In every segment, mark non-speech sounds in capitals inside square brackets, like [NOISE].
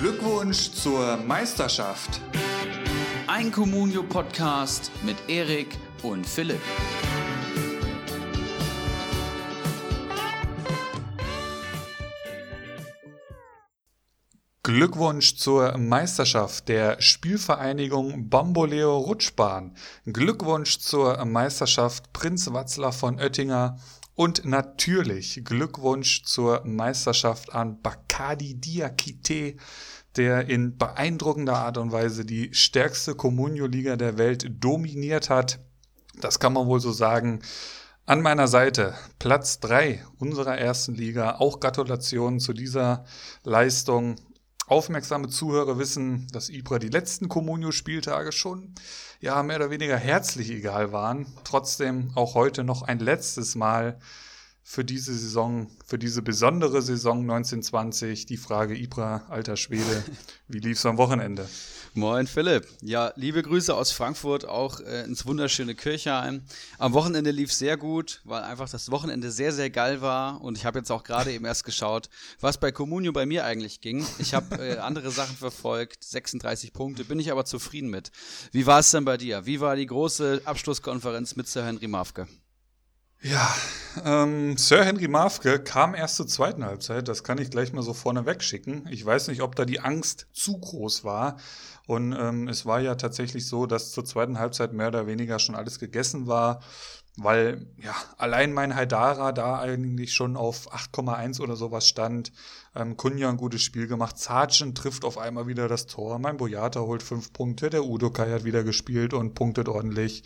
Glückwunsch zur Meisterschaft. Ein Communio-Podcast mit Erik und Philipp. Glückwunsch zur Meisterschaft der Spielvereinigung Bamboleo Rutschbahn. Glückwunsch zur Meisterschaft Prinz Watzler von Oettinger. Und natürlich Glückwunsch zur Meisterschaft an Bakadi Diakite, der in beeindruckender Art und Weise die stärkste Comunio-Liga der Welt dominiert hat. Das kann man wohl so sagen. An meiner Seite Platz 3 unserer ersten Liga. Auch Gratulation zu dieser Leistung. Aufmerksame Zuhörer wissen, dass Ibra die letzten Comunio-Spieltage schon ja mehr oder weniger herzlich egal waren. Trotzdem auch heute noch ein letztes Mal für diese Saison, für diese besondere Saison 1920 die Frage Ibra, alter Schwede, [LAUGHS] wie lief's am Wochenende? Moin Philipp. Ja, liebe Grüße aus Frankfurt, auch äh, ins wunderschöne Kirchheim. Am Wochenende lief sehr gut, weil einfach das Wochenende sehr, sehr geil war. Und ich habe jetzt auch gerade eben erst geschaut, was bei Comunio bei mir eigentlich ging. Ich habe äh, andere Sachen verfolgt, 36 Punkte, bin ich aber zufrieden mit. Wie war es denn bei dir? Wie war die große Abschlusskonferenz mit Sir Henry Mafke? Ja, ähm, Sir Henry Mafke kam erst zur zweiten Halbzeit, das kann ich gleich mal so vorne wegschicken. Ich weiß nicht, ob da die Angst zu groß war. Und ähm, es war ja tatsächlich so, dass zur zweiten Halbzeit mehr oder weniger schon alles gegessen war, weil ja allein mein Haidara da eigentlich schon auf 8,1 oder sowas stand. Ähm, Kunja ein gutes Spiel gemacht. Sargent trifft auf einmal wieder das Tor. Mein Boyata holt fünf Punkte. Der Udo Kai hat wieder gespielt und punktet ordentlich.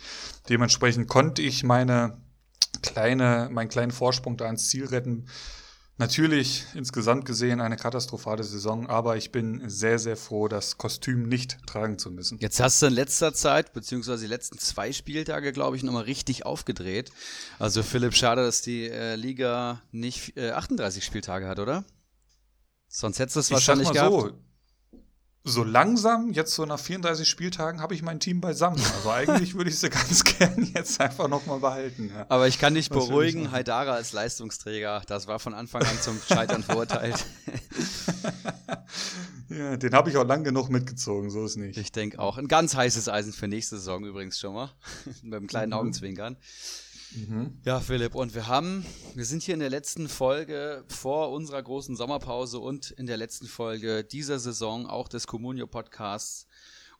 Dementsprechend konnte ich meine kleine, meinen kleinen Vorsprung da ins Ziel retten. Natürlich insgesamt gesehen eine katastrophale Saison, aber ich bin sehr, sehr froh, das Kostüm nicht tragen zu müssen. Jetzt hast du in letzter Zeit, beziehungsweise die letzten zwei Spieltage, glaube ich, nochmal richtig aufgedreht. Also Philipp, schade, dass die äh, Liga nicht äh, 38 Spieltage hat, oder? Sonst hättest du es wahrscheinlich gehabt. So, so langsam, jetzt so nach 34 Spieltagen, habe ich mein Team beisammen. Also eigentlich [LAUGHS] würde ich sie ganz gern jetzt einfach nochmal behalten. Ja. Aber ich kann dich beruhigen, Haidara als Leistungsträger, das war von Anfang an zum Scheitern [LAUGHS] verurteilt. [LAUGHS] ja, den habe ich auch lang genug mitgezogen, so ist nicht. Ich denke auch. Ein ganz heißes Eisen für nächste Saison übrigens schon mal. Mit einem kleinen mhm. Augenzwinkern. Mhm. Ja, Philipp, und wir haben, wir sind hier in der letzten Folge vor unserer großen Sommerpause und in der letzten Folge dieser Saison auch des Communio Podcasts.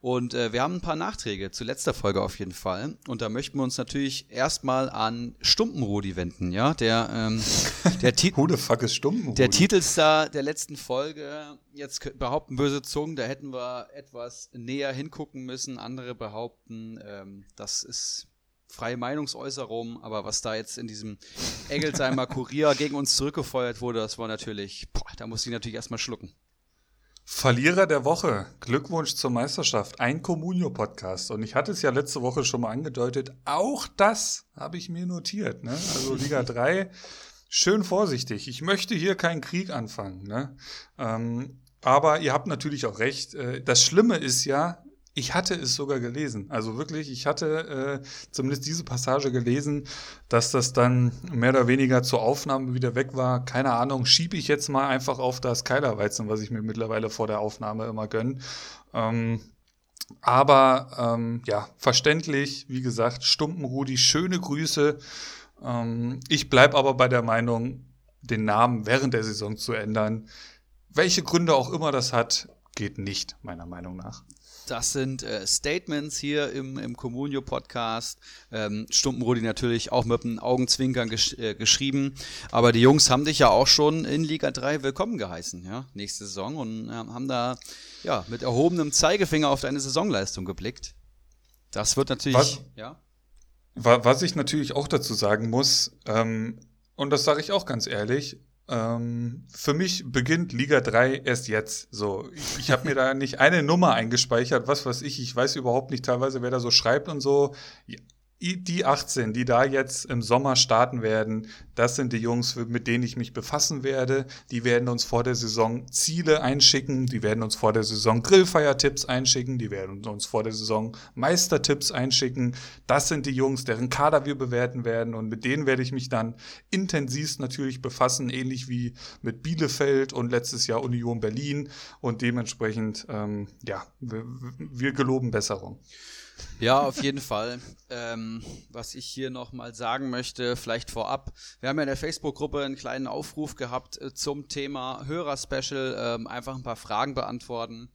Und äh, wir haben ein paar Nachträge zu letzter Folge auf jeden Fall. Und da möchten wir uns natürlich erstmal an Stumpenrudi wenden, ja? Der, ähm, [LAUGHS] der, Ti der Titelstar der letzten Folge. Jetzt behaupten böse Zungen, da hätten wir etwas näher hingucken müssen. Andere behaupten, ähm, das ist freie Meinungsäußerung, aber was da jetzt in diesem Engelsheimer Kurier gegen uns zurückgefeuert wurde, das war natürlich, boah, da musste ich natürlich erstmal schlucken. Verlierer der Woche. Glückwunsch zur Meisterschaft. Ein Communio-Podcast. Und ich hatte es ja letzte Woche schon mal angedeutet. Auch das habe ich mir notiert. Ne? Also Liga [LAUGHS] 3, schön vorsichtig. Ich möchte hier keinen Krieg anfangen. Ne? Ähm, aber ihr habt natürlich auch recht. Äh, das Schlimme ist ja, ich hatte es sogar gelesen. Also wirklich, ich hatte äh, zumindest diese Passage gelesen, dass das dann mehr oder weniger zur Aufnahme wieder weg war. Keine Ahnung, schiebe ich jetzt mal einfach auf das Keilerweizen, was ich mir mittlerweile vor der Aufnahme immer gönn. Ähm, aber ähm, ja, verständlich, wie gesagt, Stumpenrudi, schöne Grüße. Ähm, ich bleibe aber bei der Meinung, den Namen während der Saison zu ändern. Welche Gründe auch immer das hat, geht nicht, meiner Meinung nach. Das sind äh, Statements hier im, im Communio-Podcast. Ähm, Stumpenrudi natürlich auch mit einem Augenzwinkern gesch äh, geschrieben. Aber die Jungs haben dich ja auch schon in Liga 3 willkommen geheißen, ja, nächste Saison und äh, haben da ja mit erhobenem Zeigefinger auf deine Saisonleistung geblickt. Das wird natürlich, was, ja. Was ich natürlich auch dazu sagen muss, ähm, und das sage ich auch ganz ehrlich, ähm, für mich beginnt Liga 3 erst jetzt. So, ich, ich habe mir da nicht eine Nummer eingespeichert, was weiß ich. Ich weiß überhaupt nicht teilweise, wer da so schreibt und so. Die 18, die da jetzt im Sommer starten werden, das sind die Jungs, mit denen ich mich befassen werde. Die werden uns vor der Saison Ziele einschicken, die werden uns vor der Saison Grillfeiertipps einschicken, die werden uns vor der Saison Meistertipps einschicken. Das sind die Jungs, deren Kader wir bewerten werden und mit denen werde ich mich dann intensivst natürlich befassen, ähnlich wie mit Bielefeld und letztes Jahr Union Berlin und dementsprechend, ähm, ja, wir, wir geloben Besserung. Ja, auf jeden Fall. Ähm, was ich hier nochmal sagen möchte, vielleicht vorab. Wir haben ja in der Facebook-Gruppe einen kleinen Aufruf gehabt äh, zum Thema Hörer-Special. Ähm, einfach ein paar Fragen beantworten.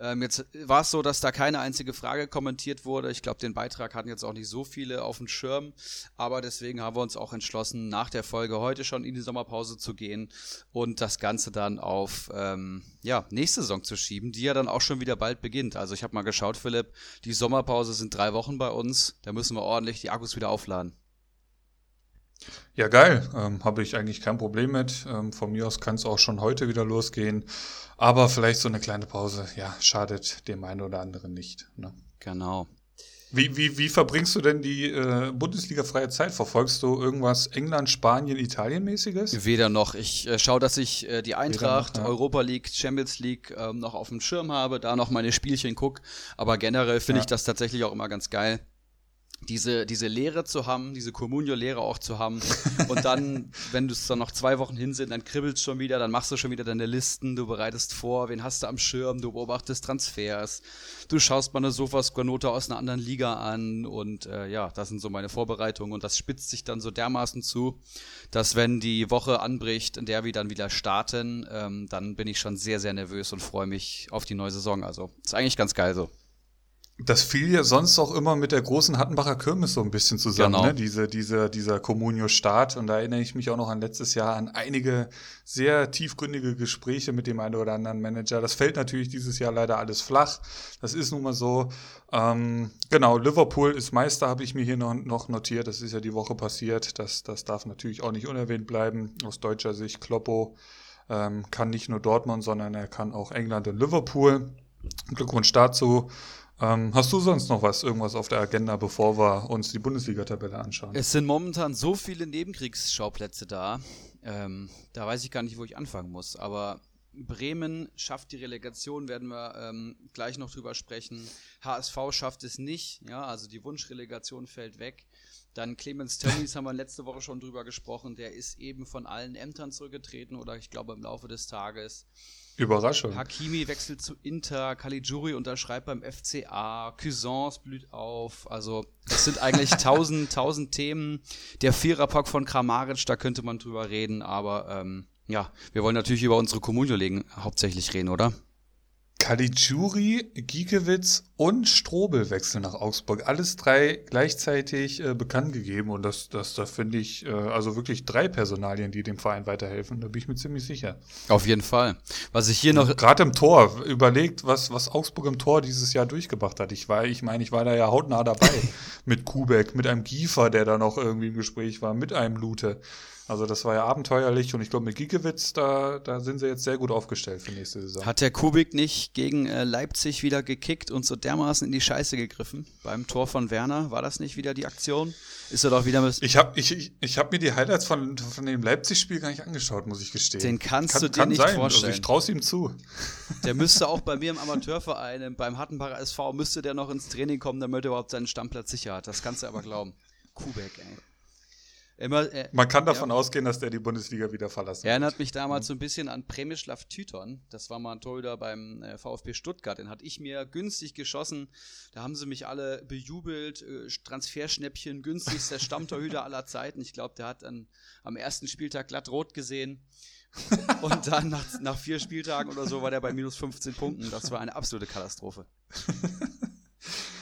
Ähm, jetzt war es so, dass da keine einzige Frage kommentiert wurde. Ich glaube, den Beitrag hatten jetzt auch nicht so viele auf dem Schirm. Aber deswegen haben wir uns auch entschlossen, nach der Folge heute schon in die Sommerpause zu gehen und das Ganze dann auf ähm, ja, nächste Saison zu schieben, die ja dann auch schon wieder bald beginnt. Also ich habe mal geschaut, Philipp, die Sommerpause sind drei Wochen bei uns. Da müssen wir ordentlich die Akkus wieder aufladen. Ja, geil. Ähm, Habe ich eigentlich kein Problem mit. Ähm, von mir aus kann es auch schon heute wieder losgehen. Aber vielleicht so eine kleine Pause, ja, schadet dem einen oder anderen nicht. Ne? Genau. Wie, wie, wie verbringst du denn die äh, Bundesliga-freie Zeit? Verfolgst du irgendwas England, Spanien, Italien-mäßiges? Weder noch. Ich äh, schaue, dass ich äh, die Eintracht, noch, ja. Europa League, Champions League ähm, noch auf dem Schirm habe, da noch meine Spielchen gucke. Aber generell finde ja. ich das tatsächlich auch immer ganz geil diese, diese Lehre zu haben, diese Communio-Lehre auch zu haben. Und dann, [LAUGHS] wenn du es dann noch zwei Wochen hin sind, dann kribbelst schon wieder, dann machst du schon wieder deine Listen, du bereitest vor, wen hast du am Schirm, du beobachtest Transfers, du schaust mal eine Sofa-Squanote aus einer anderen Liga an und äh, ja, das sind so meine Vorbereitungen und das spitzt sich dann so dermaßen zu, dass wenn die Woche anbricht, in der wir dann wieder starten, ähm, dann bin ich schon sehr, sehr nervös und freue mich auf die neue Saison. Also ist eigentlich ganz geil so. Das fiel ja sonst auch immer mit der großen Hattenbacher Kirmes so ein bisschen zusammen, genau. ne? Diese, diese, dieser Communio-Start. Und da erinnere ich mich auch noch an letztes Jahr an einige sehr tiefgründige Gespräche mit dem einen oder anderen Manager. Das fällt natürlich dieses Jahr leider alles flach. Das ist nun mal so. Ähm, genau, Liverpool ist Meister, habe ich mir hier noch, noch notiert. Das ist ja die Woche passiert. Das, das darf natürlich auch nicht unerwähnt bleiben. Aus deutscher Sicht, Kloppo ähm, kann nicht nur Dortmund, sondern er kann auch England und Liverpool. Glückwunsch dazu. Ähm, hast du sonst noch was, irgendwas auf der Agenda, bevor wir uns die Bundesliga-Tabelle anschauen? Es sind momentan so viele Nebenkriegsschauplätze da. Ähm, da weiß ich gar nicht, wo ich anfangen muss. Aber Bremen schafft die Relegation, werden wir ähm, gleich noch drüber sprechen. HSV schafft es nicht, ja, also die Wunschrelegation fällt weg. Dann Clemens Tönnies haben wir letzte Woche schon drüber gesprochen, der ist eben von allen Ämtern zurückgetreten oder ich glaube im Laufe des Tages. Überraschung. Hakimi wechselt zu Inter, Caligiuri unterschreibt beim FCA, Cuisance blüht auf. Also es sind eigentlich [LAUGHS] tausend, tausend Themen. Der Viererpack von Kramaric, da könnte man drüber reden, aber ähm, ja, wir wollen natürlich über unsere Kommunio-Legen hauptsächlich reden, oder? Caligiuri, Giekewitz und Strobel wechseln nach Augsburg. Alles drei gleichzeitig äh, bekannt gegeben. Und das, das da finde ich, äh, also wirklich drei Personalien, die dem Verein weiterhelfen. Da bin ich mir ziemlich sicher. Auf jeden Fall. Was ich hier noch. Gerade im Tor, überlegt, was, was Augsburg im Tor dieses Jahr durchgebracht hat. Ich war, ich meine, ich war da ja hautnah dabei. [LAUGHS] mit Kubek, mit einem Giefer, der da noch irgendwie im Gespräch war, mit einem Lute. Also das war ja abenteuerlich und ich glaube mit Giekewitz, da, da sind sie jetzt sehr gut aufgestellt für nächste Saison. Hat der Kubik nicht gegen äh, Leipzig wieder gekickt und so dermaßen in die Scheiße gegriffen beim Tor von Werner? War das nicht wieder die Aktion? Ist er doch wieder mit Ich habe ich, ich, ich hab mir die Highlights von, von dem Leipzig-Spiel gar nicht angeschaut, muss ich gestehen. Den kannst kann, du dir nicht sein. vorstellen. Also ich traue ihm zu. [LAUGHS] Der müsste auch bei mir im Amateurverein, beim Hattenbacher SV, müsste der noch ins Training kommen, damit er überhaupt seinen Stammplatz sicher hat. Das kannst du aber glauben. Kubek, ey. Immer, äh, Man kann davon ja. ausgehen, dass der die Bundesliga wieder verlassen Er erinnert mich damals so ein bisschen an Premislav Tyton. Das war mal ein Torhüter beim äh, VfB Stuttgart. Den hatte ich mir günstig geschossen. Da haben sie mich alle bejubelt. Äh, Transferschnäppchen, günstigster [LAUGHS] Stammtorhüter aller Zeiten. Ich glaube, der hat dann am ersten Spieltag glatt rot gesehen. [LAUGHS] Und dann nach, nach vier Spieltagen oder so war der bei minus 15 Punkten. Das war eine absolute Katastrophe. [LAUGHS]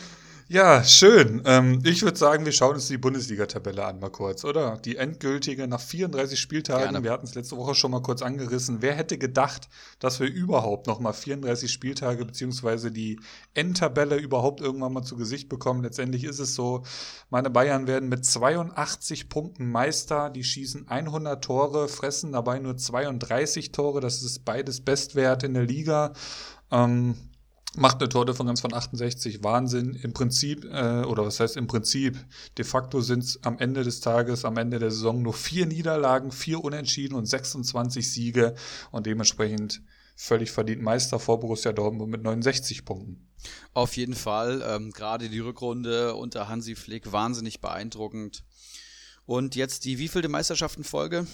Ja, schön. Ähm, ich würde sagen, wir schauen uns die Bundesliga-Tabelle an, mal kurz, oder? Die endgültige nach 34 Spieltagen. Gerne. Wir hatten es letzte Woche schon mal kurz angerissen. Wer hätte gedacht, dass wir überhaupt noch mal 34 Spieltage beziehungsweise die Endtabelle überhaupt irgendwann mal zu Gesicht bekommen? Letztendlich ist es so, meine Bayern werden mit 82 Punkten Meister. Die schießen 100 Tore, fressen dabei nur 32 Tore. Das ist beides Bestwert in der Liga. Ähm, macht eine Tordifferenz von 68, Wahnsinn. Im Prinzip, äh, oder was heißt im Prinzip, de facto sind es am Ende des Tages, am Ende der Saison nur vier Niederlagen, vier Unentschieden und 26 Siege und dementsprechend völlig verdient Meister vor Borussia Dortmund mit 69 Punkten. Auf jeden Fall, ähm, gerade die Rückrunde unter Hansi Flick wahnsinnig beeindruckend. Und jetzt die wievielte Meisterschaftenfolge?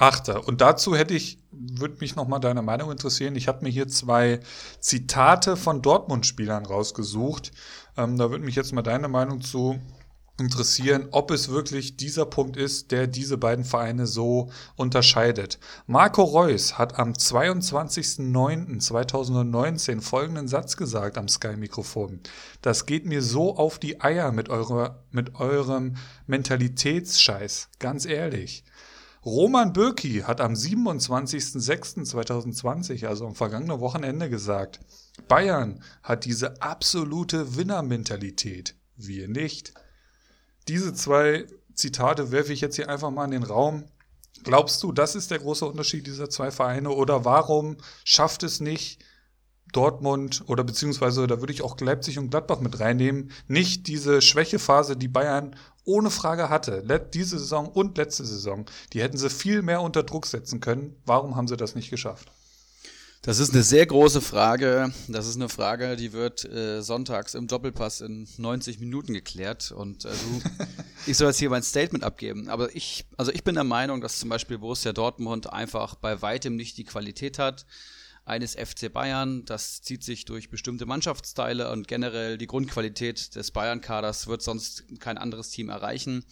Achter. Und dazu hätte ich, würde mich nochmal deine Meinung interessieren. Ich habe mir hier zwei Zitate von Dortmund-Spielern rausgesucht. Ähm, da würde mich jetzt mal deine Meinung zu interessieren, ob es wirklich dieser Punkt ist, der diese beiden Vereine so unterscheidet. Marco Reus hat am 22.09.2019 folgenden Satz gesagt am Sky-Mikrofon. Das geht mir so auf die Eier mit, eurer, mit eurem Mentalitätsscheiß. Ganz ehrlich. Roman Bürki hat am 27.06.2020, also am vergangenen Wochenende, gesagt, Bayern hat diese absolute Winnermentalität. Wir nicht. Diese zwei Zitate werfe ich jetzt hier einfach mal in den Raum. Glaubst du, das ist der große Unterschied dieser zwei Vereine? Oder warum schafft es nicht Dortmund oder beziehungsweise da würde ich auch Leipzig und Gladbach mit reinnehmen, nicht diese Schwächephase, die Bayern ohne Frage hatte, diese Saison und letzte Saison, die hätten sie viel mehr unter Druck setzen können. Warum haben sie das nicht geschafft? Das ist eine sehr große Frage. Das ist eine Frage, die wird äh, sonntags im Doppelpass in 90 Minuten geklärt. Und äh, du, [LAUGHS] ich soll jetzt hier mein Statement abgeben. Aber ich, also ich bin der Meinung, dass zum Beispiel Borussia Dortmund einfach bei weitem nicht die Qualität hat eines FC Bayern. Das zieht sich durch bestimmte Mannschaftsteile und generell die Grundqualität des Bayern-Kaders wird sonst kein anderes Team erreichen.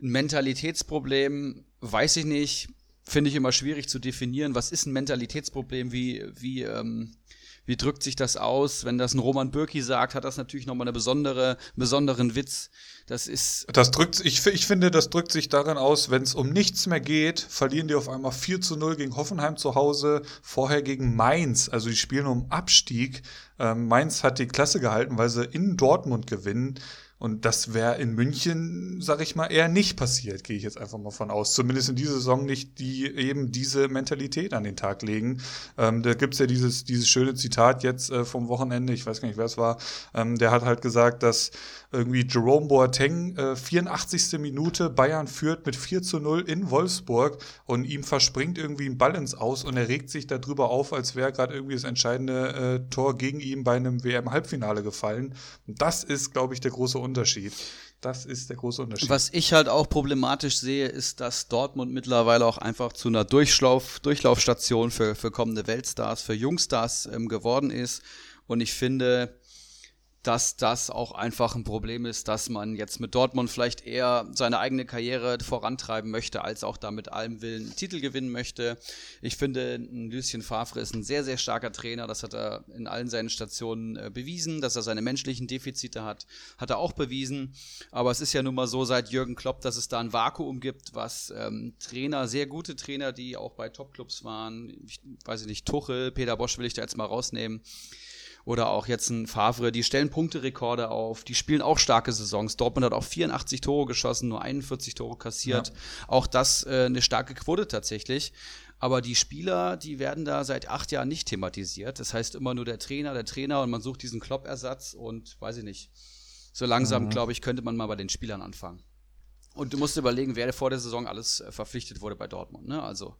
Ein Mentalitätsproblem, weiß ich nicht, finde ich immer schwierig zu definieren. Was ist ein Mentalitätsproblem? Wie, wie, ähm, wie drückt sich das aus? Wenn das ein Roman Bürki sagt, hat das natürlich nochmal eine besondere, besonderen Witz. Das ist. Das drückt, ich, ich finde, das drückt sich darin aus, wenn es um nichts mehr geht, verlieren die auf einmal 4 zu 0 gegen Hoffenheim zu Hause, vorher gegen Mainz. Also die spielen um Abstieg. Ähm, Mainz hat die Klasse gehalten, weil sie in Dortmund gewinnen. Und das wäre in München, sag ich mal, eher nicht passiert, gehe ich jetzt einfach mal von aus. Zumindest in dieser Saison nicht, die eben diese Mentalität an den Tag legen. Ähm, da gibt's ja dieses, dieses schöne Zitat jetzt äh, vom Wochenende, ich weiß gar nicht, wer es war, ähm, der hat halt gesagt, dass irgendwie Jerome Boateng, äh, 84. Minute, Bayern führt mit 4 zu 0 in Wolfsburg und ihm verspringt irgendwie ein ins Aus und er regt sich darüber auf, als wäre gerade irgendwie das entscheidende äh, Tor gegen ihn bei einem WM-Halbfinale gefallen. Und das ist, glaube ich, der große Unterschied. Das ist der große Unterschied. Was ich halt auch problematisch sehe, ist, dass Dortmund mittlerweile auch einfach zu einer Durchlauf, Durchlaufstation für, für kommende Weltstars, für Jungstars ähm, geworden ist. Und ich finde, dass das auch einfach ein Problem ist, dass man jetzt mit Dortmund vielleicht eher seine eigene Karriere vorantreiben möchte, als auch da mit allem Willen Titel gewinnen möchte. Ich finde, Lucien Favre ist ein sehr, sehr starker Trainer. Das hat er in allen seinen Stationen äh, bewiesen. Dass er seine menschlichen Defizite hat, hat er auch bewiesen. Aber es ist ja nun mal so seit Jürgen Klopp, dass es da ein Vakuum gibt, was ähm, Trainer, sehr gute Trainer, die auch bei Topclubs waren, ich weiß nicht, Tuchel, Peter Bosch will ich da jetzt mal rausnehmen, oder auch jetzt ein Favre, die stellen Punkterekorde auf, die spielen auch starke Saisons. Dortmund hat auch 84 Tore geschossen, nur 41 Tore kassiert. Ja. Auch das äh, eine starke Quote tatsächlich. Aber die Spieler, die werden da seit acht Jahren nicht thematisiert. Das heißt immer nur der Trainer, der Trainer und man sucht diesen Klopp-Ersatz und weiß ich nicht. So langsam, mhm. glaube ich, könnte man mal bei den Spielern anfangen. Und du musst überlegen, wer vor der Saison alles äh, verpflichtet wurde bei Dortmund. Ne? Also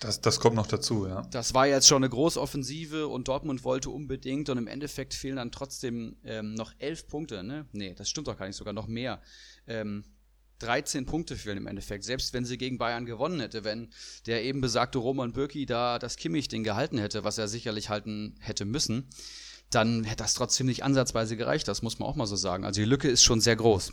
das, das kommt noch dazu, ja. Das war jetzt schon eine Großoffensive und Dortmund wollte unbedingt und im Endeffekt fehlen dann trotzdem ähm, noch elf Punkte. Ne? Nee, das stimmt doch gar nicht, sogar noch mehr. Ähm, 13 Punkte fehlen im Endeffekt, selbst wenn sie gegen Bayern gewonnen hätte, wenn der eben besagte Roman Bürki da das Kimmich-Ding gehalten hätte, was er sicherlich halten hätte müssen, dann hätte das trotzdem nicht ansatzweise gereicht, das muss man auch mal so sagen. Also die Lücke ist schon sehr groß.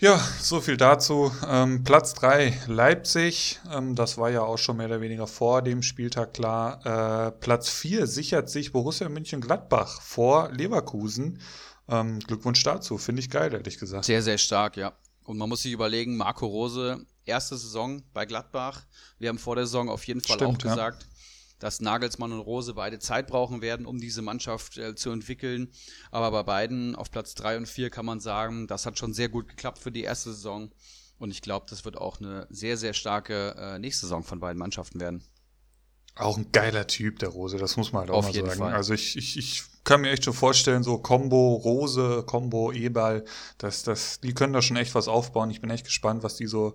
Ja, so viel dazu. Ähm, Platz 3 Leipzig, ähm, das war ja auch schon mehr oder weniger vor dem Spieltag klar. Äh, Platz 4 sichert sich Borussia München-Gladbach vor Leverkusen. Ähm, Glückwunsch dazu, finde ich geil, ehrlich gesagt. Sehr, sehr stark, ja. Und man muss sich überlegen, Marco Rose, erste Saison bei Gladbach. Wir haben vor der Saison auf jeden Fall Stimmt, auch gesagt, ja dass Nagelsmann und Rose beide Zeit brauchen werden, um diese Mannschaft äh, zu entwickeln. Aber bei beiden auf Platz 3 und 4 kann man sagen, das hat schon sehr gut geklappt für die erste Saison. Und ich glaube, das wird auch eine sehr, sehr starke äh, nächste Saison von beiden Mannschaften werden. Auch ein geiler Typ, der Rose, das muss man halt auch Auf mal jeden sagen. Fall. Also ich, ich, ich kann mir echt schon vorstellen, so Combo Rose, Combo E-Ball, das, das, die können da schon echt was aufbauen. Ich bin echt gespannt, was die so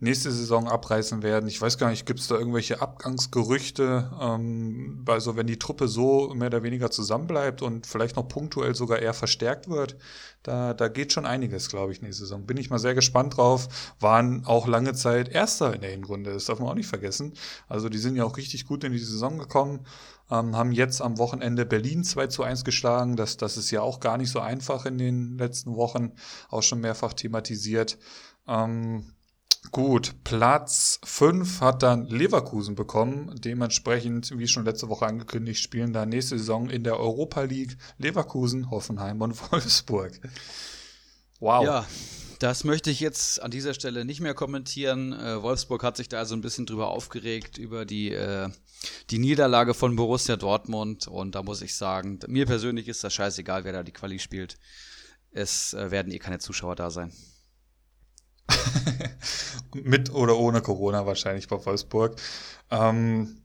nächste Saison abreißen werden. Ich weiß gar nicht, gibt es da irgendwelche Abgangsgerüchte? Ähm, also wenn die Truppe so mehr oder weniger zusammenbleibt und vielleicht noch punktuell sogar eher verstärkt wird, da, da geht schon einiges, glaube ich, nächste Saison. Bin ich mal sehr gespannt drauf. Waren auch lange Zeit Erster in der Hinrunde, das darf man auch nicht vergessen. Also die sind ja auch richtig gut in die Saison gekommen. Ähm, haben jetzt am Wochenende Berlin 2 zu 1 geschlagen. Das, das ist ja auch gar nicht so einfach in den letzten Wochen, auch schon mehrfach thematisiert. Ähm, Gut, Platz 5 hat dann Leverkusen bekommen. Dementsprechend, wie schon letzte Woche angekündigt, spielen da nächste Saison in der Europa League Leverkusen, Hoffenheim und [LAUGHS] Wolfsburg. Wow. Ja, das möchte ich jetzt an dieser Stelle nicht mehr kommentieren. Äh, Wolfsburg hat sich da also ein bisschen drüber aufgeregt, über die, äh, die Niederlage von Borussia Dortmund. Und da muss ich sagen, mir persönlich ist das scheißegal, wer da die Quali spielt. Es äh, werden eh keine Zuschauer da sein. [LAUGHS] Mit oder ohne Corona wahrscheinlich bei Wolfsburg. Ähm,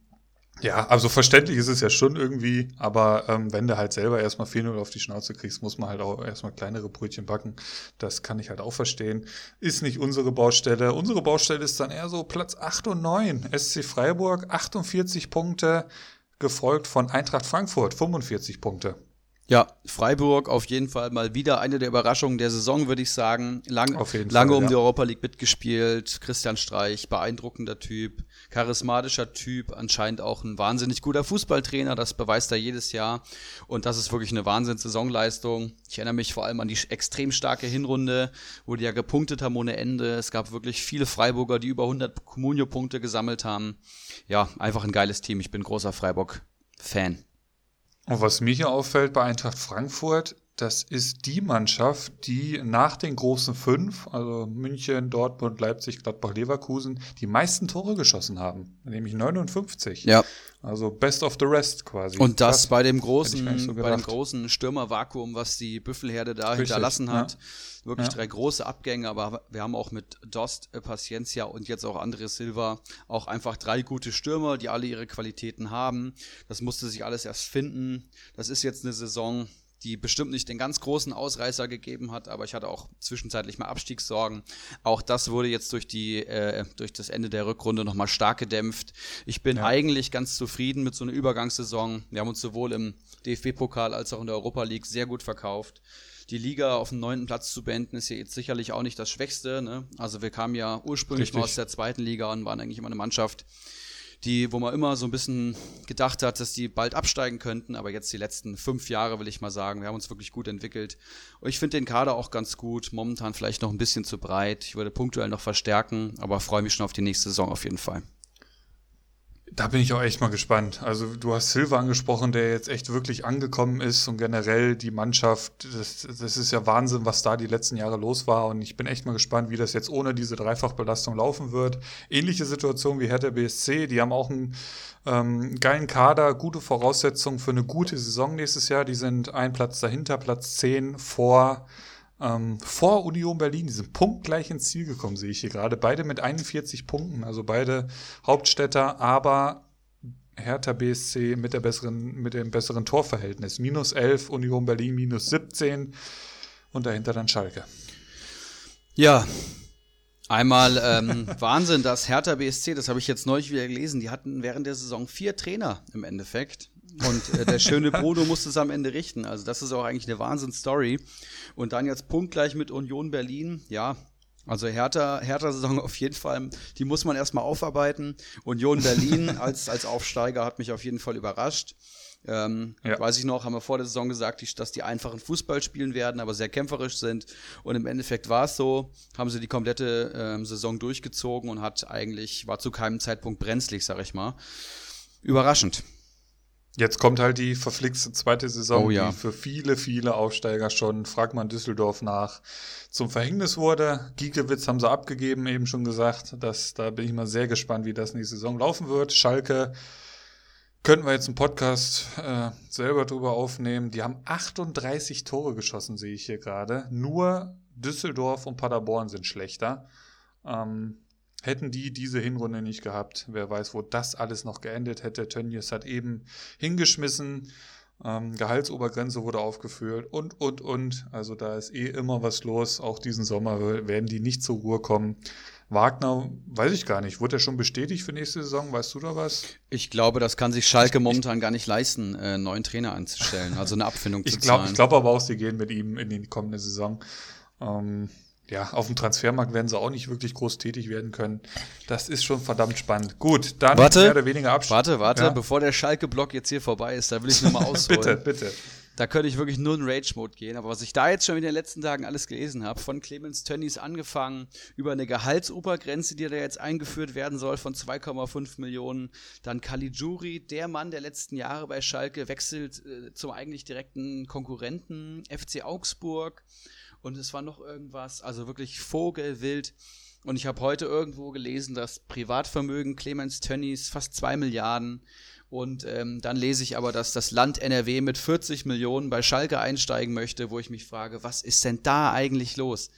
ja, also verständlich ist es ja schon irgendwie, aber ähm, wenn du halt selber erstmal 4-0 auf die Schnauze kriegst, muss man halt auch erstmal kleinere Brötchen backen. Das kann ich halt auch verstehen. Ist nicht unsere Baustelle. Unsere Baustelle ist dann eher so Platz 8 und 9. SC Freiburg 48 Punkte, gefolgt von Eintracht Frankfurt 45 Punkte. Ja, Freiburg auf jeden Fall mal wieder eine der Überraschungen der Saison, würde ich sagen. Lang, lange Fall, um ja. die Europa League mitgespielt. Christian Streich, beeindruckender Typ, charismatischer Typ, anscheinend auch ein wahnsinnig guter Fußballtrainer. Das beweist er jedes Jahr. Und das ist wirklich eine Wahnsinns-Saisonleistung. Ich erinnere mich vor allem an die extrem starke Hinrunde, wo die ja gepunktet haben ohne Ende. Es gab wirklich viele Freiburger, die über 100 Comunio-Punkte gesammelt haben. Ja, einfach ein geiles Team. Ich bin großer Freiburg-Fan. Und was mir hier auffällt bei Eintracht Frankfurt, das ist die Mannschaft, die nach den großen fünf, also München, Dortmund, Leipzig, Gladbach, Leverkusen, die meisten Tore geschossen haben, nämlich 59. Ja. Also best of the rest quasi. Und das Krass. bei dem großen, so bei dem großen Stürmervakuum, was die Büffelherde da Richtig, hinterlassen hat. ja. Wirklich Ja. drei große Abgänge, aber wir haben auch mit Dost, äh, Paciencia und jetzt auch André Silva auch einfach drei gute Stürmer, die alle ihre Qualitäten haben. Das musste sich alles erst finden. Das ist jetzt eine Saison, die bestimmt nicht den ganz großen Ausreißer gegeben hat, aber ich hatte auch zwischenzeitlich mal Abstiegssorgen. Auch das wurde jetzt durch die äh, durch das Ende der Rückrunde nochmal stark gedämpft. Ich bin Ja. eigentlich ganz zufrieden mit so einer Übergangssaison. Wir haben uns sowohl im DFB-Pokal als auch in der Europa League sehr gut verkauft. Die Liga auf dem neunten Platz zu beenden, ist ja jetzt sicherlich auch nicht das Schwächste. Ne? Also wir kamen ja ursprünglich mal Richtig. aus der zweiten Liga und waren eigentlich immer eine Mannschaft, die, wo man immer so ein bisschen gedacht hat, dass die bald absteigen könnten, aber jetzt die letzten fünf Jahre, will ich mal sagen, wir haben uns wirklich gut entwickelt. Und ich finde den Kader auch ganz gut, momentan vielleicht noch ein bisschen zu breit. Ich würde punktuell noch verstärken, aber freue mich schon auf die nächste Saison auf jeden Fall. Da bin ich auch echt mal gespannt. Also du hast Silva angesprochen, der jetzt echt wirklich angekommen ist und generell die Mannschaft, das, das ist ja Wahnsinn, was da die letzten Jahre los war und ich bin echt mal gespannt, wie das jetzt ohne diese Dreifachbelastung laufen wird. Ähnliche Situation wie Hertha BSC, die haben auch einen ähm, geilen Kader, gute Voraussetzungen für eine gute Saison nächstes Jahr. Die sind ein Platz dahinter, Platz 10 vor ähm, vor Union Berlin, die sind punktgleich ins Ziel gekommen, sehe ich hier gerade. Beide mit 41 Punkten, also beide Hauptstädter, aber Hertha BSC mit, der besseren, mit dem besseren Torverhältnis. Minus 11, Union Berlin minus 17 und dahinter dann Schalke. Ja, einmal ähm, [LAUGHS] Wahnsinn, dass Hertha BSC, das habe ich jetzt neulich wieder gelesen, die hatten während der Saison vier Trainer im Endeffekt. Und äh, der schöne Bruno musste es am Ende richten. Also das ist auch eigentlich eine Wahnsinn-Story. Und dann jetzt punktgleich mit Union Berlin. Ja, also Hertha, Hertha-Saison auf jeden Fall, die muss man erstmal aufarbeiten. Union Berlin [LAUGHS] als, als Aufsteiger hat mich auf jeden Fall überrascht. Ähm, Ja. Weiß ich noch, haben wir vor der Saison gesagt, die- dass die einfachen Fußball spielen werden, aber sehr kämpferisch sind. Und im Endeffekt war es so, haben sie die komplette ähm, Saison durchgezogen und hat eigentlich, war zu keinem Zeitpunkt brenzlig, sag ich mal. Überraschend. Jetzt kommt halt die verflixte zweite Saison, Oh ja. die für viele, viele Aufsteiger schon, fragt man Düsseldorf nach, zum Verhängnis wurde. Giekewitz haben sie abgegeben, eben schon gesagt. Das, da bin ich mal sehr gespannt, wie das nächste Saison laufen wird. Schalke könnten wir jetzt einen Podcast äh, selber drüber aufnehmen. Die haben 38 Tore geschossen, sehe ich hier gerade. Nur Düsseldorf und Paderborn sind schlechter. Ähm, Hätten die diese Hinrunde nicht gehabt, wer weiß, wo das alles noch geendet hätte. Tönnies hat eben hingeschmissen, ähm, Gehaltsobergrenze wurde aufgeführt und, und, und. Also da ist eh immer was los. Auch diesen Sommer werden die nicht zur Ruhe kommen. Wagner, weiß ich gar nicht. Wurde er schon bestätigt für nächste Saison? Weißt du da was? Ich glaube, das kann sich Schalke momentan gar nicht leisten, einen äh, neuen Trainer anzustellen, also eine Abfindung zu glaub, zahlen. Ich glaube aber auch, sie gehen mit ihm in die kommende Saison. Ähm, ja, auf dem Transfermarkt werden sie auch nicht wirklich groß tätig werden können. Das ist schon verdammt spannend. Gut, dann warte, mehr oder weniger Abschluss. Warte, warte, ja? bevor der Schalke-Block jetzt hier vorbei ist, da will ich nochmal [LAUGHS] ausholen. bitte, bitte. Da könnte ich wirklich nur in Rage-Mode gehen. Aber was ich da jetzt schon in den letzten Tagen alles gelesen habe, von Clemens Tönnies angefangen, über eine Gehaltsobergrenze, die da jetzt eingeführt werden soll von 2,5 Millionen, dann Caligiuri, der Mann der letzten Jahre bei Schalke, wechselt äh, zum eigentlich direkten Konkurrenten FC Augsburg. Und es war noch irgendwas, also wirklich vogelwild. Und ich habe heute irgendwo gelesen, dass Privatvermögen Clemens Tönnies fast 2 Milliarden und ähm, dann lese ich aber, dass das Land NRW mit 40 Millionen bei Schalke einsteigen möchte, wo ich mich frage, was ist denn da eigentlich los?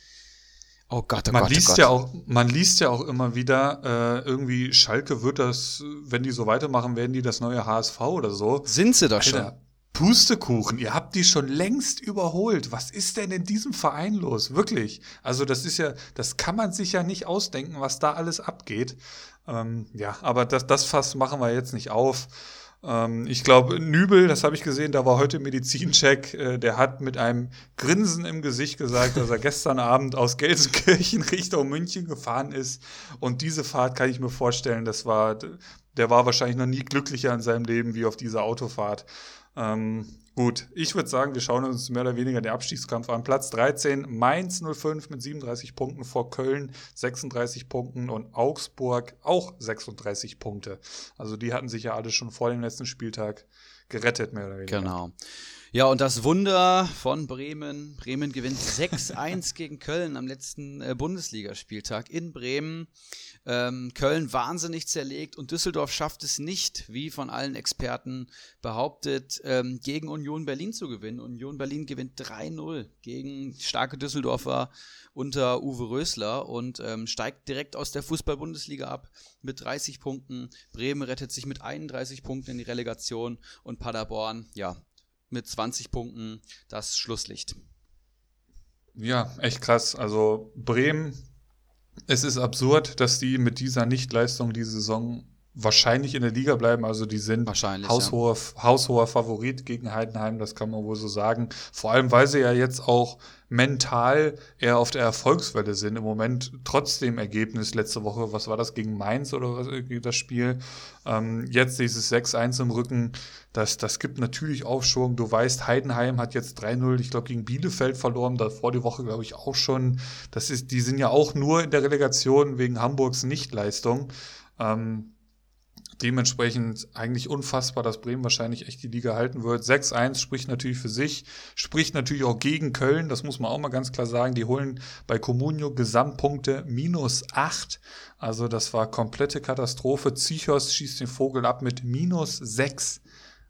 Oh Gott, oh man Gott, oh liest oh Gott. Ja auch, man liest ja auch immer wieder, äh, irgendwie Schalke wird das, wenn die so weitermachen, werden die das neue HSV oder so. Sind sie doch schon. Pustekuchen, ihr habt die schon längst überholt. Was ist denn in diesem Verein los? Wirklich. Also das ist ja, das kann man sich ja nicht ausdenken, was da alles abgeht. Ähm, ja, aber das, das Fass machen wir jetzt nicht auf. Ähm, ich glaube, Nübel, das habe ich gesehen, da war heute Medizincheck, äh, der hat mit einem Grinsen im Gesicht gesagt, dass er gestern Abend aus Gelsenkirchen Richtung München gefahren ist. Und diese Fahrt kann ich mir vorstellen, das war, der war wahrscheinlich noch nie glücklicher in seinem Leben wie auf dieser Autofahrt. Ähm, Gut, ich würde sagen, wir schauen uns mehr oder weniger den Abstiegskampf an. Platz 13, Mainz 05 mit 37 Punkten vor Köln 36 Punkten und Augsburg auch 36 Punkte. Also die hatten sich ja alle schon vor dem letzten Spieltag gerettet, mehr oder weniger. Genau. Ja, und das Wunder von Bremen. Bremen gewinnt 6-1 gegen Köln am letzten äh, Bundesligaspieltag in Bremen. Ähm, Köln wahnsinnig zerlegt und Düsseldorf schafft es nicht, wie von allen Experten behauptet, ähm, gegen Union Berlin zu gewinnen. Union Berlin gewinnt 3-0 gegen starke Düsseldorfer unter Uwe Rösler und ähm, steigt direkt aus der Fußball-Bundesliga ab mit 30 Punkten. Bremen rettet sich mit 31 Punkten in die Relegation und Paderborn, ja, mit 20 Punkten das Schlusslicht. Ja, echt krass. Also Bremen es ist absurd, dass die mit dieser Nichtleistung die Saison wahrscheinlich in der Liga bleiben. Also die sind haushoher, ja. haushoher Favorit gegen Heidenheim, das kann man wohl so sagen. Vor allem, weil sie ja jetzt auch mental eher auf der Erfolgswelle sind. Im Moment trotz dem Ergebnis letzte Woche, was war das, gegen Mainz oder was, das Spiel? Ähm, jetzt dieses 6-1 im Rücken, das, das gibt natürlich Aufschwung. Du weißt, Heidenheim hat jetzt 3-0, ich glaube, gegen Bielefeld verloren, davor die Woche, glaube ich, auch schon. Das ist, die sind ja auch nur in der Relegation wegen Hamburgs Nichtleistung. Ähm, Dementsprechend eigentlich unfassbar, dass Bremen wahrscheinlich echt die Liga halten wird. 6-1 spricht natürlich für sich, spricht natürlich auch gegen Köln, das muss man auch mal ganz klar sagen. Die holen bei Comunio Gesamtpunkte minus 8. Also das war komplette Katastrophe. Zichos schießt den Vogel ab mit minus 6.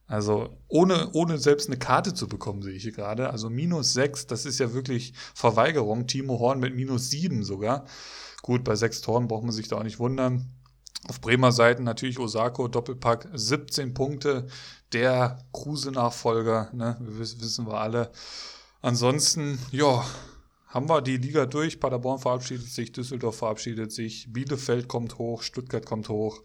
Also ohne, ohne selbst eine Karte zu bekommen, sehe ich hier gerade. Also minus 6, das ist ja wirklich Verweigerung. Timo Horn mit minus 7 sogar. Gut, bei sechs Toren braucht man sich da auch nicht wundern. Auf Bremer Seiten natürlich Osako, Doppelpack, 17 Punkte, der Kruse-Nachfolger, ne, wissen wir alle. Ansonsten, ja, haben wir die Liga durch. Paderborn verabschiedet sich, Düsseldorf verabschiedet sich, Bielefeld kommt hoch, Stuttgart kommt hoch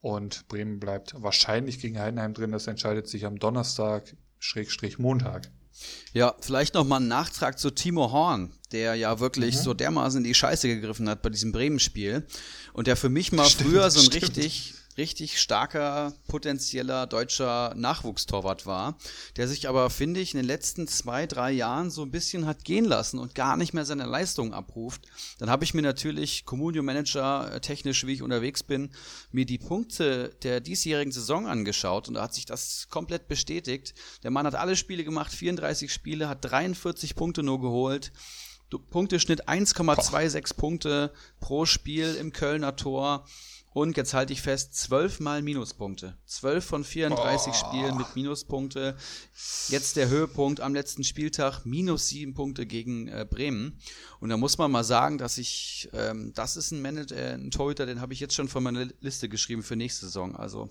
und Bremen bleibt wahrscheinlich gegen Heidenheim drin. Das entscheidet sich am Donnerstag, Schrägstrich Montag. Ja, vielleicht nochmal ein Nachtrag zu Timo Horn, der ja wirklich mhm. so dermaßen in die Scheiße gegriffen hat bei diesem Bremen-Spiel und der für mich mal stimmt, früher so ein stimmt. richtig richtig starker potenzieller deutscher Nachwuchstorwart war, der sich aber, finde ich, in den letzten zwei, drei Jahren so ein bisschen hat gehen lassen und gar nicht mehr seine Leistung abruft. Dann habe ich mir natürlich Communio Manager äh, technisch, wie ich unterwegs bin, mir die Punkte der diesjährigen Saison angeschaut und da hat sich das komplett bestätigt. Der Mann hat alle Spiele gemacht, 34 Spiele, hat 43 Punkte nur geholt. Punkteschnitt 1,26 Punkte pro Spiel im Kölner Tor und jetzt halte ich fest, 12 mal Minuspunkte. 12 von 34 oh. Spielen mit Minuspunkte. Jetzt der Höhepunkt am letzten Spieltag, minus 7 Punkte gegen äh, Bremen. Und da muss man mal sagen, dass ich, ähm, das ist ein, Manager, äh, ein Torhüter, den habe ich jetzt schon von meiner Liste geschrieben für nächste Saison. Also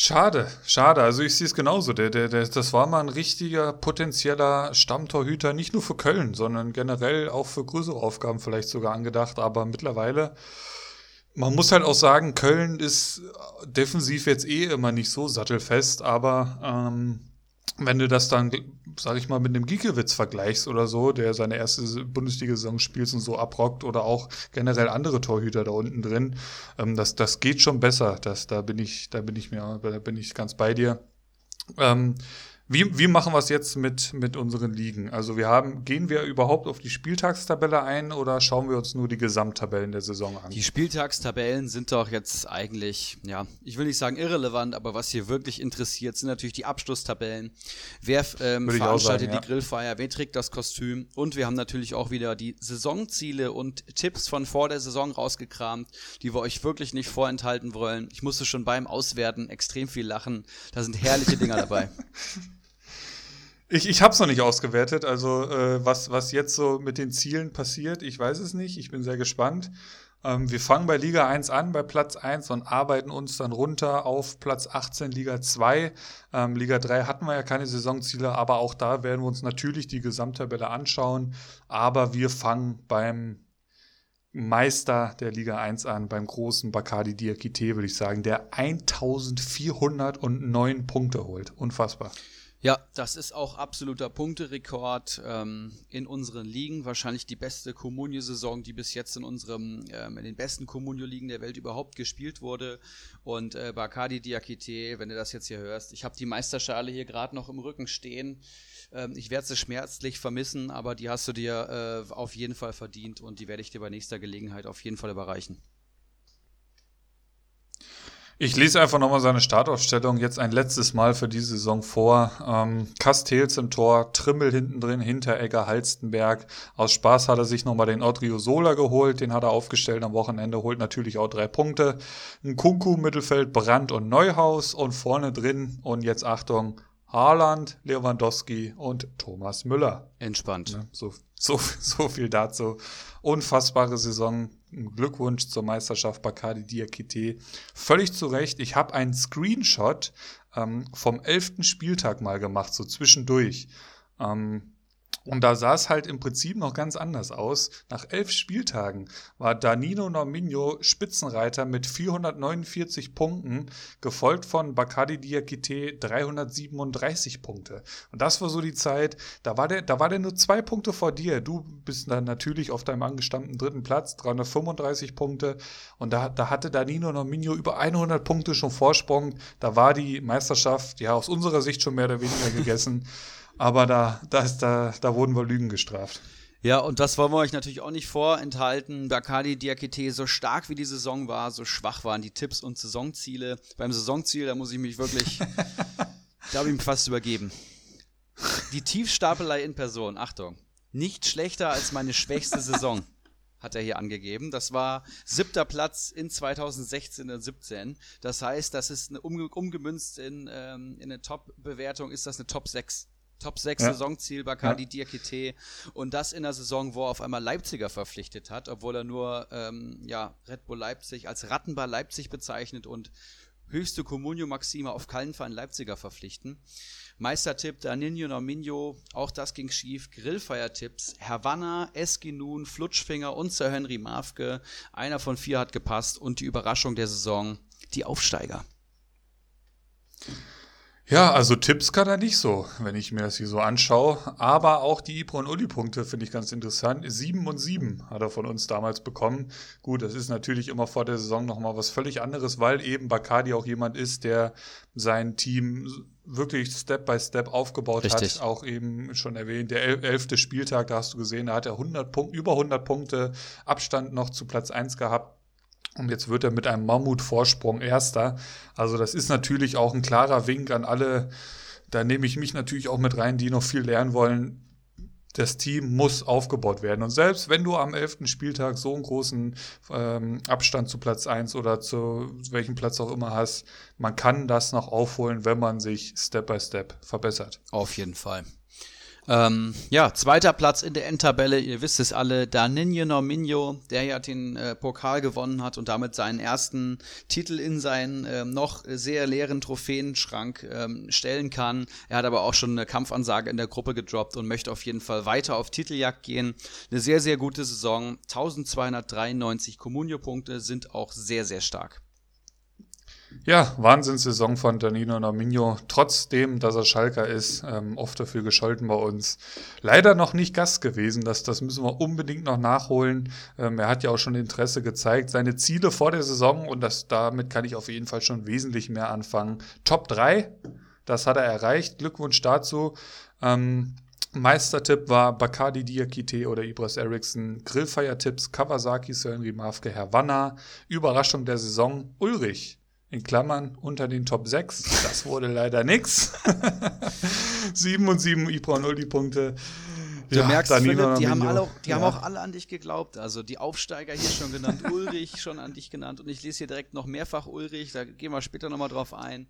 Schade, schade. Also ich sehe es genauso. Der, der, der, das war mal ein richtiger potenzieller Stammtorhüter, nicht nur für Köln, sondern generell auch für größere Aufgaben vielleicht sogar angedacht. Aber mittlerweile, man muss halt auch sagen, Köln ist defensiv jetzt eh immer nicht so sattelfest, aber ähm, wenn du das dann, sag ich mal, mit dem Giekewitz vergleichst oder so, der seine erste Bundesliga-Saison spielt und so abrockt oder auch generell andere Torhüter da unten drin, ähm, das, das geht schon besser. Das, da bin ich, da bin ich mir, da bin ich ganz bei dir. Ähm, wie, wie machen wir es jetzt mit, mit unseren Ligen? Also wir haben, gehen wir überhaupt auf die Spieltagstabelle ein oder schauen wir uns nur die Gesamttabellen der Saison an? Die Spieltagstabellen sind doch jetzt eigentlich, ja, ich will nicht sagen irrelevant, aber was hier wirklich interessiert, sind natürlich die Abschlusstabellen. Wer ähm, veranstaltet sagen, die Grillfeier, wer trägt das Kostüm? Und wir haben natürlich auch wieder die Saisonziele und Tipps von vor der Saison rausgekramt, die wir euch wirklich nicht vorenthalten wollen. Ich musste schon beim Auswerten extrem viel lachen. Da sind herrliche Dinger dabei. [LAUGHS] Ich, ich habe es noch nicht ausgewertet, also äh, was, was jetzt so mit den Zielen passiert, ich weiß es nicht. Ich bin sehr gespannt. Ähm, wir fangen bei Liga 1 an, bei Platz 1 und arbeiten uns dann runter auf Platz 18, Liga 2. Ähm, Liga 3 hatten wir ja keine Saisonziele, aber auch da werden wir uns natürlich die Gesamttabelle anschauen. Aber wir fangen beim Meister der Liga 1 an, beim großen Bacardi Diakite, würde ich sagen, der 1409 Punkte holt. Unfassbar. Ja, das ist auch absoluter Punkterekord ähm, in unseren Ligen. Wahrscheinlich die beste Comunio-Saison, die bis jetzt in unserem, ähm, in den besten Comunio-Ligen der Welt überhaupt gespielt wurde. Und äh, Bacardi Diakite, wenn du das jetzt hier hörst, ich habe die Meisterschale hier gerade noch im Rücken stehen. Ähm, ich werde sie schmerzlich vermissen, aber die hast du dir äh, auf jeden Fall verdient und die werde ich dir bei nächster Gelegenheit auf jeden Fall überreichen. Ich lese einfach nochmal seine Startaufstellung jetzt ein letztes Mal für diese Saison vor. Ähm, Castells im Tor, Trimmel hinten drin, Hinteregger, Halstenberg. Aus Spaß hat er sich nochmal den Audrio Sola geholt, den hat er aufgestellt am Wochenende, holt natürlich auch drei Punkte. Ein Kunku, Mittelfeld, Brandt und Neuhaus und vorne drin und jetzt Achtung, Haaland, Lewandowski und Thomas Müller. Entspannt. Ne, so, so, [LAUGHS] so viel dazu. Unfassbare Saison Glückwunsch zur Meisterschaft Bacardi Diakite. Völlig zu Recht. Ich habe einen Screenshot ähm, vom elften Spieltag mal gemacht, so zwischendurch. Ähm, und da sah es halt im Prinzip noch ganz anders aus. Nach elf Spieltagen war Danilo Norminho Spitzenreiter mit 449 Punkten, gefolgt von Bacardi Diakite 337 Punkte. Und das war so die Zeit, da war der, da war der nur zwei Punkte vor dir. Du bist dann natürlich auf deinem angestammten dritten Platz, 335 Punkte. Und da, da hatte Danilo Norminho über 100 Punkte schon Vorsprung. Da war die Meisterschaft, ja, aus unserer Sicht schon mehr oder weniger gegessen. [LAUGHS] Aber da, da, ist, da, da wurden wir Lügen gestraft. Ja, und das wollen wir euch natürlich auch nicht vorenthalten. Bacardi Diakite, so stark wie die Saison war, so schwach waren die Tipps und Saisonziele. Beim Saisonziel, da muss ich mich wirklich, [LAUGHS] da habe ich mich fast übergeben. Die Tiefstapelei in Person, Achtung, nicht schlechter als meine schwächste Saison, hat er hier angegeben. Das war siebter Platz in 2016 und 17. Das heißt, das ist eine, umgemünzt in, ähm, in eine Top-Bewertung, ist das eine Top 6. Top 6 ja. Saisonziel Bacardi ja. Diakite und das in der Saison, wo er auf einmal Leipziger verpflichtet hat, obwohl er nur ähm, ja, Red Bull Leipzig als Rattenbar Leipzig bezeichnet und höchste Comunio Maxima auf keinen Fall einen Leipziger verpflichten. Meistertipp Danino Norminho, auch das ging schief. Grillfeiertipps, Havanna, Eskinun, Flutschfinger und Sir Henry Mafke. Einer von vier hat gepasst und die Überraschung der Saison, die Aufsteiger. Ja, also Tipps kann er nicht so, wenn ich mir das hier so anschaue. Aber auch die Ibro und Uli-Punkte finde ich ganz interessant. Sieben und sieben hat er von uns damals bekommen. Gut, das ist natürlich immer vor der Saison nochmal was völlig anderes, weil eben Bacardi auch jemand ist, der sein Team wirklich Step by Step aufgebaut Richtig. hat. Auch eben schon erwähnt, der elfte Spieltag, da hast du gesehen, da hat er 100 Punkte, über 100 Punkte Abstand noch zu Platz 1 gehabt. Und jetzt wird er mit einem Mammutvorsprung Erster. Also das ist natürlich auch ein klarer Wink an alle. Da nehme ich mich natürlich auch mit rein, die noch viel lernen wollen. das Team muss aufgebaut werden. Und selbst wenn du am 11. Spieltag so einen großen ähm, Abstand zu Platz 1 oder zu welchem Platz auch immer hast, man kann das noch aufholen, wenn man sich Step by Step verbessert. Auf jeden Fall. Ähm, ja, zweiter Platz in der Endtabelle, ihr wisst es alle, Daninho Norminho, der ja den äh, Pokal gewonnen hat und damit seinen ersten Titel in seinen äh, noch sehr leeren Trophäenschrank ähm, stellen kann. Er hat aber auch schon eine Kampfansage in der Gruppe gedroppt und möchte auf jeden Fall weiter auf Titeljagd gehen. Eine sehr, sehr gute Saison. 1293 Comunio-Punkte sind auch sehr, sehr stark. Ja, Wahnsinnssaison von Danilo Nominho. Trotzdem, dass er Schalker ist, ähm, oft dafür gescholten bei uns. Leider noch nicht Gast gewesen. Das, das müssen wir unbedingt noch nachholen. Ähm, er hat ja auch schon Interesse gezeigt. Seine Ziele vor der Saison, und das, damit kann ich auf jeden Fall schon wesentlich mehr anfangen. Top 3, das hat er erreicht. Glückwunsch dazu. Ähm, Meistertipp war Bacardi Diakite oder Ibras Eriksson. Grillfeiertipps Kawasaki, Sören Rimavke, Herr Wanner. Überraschung der Saison Ulrich in Klammern unter den Top 6. Das wurde leider nix. [LAUGHS] 7 und 7 Ibra 0 die Punkte. Du ja, merkst, Philipp, die, haben, alle auch, die ja. haben auch alle an dich geglaubt. Also die Aufsteiger hier schon genannt, Ulrich schon an dich genannt. Und ich lese hier direkt noch mehrfach Ulrich, da gehen wir später nochmal drauf ein.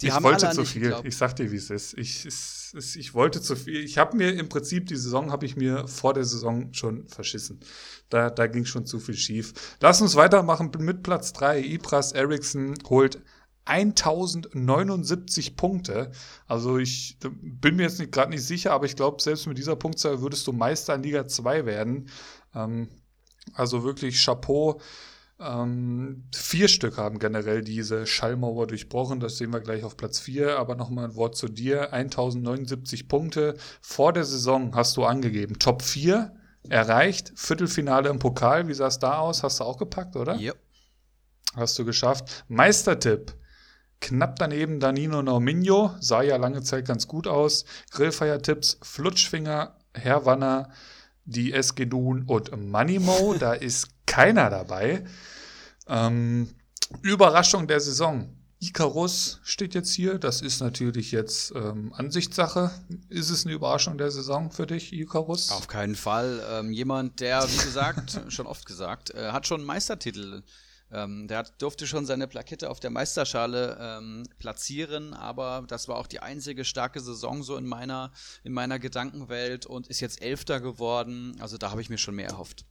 Die ich wollte zu viel. Geglaubt. Ich sag dir, wie es ist. Ich, es, es, ich wollte zu viel. Ich habe mir im Prinzip die Saison habe ich mir vor der Saison schon verschissen. Da, da ging schon zu viel schief. Lass uns weitermachen mit Platz 3. Ibras Eriksson holt 1079 Punkte. Also ich bin mir jetzt gerade nicht sicher, aber ich glaube, selbst mit dieser Punktzahl würdest du Meister in Liga 2 werden. Ähm, also wirklich Chapeau. Ähm, vier Stück haben generell diese Schallmauer durchbrochen. Das sehen wir gleich auf Platz vier. Aber nochmal ein Wort zu dir. 1079 Punkte. Vor der Saison hast du angegeben. Top 4 erreicht. Viertelfinale im Pokal. Wie sah es da aus? Hast du auch gepackt, oder? Ja. Hast du geschafft. Meistertipp. Knapp daneben Danino Norminho. Sah ja lange Zeit ganz gut aus. Grillfeiertipps. Flutschfinger. Herr Wanner die SG Dun und Moneymo. Da ist keiner dabei. Ähm, Überraschung der Saison. Icarus steht jetzt hier. Das ist natürlich jetzt ähm, Ansichtssache. Ist es eine Überraschung der Saison für dich, Icarus? Auf keinen Fall. Ähm, jemand, der, wie gesagt, [LAUGHS] schon oft gesagt, äh, hat schon einen Meistertitel ähm, der hat, durfte schon seine Plakette auf der Meisterschale ähm, platzieren, aber das war auch die einzige starke Saison so in meiner, in meiner Gedankenwelt und ist jetzt Elfter geworden. Also da habe ich mir schon mehr erhofft.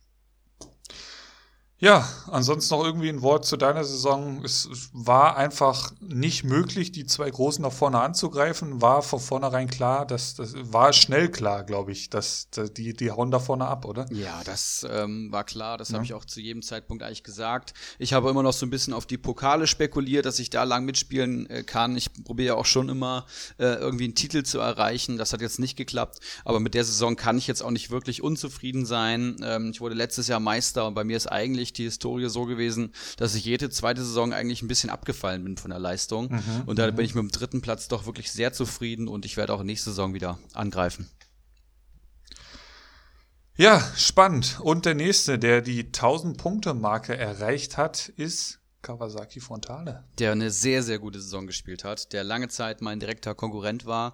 Ja, ansonsten noch irgendwie ein Wort zu deiner Saison. Es war einfach nicht möglich, die zwei Großen nach vorne anzugreifen. War von vornherein klar, dass das war schnell klar, glaube ich, dass, die, die hauen da vorne ab, oder? Ja, das ähm, war klar. Das ja. habe ich auch zu jedem Zeitpunkt eigentlich gesagt. Ich habe immer noch so ein bisschen auf die Pokale spekuliert, dass ich da lang mitspielen äh, kann. Ich probiere ja auch schon immer äh, irgendwie einen Titel zu erreichen. Das hat jetzt nicht geklappt. Aber mit der Saison kann ich jetzt auch nicht wirklich unzufrieden sein. Ähm, ich wurde letztes Jahr Meister und bei mir ist eigentlich die Historie so gewesen, dass ich jede zweite Saison eigentlich ein bisschen abgefallen bin von der Leistung. Mhm, und da bin mhm. ich mit dem dritten Platz doch wirklich sehr zufrieden und ich werde auch nächste Saison wieder angreifen. Ja, spannend. Und der nächste, der die 1000-Punkte-Marke erreicht hat, ist Kawasaki Frontale. Der eine sehr, sehr gute Saison gespielt hat, der lange Zeit mein direkter Konkurrent war,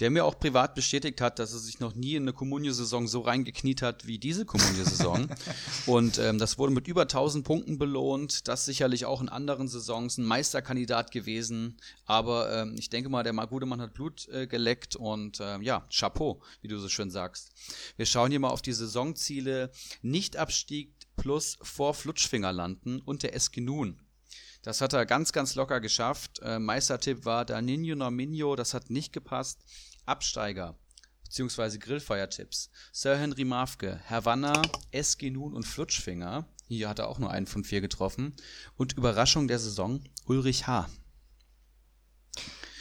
der mir auch privat bestätigt hat, dass er sich noch nie in eine Comunio-Saison so reingekniet hat wie diese Comunio-Saison. [LAUGHS] und ähm, das wurde mit über 1000 Punkten belohnt. Das sicherlich auch in anderen Saisons ein Meisterkandidat gewesen. Aber ähm, ich denke mal, der gute Mann hat Blut äh, geleckt und ähm, ja, Chapeau, wie du so schön sagst. Wir schauen hier mal auf die Saisonziele. Nicht-Abstieg plus vor Flutschfinger landen und der Eskinun. Das hat er ganz, ganz locker geschafft. Äh, Meistertipp war Danino Norminho, das hat nicht gepasst. Absteiger beziehungsweise Grillfeiertipps. Sir Henry Mafke, Havanna, Eskinun und Flutschfinger. Hier hat er auch nur einen von vier getroffen. Und Überraschung der Saison, Ulrich H.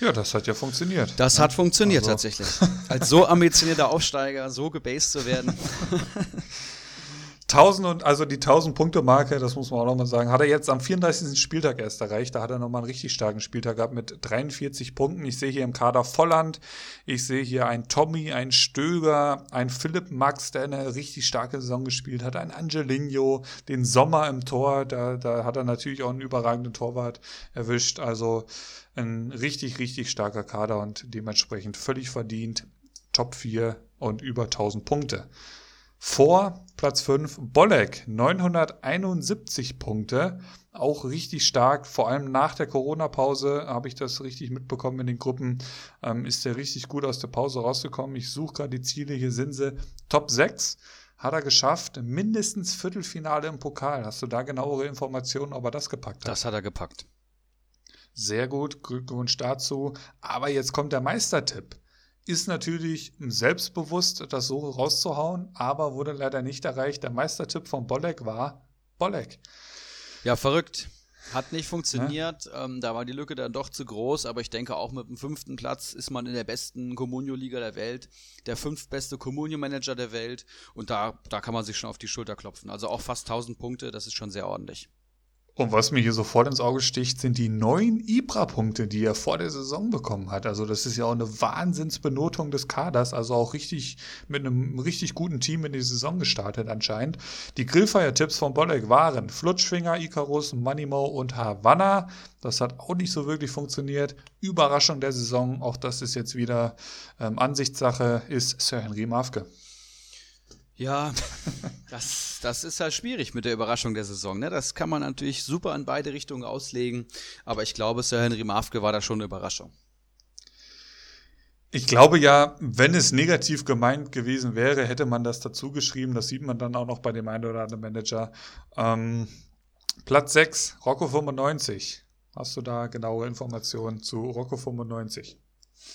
Ja, das hat ja funktioniert. Das ne? hat funktioniert also. tatsächlich. Als so ambitionierter Aufsteiger, so gebased zu werden. [LAUGHS] 1000 und also die 1000 Punkte Marke, das muss man auch nochmal sagen, hat er jetzt am 34. Spieltag erst erreicht. Da hat er nochmal einen richtig starken Spieltag gehabt mit 43 Punkten. Ich sehe hier im Kader Volland, ich sehe hier einen Tommy, einen Stöger, einen Philipp Max, der eine richtig starke Saison gespielt hat, ein Angelino, den Sommer im Tor, da, da hat er natürlich auch einen überragenden Torwart erwischt. Also ein richtig, richtig starker Kader und dementsprechend völlig verdient Top 4 und über 1000 Punkte. Vor Platz 5 Bolek, 971 Punkte. Auch richtig stark, vor allem nach der Corona-Pause habe ich das richtig mitbekommen in den Gruppen. Ähm, ist er richtig gut aus der Pause rausgekommen. Ich suche gerade die Ziele, hier sind sie. Top 6 hat er geschafft, mindestens Viertelfinale im Pokal. Hast du da genauere Informationen, ob er das gepackt hat? Das hat er gepackt. Sehr gut, Glückwunsch dazu. Aber jetzt kommt der Meistertipp ist natürlich selbstbewusst, das so rauszuhauen, aber wurde leider nicht erreicht. Der Meistertipp von Bolek war Bolek. Ja, verrückt. Hat nicht funktioniert. Ja. Ähm, da war die Lücke dann doch zu groß, aber ich denke auch mit dem fünften Platz ist man in der besten Comunio-Liga der Welt, der fünftbeste Comunio-Manager der Welt und da, da kann man sich schon auf die Schulter klopfen. Also auch fast 1000 Punkte, das ist schon sehr ordentlich. Und was mir hier sofort ins Auge sticht, sind die neun Ibra-Punkte, die er vor der Saison bekommen hat. Also das ist ja auch eine Wahnsinnsbenotung des Kaders, also auch richtig mit einem richtig guten Team in die Saison gestartet anscheinend. Die Grillfire-Tipps von Bolek waren Flutschfinger, Icarus, Manimo und Havanna. Das hat auch nicht so wirklich funktioniert. Überraschung der Saison, auch das ist jetzt wieder ähm, Ansichtssache, ist Sir Henry Mafke. Ja, [LAUGHS] das, das ist halt schwierig mit der Überraschung der Saison. Ne? Das kann man natürlich super in beide Richtungen auslegen, aber ich glaube, Sir Henry Mafke war da schon eine Überraschung. Ich glaube ja, wenn es negativ gemeint gewesen wäre, hätte man das dazu geschrieben. Das sieht man dann auch noch bei dem einen oder anderen Manager. Ähm, Platz 6, Rocco 95. Hast du da genaue Informationen zu Rocco 95?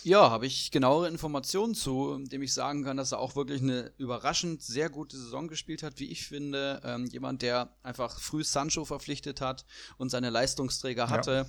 Ja, habe ich genauere Informationen zu, indem ich sagen kann, dass er auch wirklich eine überraschend sehr gute Saison gespielt hat, wie ich finde. Ähm, jemand, der einfach früh Sancho verpflichtet hat und seine Leistungsträger hatte. Ja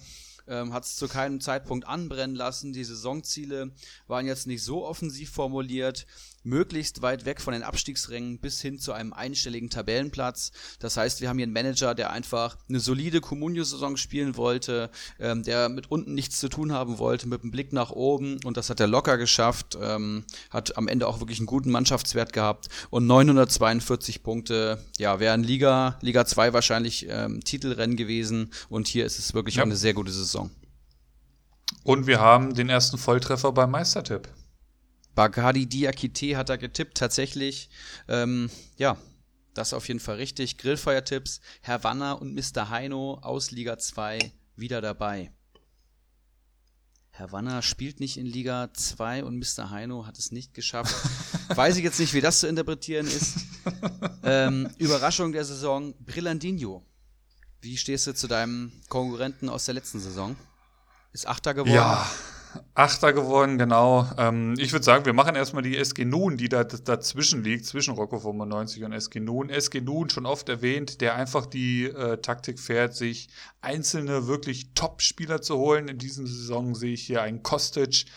ähm, hat es zu keinem Zeitpunkt anbrennen lassen. Die Saisonziele waren jetzt nicht so offensiv formuliert möglichst weit weg von den Abstiegsrängen bis hin zu einem einstelligen Tabellenplatz. Das heißt, wir haben hier einen Manager, der einfach eine solide Comunio-Saison spielen wollte, ähm, der mit unten nichts zu tun haben wollte, mit einem Blick nach oben und das hat er locker geschafft, ähm, hat am Ende auch wirklich einen guten Mannschaftswert gehabt und 942 Punkte, ja, wären Liga, Liga 2 wahrscheinlich ähm, Titelrennen gewesen und hier ist es wirklich ja. eine sehr gute Saison. Und wir haben den ersten Volltreffer beim Meistertipp. Bagadi Diakite hat er getippt, tatsächlich. Ähm, ja, das auf jeden Fall richtig. Grillfeuertipps, Herr Wanner und Mr. Heino aus Liga 2 wieder dabei. Herr Wanner spielt nicht in Liga 2 und Mr. Heino hat es nicht geschafft. [LAUGHS] Weiß ich jetzt nicht, wie das zu interpretieren ist. Ähm, Überraschung der Saison, Brillandinho. Wie stehst du zu deinem Konkurrenten aus der letzten Saison? Ist Achter geworden? Ja, Achter geworden, genau. Ähm, ich würde sagen, wir machen erstmal die SG Nun, die da dazwischen liegt, zwischen Rocco 95 und SG Nun. SG Nun, schon oft erwähnt, der einfach die äh, Taktik fährt, sich einzelne wirklich Top-Spieler zu holen. In diesem Saison sehe ich hier einen Kostic,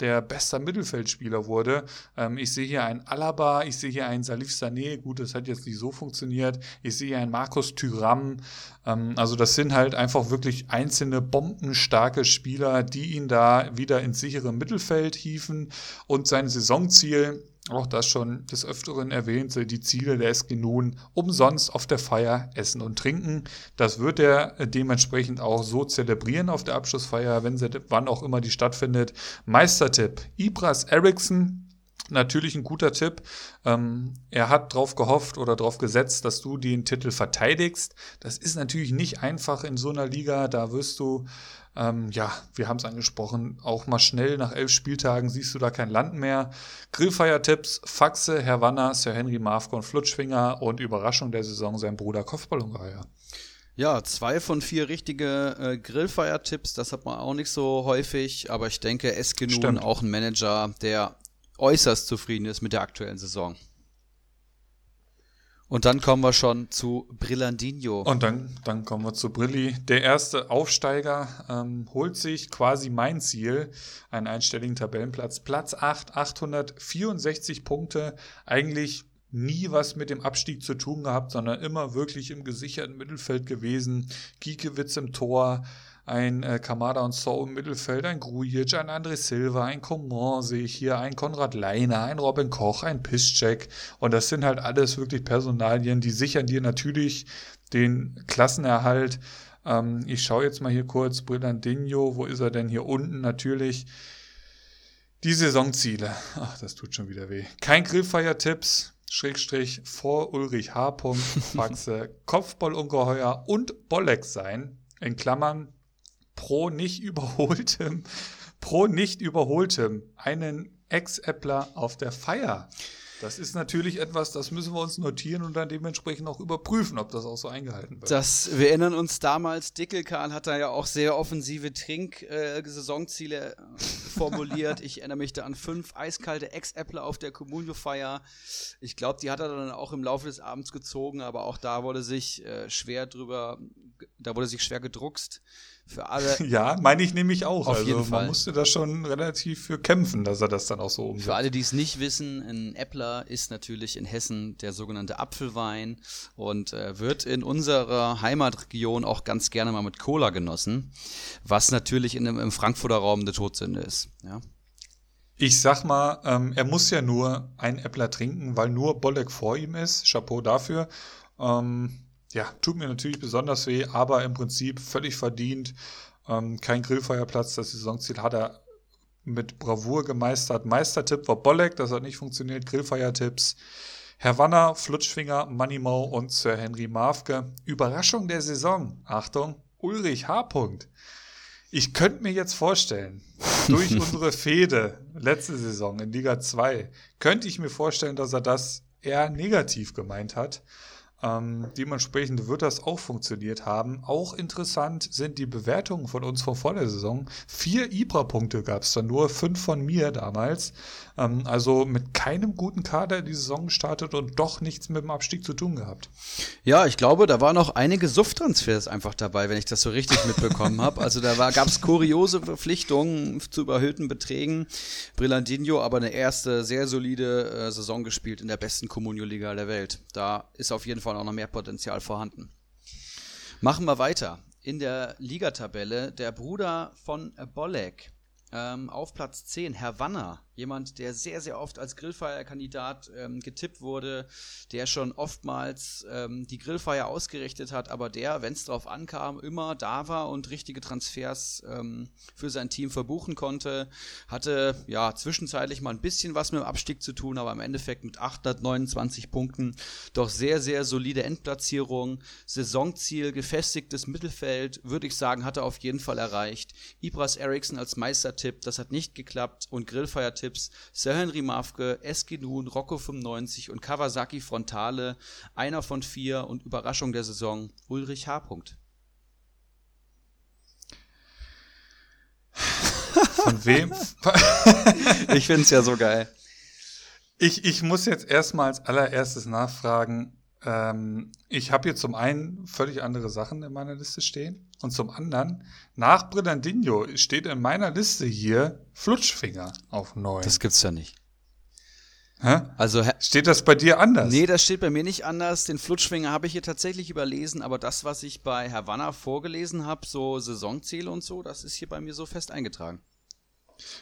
der bester Mittelfeldspieler wurde. Ähm, ich sehe hier einen Alaba, ich sehe hier einen Salif Sané, gut, das hat jetzt nicht so funktioniert. Ich sehe hier einen Markus Thüram. Ähm, also das sind halt einfach wirklich einzelne bombenstarke Spieler, die ihn da wieder ins sichere Mittelfeld hieven. Und sein Saisonziel auch das schon des Öfteren erwähnte, die Ziele der Nun umsonst auf der Feier essen und trinken. Das wird er äh, dementsprechend auch so zelebrieren auf der Abschlussfeier, wenn sie, wann auch immer die stattfindet. Meistertipp, Ibras Eriksson, natürlich ein guter Tipp. Ähm, er hat darauf gehofft oder darauf gesetzt, dass du den Titel verteidigst. Das ist natürlich nicht einfach in so einer Liga. Da wirst du ähm, ja, wir haben es angesprochen, auch mal schnell nach elf Spieltagen siehst du da kein Land mehr. Grillfeiertipps, Faxe, Herr Wanner, Sir Henry Marfko und Flutschfinger und Überraschung der Saison sein Bruder Kopfballungeheuer. Ja, zwei von vier richtige äh, Grillfeiertipps, das hat man auch nicht so häufig, aber ich denke, Eskenun auch ein Manager, der äußerst zufrieden ist mit der aktuellen Saison. Und dann kommen wir schon zu Brillandinho. Und dann, dann kommen wir zu Brilli. Der erste Aufsteiger ähm, holt sich quasi mein Ziel, einen einstelligen Tabellenplatz. Platz 8, 864 Punkte. Eigentlich nie was mit dem Abstieg zu tun gehabt, sondern immer wirklich im gesicherten Mittelfeld gewesen. Giekewitz im Tor, ein äh, Kamada und So im Mittelfeld, ein Grujic, ein André Silva, ein Coman sehe ich hier, ein Konrad Leiner, ein Robin Koch, ein Piszczek und das sind halt alles wirklich Personalien, die sichern dir natürlich den Klassenerhalt. Ähm, ich schaue jetzt mal hier kurz, Brillandinho, wo ist er denn hier unten? Natürlich Die Saisonziele. Ach, das tut schon wieder weh. Kein Grillfeier-Tipps. Schrägstrich vor Ulrich H. [LAUGHS] Faxe Kopfballungeheuer und Bolleck sein. In Klammern pro nicht überholtem, [LAUGHS] pro nicht überholtem einen Ex-Äppler auf der Feier. Das ist natürlich etwas, das müssen wir uns notieren und dann dementsprechend auch überprüfen, ob das auch so eingehalten wird. Das, wir erinnern uns damals, Dickelkahn hat da ja auch sehr offensive Trink-Saisonziele äh, [LAUGHS] formuliert. ich erinnere mich da an fünf eiskalte Ex-Äppler auf der Communio-Feier. Ich glaube, die hat er dann auch im Laufe des Abends gezogen, aber auch da wurde sich äh, schwer drüber, da wurde sich schwer gedruckst für alle. [LAUGHS] Ja, meine ich nämlich auch. Auf also jeden Fall. man musste da schon relativ für kämpfen, dass er das dann auch so umsetzt. Für alle, die es nicht wissen, ein Äppler ist natürlich in Hessen der sogenannte Apfelwein und äh, wird in unserer Heimatregion auch ganz gerne mal mit Cola genossen, was natürlich in, im Frankfurter Raum eine Todsünde ist. Ja. Ich sag mal, ähm, er muss ja nur ein Äppler trinken, weil nur Bolleck vor ihm ist. Chapeau dafür. Ähm, ja, tut mir natürlich besonders weh, aber im Prinzip völlig verdient. Ähm, kein Grillfeuerplatz, das Saisonziel hat er mit Bravour gemeistert. Meistertipp war Bolleck, das hat nicht funktioniert. Grillfeiertipps. Herr Wanner, Flutschfinger, Moneymo und Sir Henry Mafke. Überraschung der Saison. Achtung, Ulrich H. Ich könnte mir jetzt vorstellen, [LAUGHS] durch unsere Fehde letzte Saison in Liga 2, könnte ich mir vorstellen, dass er das eher negativ gemeint hat. Ähm, dementsprechend wird das auch funktioniert haben. Auch interessant sind die Bewertungen von uns von vor der Saison. Vier Ibra-Punkte gab es dann nur, fünf von mir damals. Ähm, also mit keinem guten Kader die Saison gestartet und doch nichts mit dem Abstieg zu tun gehabt. Ja, ich glaube, da waren auch einige Suft-Transfers einfach dabei, wenn ich das so richtig mitbekommen habe. Also da gab es kuriose Verpflichtungen zu überhöhten Beträgen. Brillandinho aber eine erste sehr solide äh, Saison gespielt in der besten Comunio-Liga der Welt. Da ist auf jeden Fall auch noch mehr Potenzial vorhanden. Machen wir weiter. In der Ligatabelle der Bruder von Bolek ähm, auf Platz 10, Herr Wanner, jemand, der sehr, sehr oft als Grillfeierkandidat ähm, getippt wurde, der schon oftmals ähm, die Grillfeier ausgerichtet hat, aber der, wenn es darauf ankam, immer da war und richtige Transfers ähm, für sein Team verbuchen konnte, hatte ja zwischenzeitlich mal ein bisschen was mit dem Abstieg zu tun, aber im Endeffekt mit 829 Punkten doch sehr, sehr solide Endplatzierung, Saisonziel, gefestigtes Mittelfeld, würde ich sagen, hat er auf jeden Fall erreicht. Ibras Eriksson als Meistertipp, das hat nicht geklappt und Grillfeiertipp Tipps Sir Henry Mafke, Eskidun, Rocco 95 und Kawasaki Frontale, einer von vier und Überraschung der Saison Ulrich H. Von wem? [LAUGHS] ich finde es ja so geil. Ich, ich muss jetzt erstmal als allererstes nachfragen. Ähm, ich habe hier zum einen völlig andere Sachen in meiner Liste stehen. Und zum anderen, nach Brillandinho steht in meiner Liste hier Flutschfinger auf 9. Das gibt's ja nicht. Hä? Also steht das bei dir anders? Nee, das steht bei mir nicht anders. Den Flutschfinger habe ich hier tatsächlich überlesen, aber das, was ich bei Havanna vorgelesen habe, so Saisonziele und so, das ist hier bei mir so fest eingetragen.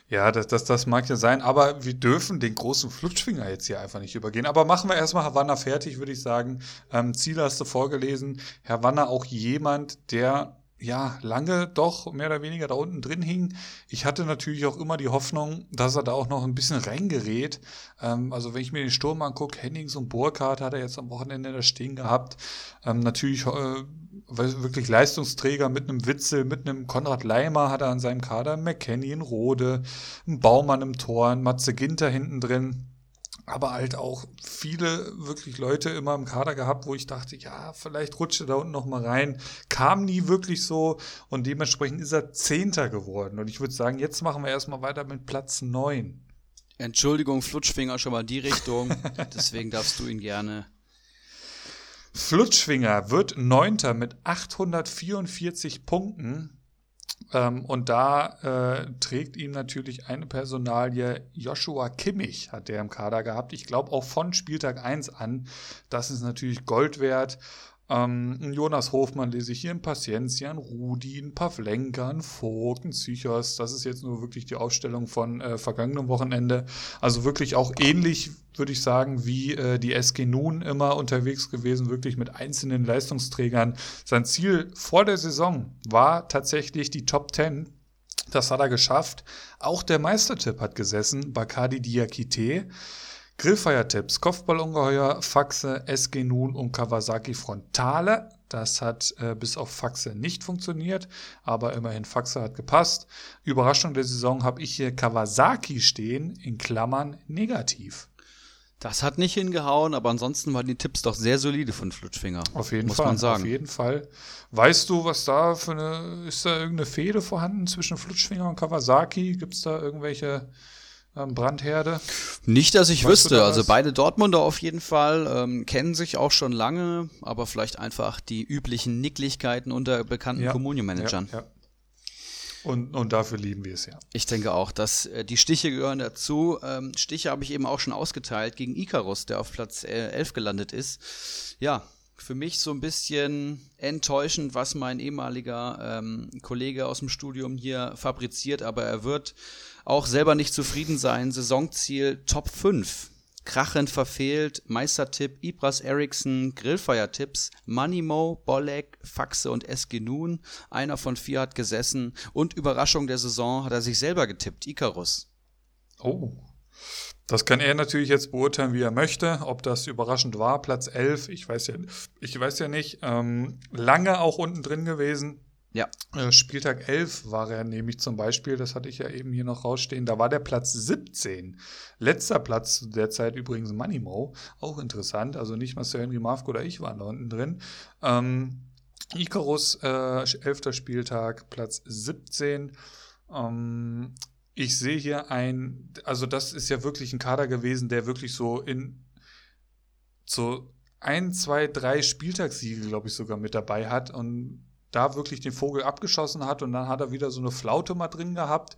Ja, das, das, das mag ja sein, aber wir dürfen den großen Flutschfinger jetzt hier einfach nicht übergehen. Aber machen wir erstmal Havanna fertig, würde ich sagen. Ähm, Ziele hast du vorgelesen. Havanna auch jemand, der ja, lange doch mehr oder weniger da unten drin hing. Ich hatte natürlich auch immer die Hoffnung, dass er da auch noch ein bisschen reingerät. Ähm, also wenn ich mir den Sturm angucke, Hennings und Burkhardt hat er jetzt am Wochenende da stehen gehabt. Ähm, natürlich äh, wirklich Leistungsträger mit einem Witzel, mit einem Konrad Leimer hat er an seinem Kader, McKenny in Rode, ein Baumann im Tor, ein Matze Ginter hinten drin aber halt auch viele wirklich Leute immer im Kader gehabt, wo ich dachte, ja, vielleicht rutscht er da unten noch mal rein. Kam nie wirklich so und dementsprechend ist er Zehnter geworden. Und ich würde sagen, jetzt machen wir erstmal weiter mit Platz neun. Entschuldigung, Flutschfinger schon mal die Richtung. Deswegen darfst du ihn gerne. Flutschfinger wird Neunter mit 844 Punkten. Ähm, und da äh, trägt ihm natürlich eine Personalie, Joshua Kimmich hat der im Kader gehabt. Ich glaube auch von Spieltag 1 an. Das ist natürlich Gold wert. Ähm, Jonas Hofmann lese ich hier in Paciencia, ein Rudi, ein Pavlenka, ein Vogt, ein Psychos. Das ist jetzt nur wirklich die Aufstellung von äh, vergangenem Wochenende. Also wirklich auch ähnlich, würde ich sagen, wie äh, die SG Nun immer unterwegs gewesen, wirklich mit einzelnen Leistungsträgern. Sein Ziel vor der Saison war tatsächlich die Top 10 Das hat er geschafft. Auch der Meistertipp hat gesessen, Bacardi Diakite. Grillfeiertipps, Kopfballungeheuer, Faxe, SG Nun und Kawasaki Frontale. Das hat äh, bis auf Faxe nicht funktioniert, aber immerhin Faxe hat gepasst. Überraschung der Saison habe ich hier Kawasaki stehen, in Klammern negativ. Das hat nicht hingehauen, aber ansonsten waren die Tipps doch sehr solide von Flutschfinger. Auf jeden muss Fall, man sagen. Auf jeden Fall. Weißt du, was da für eine, ist da irgendeine Fehde vorhanden zwischen Flutschfinger und Kawasaki? Gibt es da irgendwelche Brandherde? Nicht, dass ich weißt wüsste. Also beide Dortmunder auf jeden Fall ähm, kennen sich auch schon lange, aber vielleicht einfach die üblichen Nicklichkeiten unter bekannten ja, Communio-Managern. Ja, ja. Und, und dafür lieben wir es ja. Ich denke auch, dass äh, die Stiche gehören dazu. Ähm, Stiche habe ich eben auch schon ausgeteilt gegen Icarus, der auf Platz äh, 11 gelandet ist. Ja, für mich so ein bisschen enttäuschend, was mein ehemaliger ähm, Kollege aus dem Studium hier fabriziert, aber er wird auch selber nicht zufrieden sein. Saisonziel Top 5. Krachend verfehlt, Meistertipp, Ibras Eriksson, Grillfeiertipps, Moneymo, Bolek, Faxe und Esgenun. Einer von vier hat gesessen und Überraschung der Saison hat er sich selber getippt, Icarus. Oh, das kann er natürlich jetzt beurteilen, wie er möchte. Ob das überraschend war, Platz 11, ich weiß ja, ich weiß ja nicht. Ähm, lange auch unten drin gewesen. Ja. Äh, Spieltag 11 war er nämlich zum Beispiel, das hatte ich ja eben hier noch rausstehen, da war der Platz 17. Letzter Platz derzeit übrigens Moneymo, auch interessant. Also nicht mal Sir Henry Mavko oder ich waren da unten drin. Ähm, Icarus, äh, 11. Spieltag, Platz 17. Ähm, ich sehe hier ein, also das ist ja wirklich ein Kader gewesen, der wirklich so in so ein, zwei, drei Spieltagssiege, glaube ich, sogar mit dabei hat und da wirklich den Vogel abgeschossen hat und dann hat er wieder so eine Flaute mal drin gehabt.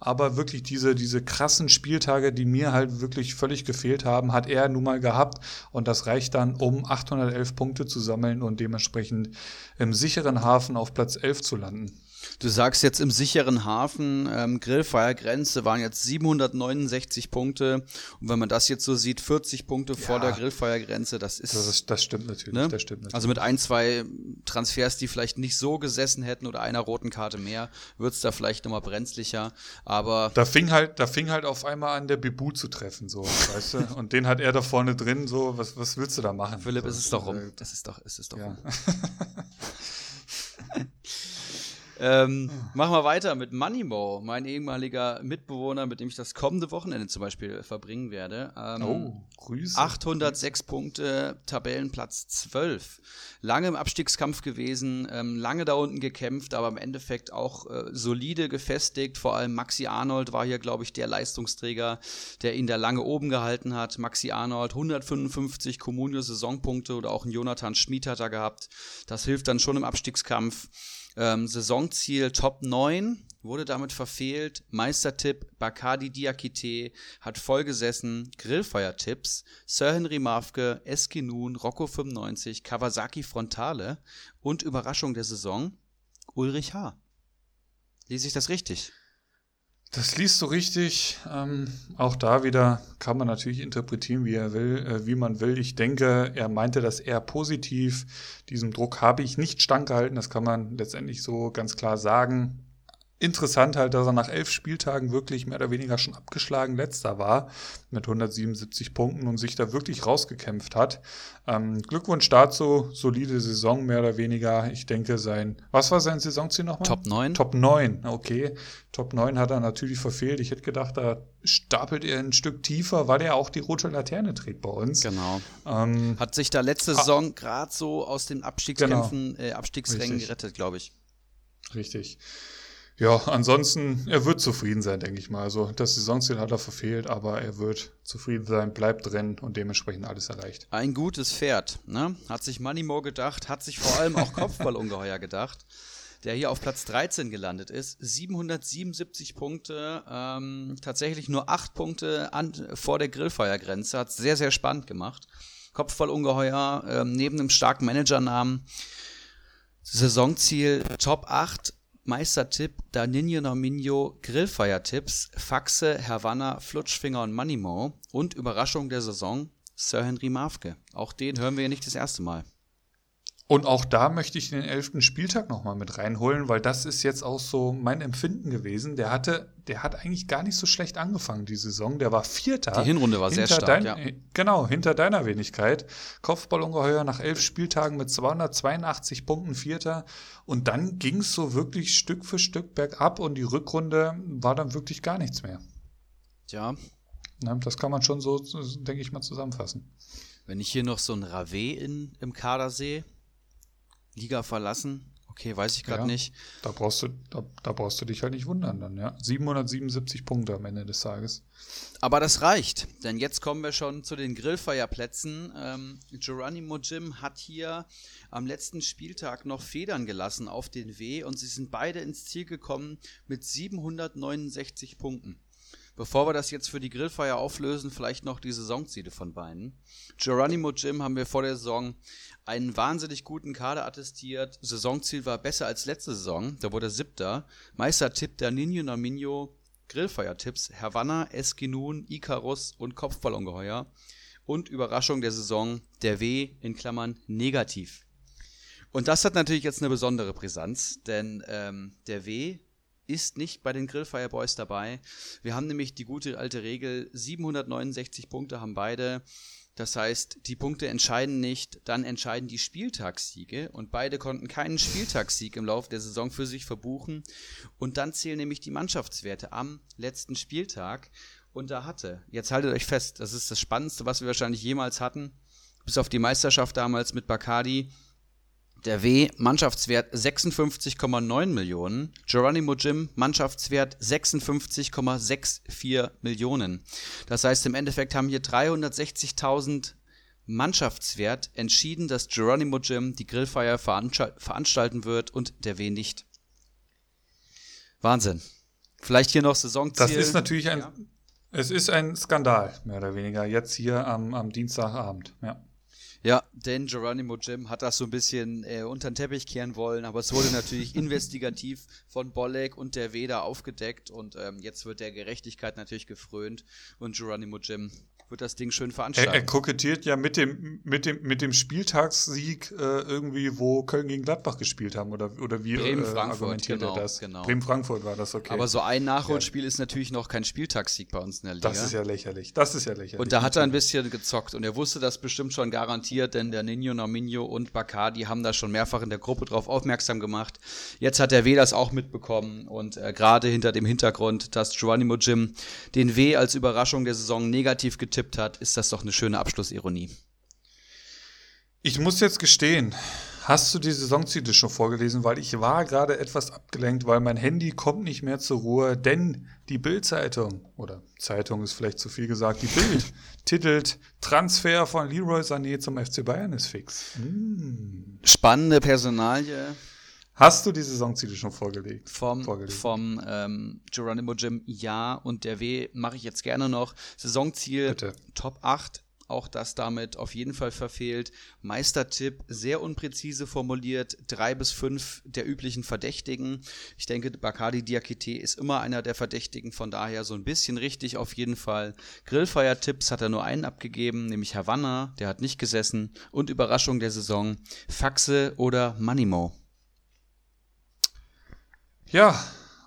Aber wirklich diese, diese krassen Spieltage, die mir halt wirklich völlig gefehlt haben, hat er nun mal gehabt. Und das reicht dann, um 811 Punkte zu sammeln und dementsprechend im sicheren Hafen auf Platz 11 zu landen. Du sagst jetzt im sicheren Hafen, ähm, Grillfeiergrenze waren jetzt 769 Punkte. Und wenn man das jetzt so sieht, 40 Punkte ja. vor der Grillfeiergrenze, das ist. Das, das stimmt natürlich. Ne? Das stimmt natürlich. Also mit ein, zwei Transfers, die vielleicht nicht so gesessen hätten oder einer roten Karte mehr, wird es da vielleicht nochmal brenzlicher. Aber. Da fing halt, da fing halt auf einmal an, der Bibu zu treffen, so, weißt du? [LAUGHS] Und den hat er da vorne drin, so, was, was willst du da machen? Philipp, so, ist es doch rum. Es ist doch, es ist doch ja. rum. [LAUGHS] [LAUGHS] Ähm, ah. machen wir weiter mit Moneymo, mein ehemaliger Mitbewohner, mit dem ich das kommende Wochenende zum Beispiel verbringen werde. Ähm, oh, Grüße. 806 Punkte, Tabellenplatz 12. Lange im Abstiegskampf gewesen, ähm, lange da unten gekämpft, aber im Endeffekt auch äh, solide gefestigt. Vor allem Maxi Arnold war hier, glaube ich, der Leistungsträger, der ihn da lange oben gehalten hat. Maxi Arnold, 155 Comunio-Saisonpunkte oder auch ein Jonathan Schmid hat er gehabt. Das hilft dann schon im Abstiegskampf. Ähm, Saisonziel Top 9 wurde damit verfehlt. Meistertipp Bacardi Diakite hat vollgesessen. Grillfeiertipps Sir Henry Mafke, Eskinun, Rocco 95, Kawasaki Frontale und Überraschung der Saison Ulrich H. Lese ich das richtig? Das liest du richtig. Ähm, auch da wieder kann man natürlich interpretieren, wie er will, äh, wie man will. Ich denke, er meinte das eher positiv. Diesem Druck habe ich nicht standgehalten. Das kann man letztendlich so ganz klar sagen interessant halt, dass er nach elf Spieltagen wirklich mehr oder weniger schon abgeschlagen letzter war mit 177 Punkten und sich da wirklich rausgekämpft hat. Ähm, Glückwunsch dazu, solide Saison mehr oder weniger. Ich denke sein, was war sein Saisonziel nochmal? Top 9. Top 9, okay. Top 9 hat er natürlich verfehlt. Ich hätte gedacht, da stapelt er ein Stück tiefer, weil er auch die rote Laterne trägt bei uns. Genau. Ähm, hat sich da letzte Saison gerade so aus den Abstiegskämpfen, genau. äh, Abstiegsrängen Richtig. gerettet, glaube ich. Richtig. Ja, ansonsten, er wird zufrieden sein, denke ich mal. Also das Saisonziel hat er verfehlt, aber er wird zufrieden sein, bleibt drin und dementsprechend alles erreicht. Ein gutes Pferd, ne? Hat sich Moneymo gedacht, hat sich vor allem auch [LAUGHS] Kopfballungeheuer gedacht, der hier auf Platz 13 gelandet ist. 777 Punkte, ähm, tatsächlich nur 8 Punkte an, vor der Grillfeiergrenze. Hat sehr, sehr spannend gemacht. Kopfballungeheuer, ähm, neben einem starken Managernamen. Saisonziel Top 8 Meistertipp Daninho Nominio Grillfeiertipps, Faxe, Havanna, Flutschfinger und Moneymo und Überraschung der Saison Sir Henry Mafke. Auch den hören wir ja nicht das erste Mal. Und auch da möchte ich den elften Spieltag nochmal mit reinholen, weil das ist jetzt auch so mein Empfinden gewesen. Der hatte, der hat eigentlich gar nicht so schlecht angefangen, die Saison. Der war Vierter. Die Hinrunde war sehr stark, dein, ja. Genau, hinter deiner Wenigkeit. Kopfballungeheuer nach elf Spieltagen mit 282 Punkten Vierter. Und dann ging es so wirklich Stück für Stück bergab und die Rückrunde war dann wirklich gar nichts mehr. Ja. das kann man schon so, denke ich mal, zusammenfassen. Wenn ich hier noch so ein Rave in, im Kader sehe, Liga verlassen. Okay, weiß ich gerade ja, nicht. Da brauchst, du, da, da, brauchst du dich halt nicht wundern dann, ja. 777 Punkte am Ende des Tages. Aber das reicht, denn jetzt kommen wir schon zu den Grillfeierplätzen. Ähm, Geronimo Jim hat hier am letzten Spieltag noch Federn gelassen auf den W und sie sind beide ins Ziel gekommen mit 769 Punkten. Bevor wir das jetzt für die Grillfeier auflösen, vielleicht noch die Saisonziele von beiden. Geronimo Jim haben wir vor der Saison einen wahnsinnig guten Kader attestiert. Saisonziel war besser als letzte Saison. Da wurde er siebter. Meistertipp der Nino Naminho. Grillfeiertipps Havanna, Eskinun, Icarus und Kopfballongeheuer. Und Überraschung der Saison der W in Klammern negativ. Und das hat natürlich jetzt eine besondere Brisanz, denn ähm, der W ist nicht bei den Grillfire Boys dabei. Wir haben nämlich die gute alte Regel, 769 Punkte haben beide. Das heißt, die Punkte entscheiden nicht, dann entscheiden die Spieltagssiege. Und beide konnten keinen Spieltagssieg im Laufe der Saison für sich verbuchen. Und dann zählen nämlich die Mannschaftswerte am letzten Spieltag. Und da hatte, jetzt haltet euch fest, das ist das Spannendste, was wir wahrscheinlich jemals hatten, bis auf die Meisterschaft damals mit Bacardi, der W Mannschaftswert 56,9 Millionen. Geronimo Jim Mannschaftswert 56,64 Millionen. Das heißt, im Endeffekt haben hier 360.000 Mannschaftswert entschieden, dass Geronimo Jim die Grillfeier veranstalten wird und der W nicht. Wahnsinn. Vielleicht hier noch Saisonziel. Das ist natürlich ein, ja. es ist ein Skandal, mehr oder weniger, jetzt hier am, am Dienstagabend, ja. Ja, denn Geronimo Jim hat das so ein bisschen äh, unter den Teppich kehren wollen, aber es wurde natürlich [LAUGHS] investigativ von Bolek und der Weda aufgedeckt und ähm, jetzt wird der Gerechtigkeit natürlich gefrönt und Geronimo Jim wird das Ding schön veranstalten. Er, er kokettiert ja mit dem, mit dem, mit dem Spieltagssieg äh, irgendwie, wo Köln gegen Gladbach gespielt haben oder, oder wie Bremen, äh, argumentiert genau, er das? Genau. Bremen-Frankfurt war das, okay. Aber so ein Nachholspiel ja. ist natürlich noch kein Spieltagssieg bei uns in der Liga. Das ist ja lächerlich. Das ist ja lächerlich. Und da hat er ein bisschen gezockt und er wusste das bestimmt schon garantiert, denn der Nino Nominio und Bacardi haben da schon mehrfach in der Gruppe drauf aufmerksam gemacht. Jetzt hat der W das auch mitbekommen und äh, gerade hinter dem Hintergrund, dass Geronimo Jim den W als Überraschung der Saison negativ getippt getippt hat, ist das doch eine schöne Abschlussironie. Ich muss jetzt gestehen, hast du die Saisonziele schon vorgelesen? Weil ich war gerade etwas abgelenkt, weil mein Handy kommt nicht mehr zur Ruhe, denn die Bild-Zeitung, oder Zeitung ist vielleicht zu viel gesagt, die Bild [LAUGHS] titelt Transfer von Leroy Sané zum FC Bayern ist fix. Hm. Spannende Personalie. Hast du die Saisonziele schon vorgelegt? Vom, vom ähm, Geronimo Jim ja und der W mache ich jetzt gerne noch. Saisonziel Bitte. Top 8, auch das damit auf jeden Fall verfehlt. Meistertipp sehr unpräzise formuliert, drei bis fünf der üblichen Verdächtigen. Ich denke, Bacardi Diakite ist immer einer der Verdächtigen, von daher so ein bisschen richtig auf jeden Fall. Grillfeiertipps hat er nur einen abgegeben, nämlich Havanna, der hat nicht gesessen. Und Überraschung der Saison, Faxe oder Manimo. Ja,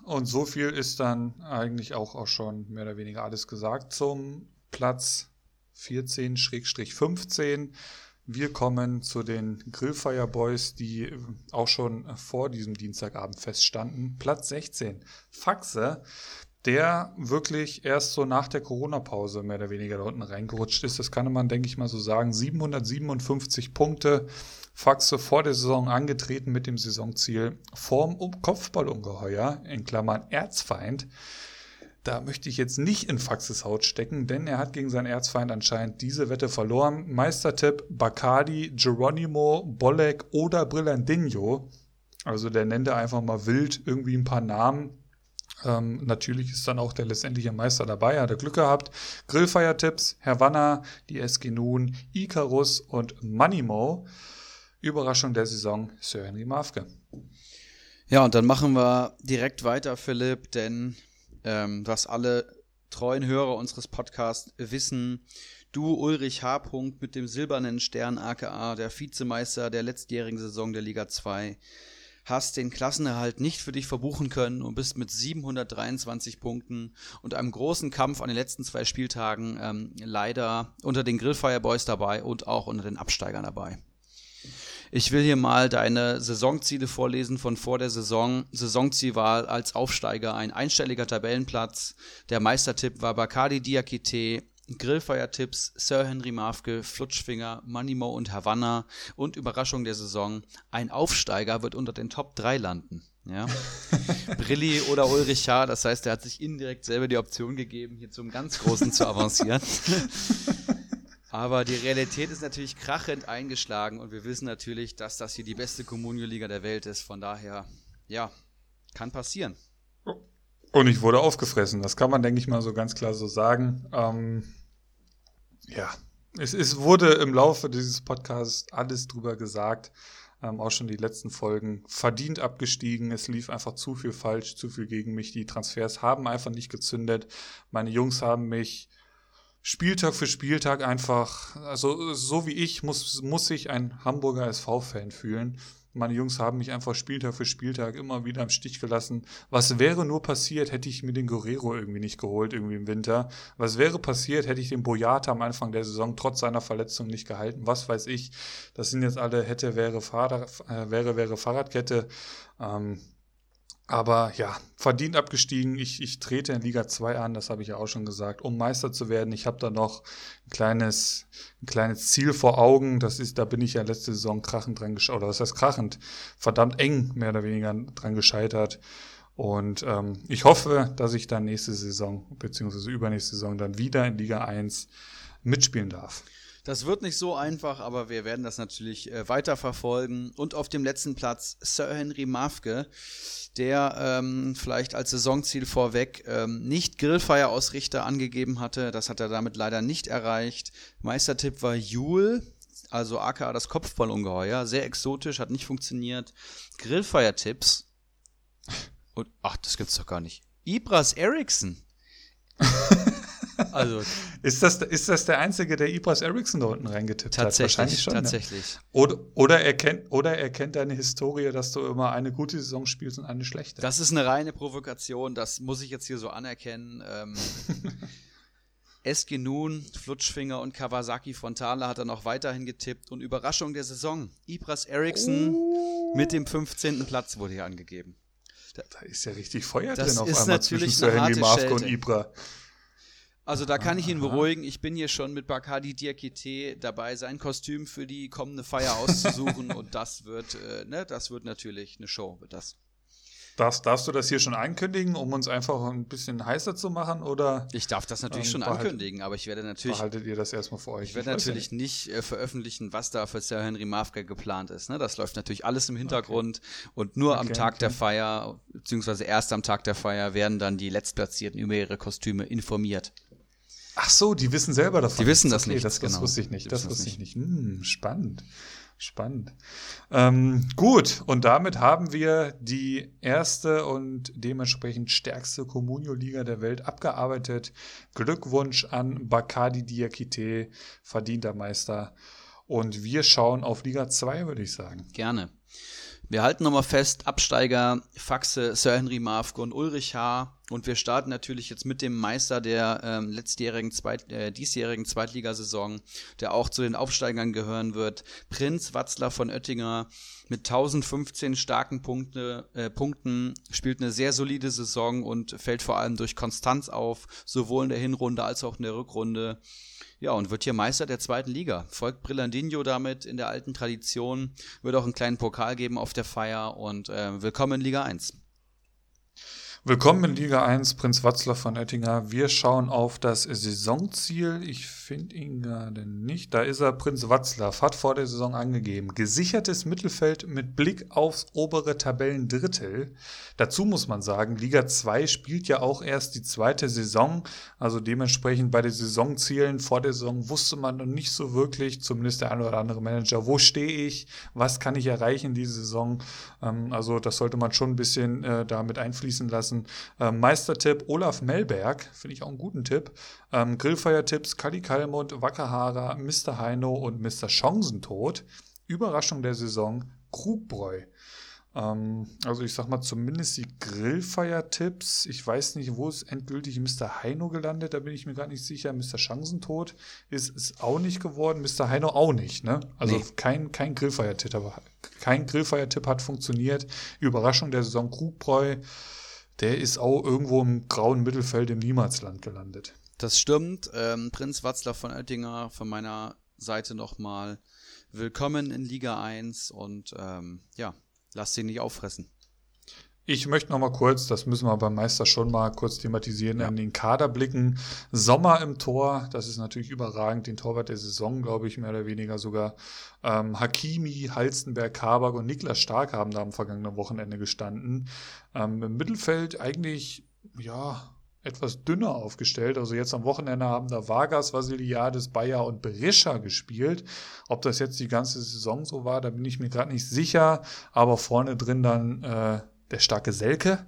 und so viel ist dann eigentlich auch, auch schon mehr oder weniger alles gesagt zum Platz 14-15. Wir kommen zu den Grillfire Boys, die auch schon vor diesem Dienstagabend feststanden. Platz 16. Faxe, der wirklich erst so nach der Corona-Pause mehr oder weniger da unten reingerutscht ist. Das kann man, denke ich mal so sagen. 757 Punkte, Faxe vor der Saison angetreten mit dem Saisonziel vorm Kopfballungeheuer, in Klammern Erzfeind. Da möchte ich jetzt nicht in Faxes Haut stecken, denn er hat gegen seinen Erzfeind anscheinend diese Wette verloren. Meistertipp Bacardi, Geronimo, Bolek oder Brillandinho. Also der nennt er einfach mal wild irgendwie ein paar Namen. Ähm, natürlich ist dann auch der letztendliche Meister dabei, hat er Glück gehabt. Grillfeiertipps, Havanna, die SG Nun, Icarus und Manimo. Überraschung der Saison, Sir Henry Mafke. Ja, und dann machen wir direkt weiter, Philipp, denn ähm, was alle treuen Hörer unseres Podcasts wissen, Du, Ulrich H. mit dem silbernen Stern aka der Vizemeister der letztjährigen Saison der Liga 2, hast den Klassenerhalt nicht für dich verbuchen können und bist mit 723 Punkten und einem großen Kampf an den letzten zwei Spieltagen ähm, leider unter den Grillfire Boys dabei und auch unter den Absteigern dabei. Ich will hier mal deine Saisonziele vorlesen von vor der Saison. Saisonziel war als Aufsteiger ein einstelliger Tabellenplatz. Der Meistertipp war Bacardi Diakite, Grillfeiertipps, Sir Henry Mafke, Flutschfinger, Moneymo und Havanna und Überraschung der Saison, ein Aufsteiger wird unter den Top 3 landen. Ja. [LAUGHS] Brilli oder Ulrich H., das heißt, er hat sich indirekt selber die Option gegeben, hier zum ganz Großen zu avancieren. [LAUGHS] Aber die Realität ist natürlich krachend eingeschlagen und wir wissen natürlich, dass das hier die beste Kommunio-Liga der Welt ist. Von daher, ja, kann passieren. Und ich wurde aufgefressen. Das kann man, denke ich mal, so ganz klar so sagen. Ähm, ja, es, es, wurde im Laufe dieses Podcasts alles drüber gesagt. Ähm, auch schon die letzten Folgen. Verdient abgestiegen. Es lief einfach zu viel falsch, zu viel gegen mich. Die Transfers haben einfach nicht gezündet. Meine Jungs haben mich Spieltag für Spieltag einfach, also so wie ich, muss, muss sich ein Hamburger SV-Fan fühlen. Meine Jungs haben mich einfach Spieltag für Spieltag immer wieder im Stich gelassen. Was wäre nur passiert, hätte ich mir den Guerrero irgendwie nicht geholt, irgendwie im Winter? Was wäre passiert, hätte ich den Boyata am Anfang der Saison trotz seiner Verletzung nicht gehalten? Was weiß ich? Das sind jetzt alle hätte, wäre, Fahrrad, äh, wäre, wäre Fahrradkette. Ähm, aber ja, verdient abgestiegen. Ich, ich trete in Liga 2 an, das habe ich ja auch schon gesagt, um Meister zu werden. Ich habe da noch ein kleines, ein kleines Ziel vor Augen. Das ist, da bin ich ja letzte Saison krachend dran gescheitert, oder was heißt krachend? Verdammt eng mehr oder weniger dran gescheitert. Und ähm, ich hoffe, dass ich dann nächste Saison, beziehungsweise übernächste Saison dann wieder in Liga 1 mitspielen darf. Das wird nicht so einfach, aber wir werden das natürlich äh, weiter verfolgen. Und auf dem letzten Platz Sir Henry Mafke der ähm, vielleicht als Saisonziel vorweg ähm, nicht Grillfeierausrichter angegeben hatte. Das hat er damit leider nicht erreicht. Meistertipp war Jule, also aka das Kopfballungeheuer. Sehr exotisch, hat nicht funktioniert. Grillfeiertipps. Und, ach, das gibt's doch gar nicht. Ibras Eriksson. [LAUGHS] Also, ist, das, ist das der Einzige, der Ibras Eriksson da unten reingetippt hat? Wahrscheinlich schon. Ne? Tatsächlich. Ne? Oder, oder, er kennt, oder er kennt deine Historie, dass du immer eine gute Saison spielst und eine schlechte. Das ist eine reine Provokation, das muss ich jetzt hier so anerkennen. Ähm, [LAUGHS] SG Nun, Flutschfinger und Kawasaki Frontale hat er noch weiterhin getippt und Überraschung der Saison. Ibras Eriksson oh. mit dem 15. Platz wurde hier angegeben. Da, da ist ja richtig Feuer drin auf einmal zwischen Sir Henry Mavko und Ibra. Also da kann ich ihn beruhigen. Ich bin hier schon mit Bacardi Diakite dabei, sein Kostüm für die kommende Feier auszusuchen [LAUGHS] und das wird, äh, ne, das wird natürlich eine Show, wird das. Darfst, darfst du das hier schon ankündigen, um uns einfach ein bisschen heißer zu machen? Oder, ich darf das natürlich ähm, schon ankündigen, aber ich werde natürlich. Behaltet ihr das erstmal für euch? Ich werde natürlich ja nicht, äh, veröffentlichen, was da für Sir Henry Mafka geplant ist. Ne? Das läuft natürlich alles im Hintergrund okay. und nur okay, am Tag okay. der Feier, beziehungsweise erst am Tag der Feier, werden dann die Letztplatzierten über ihre Kostüme informiert. Ach so, die wissen selber davon. Die wissen das okay, nicht. Das, das genau. wusste ich nicht. Das wusste ich nicht. Hm, spannend. Spannend. Ähm, gut, und damit haben wir die erste und dementsprechend stärkste Comunio-Liga der Welt abgearbeitet. Glückwunsch an Bacardi Diakite, verdienter Meister. Und wir schauen auf Liga 2, würde ich sagen. Gerne. Wir halten nochmal fest, Absteiger Faxe, Sir Henry Mavke und Ulrich H. Und wir starten natürlich jetzt mit dem Meister der ähm, letztjährigen, Zweit, äh, diesjährigen Zweitligasaison, der auch zu den Aufsteigern gehören wird. Prinz Watzler von Oettinger mit 1015 starken Punkte, äh, Punkten spielt eine sehr solide Saison und fällt vor allem durch Konstanz auf, sowohl in der Hinrunde als auch in der Rückrunde. Ja, und wird hier Meister der zweiten Liga. Folgt Brillandinho damit in der alten Tradition, wird auch einen kleinen Pokal geben auf der Feier und äh, willkommen in Liga 1. Willkommen in Liga 1, Prinz Watzler von Oettinger. Wir schauen auf das Saisonziel. Ich finde ihn gerade nicht. Da ist er, Prinz Watzlaw, hat vor der Saison angegeben. Gesichertes Mittelfeld mit Blick aufs obere Tabellendrittel. Dazu muss man sagen, Liga 2 spielt ja auch erst die zweite Saison. Also dementsprechend bei den Saisonzielen vor der Saison wusste man noch nicht so wirklich, zumindest der eine oder andere Manager, wo stehe ich, was kann ich erreichen diese Saison. Ähm, also das sollte man schon ein bisschen äh, damit einfließen lassen vergessen. Ähm, Meistertipp Olaf Melberg, finde ich auch einen guten Tipp. Ähm, Grillfeiertipps Kali Kalmund, Wackerhara, Mr. Heino und Mr. Chancentod. Überraschung der Saison Krugbräu. Ähm, also ich sag mal zumindest die Grillfeiertipps. Ich weiß nicht, wo ist endgültig Mr. Heino gelandet, da bin ich mir gar nicht sicher. Mr. Chancentod ist es auch nicht geworden, Mr. Heino auch nicht. Ne? Also nee. kein, kein Grillfeiertipp, aber kein Grillfeiertipp hat funktioniert. Überraschung der Saison Krugbräu, der ist auch irgendwo im grauen Mittelfeld im Niemalsland gelandet. Das stimmt. Ähm, Prinz Watzlaw von Oettinger von meiner Seite nochmal willkommen in Liga 1 und ähm, ja, Lass sie nicht auffressen. Ich möchte noch mal kurz, das müssen wir beim Meister schon mal kurz thematisieren, ja. an den Kader blicken. Sommer im Tor, das ist natürlich überragend, den Torwart der Saison, glaube ich, mehr oder weniger sogar. Ähm, Hakimi, Halstenberg, Kabak und Niklas Stark haben da am vergangenen Wochenende gestanden. Ähm, Im Mittelfeld eigentlich, ja, etwas dünner aufgestellt. Also jetzt am Wochenende haben da Vargas, Vasiliades, Bayer und Berisha gespielt. Ob das jetzt die ganze Saison so war, da bin ich mir gerade nicht sicher. Aber vorne drin dann äh, der starke Selke.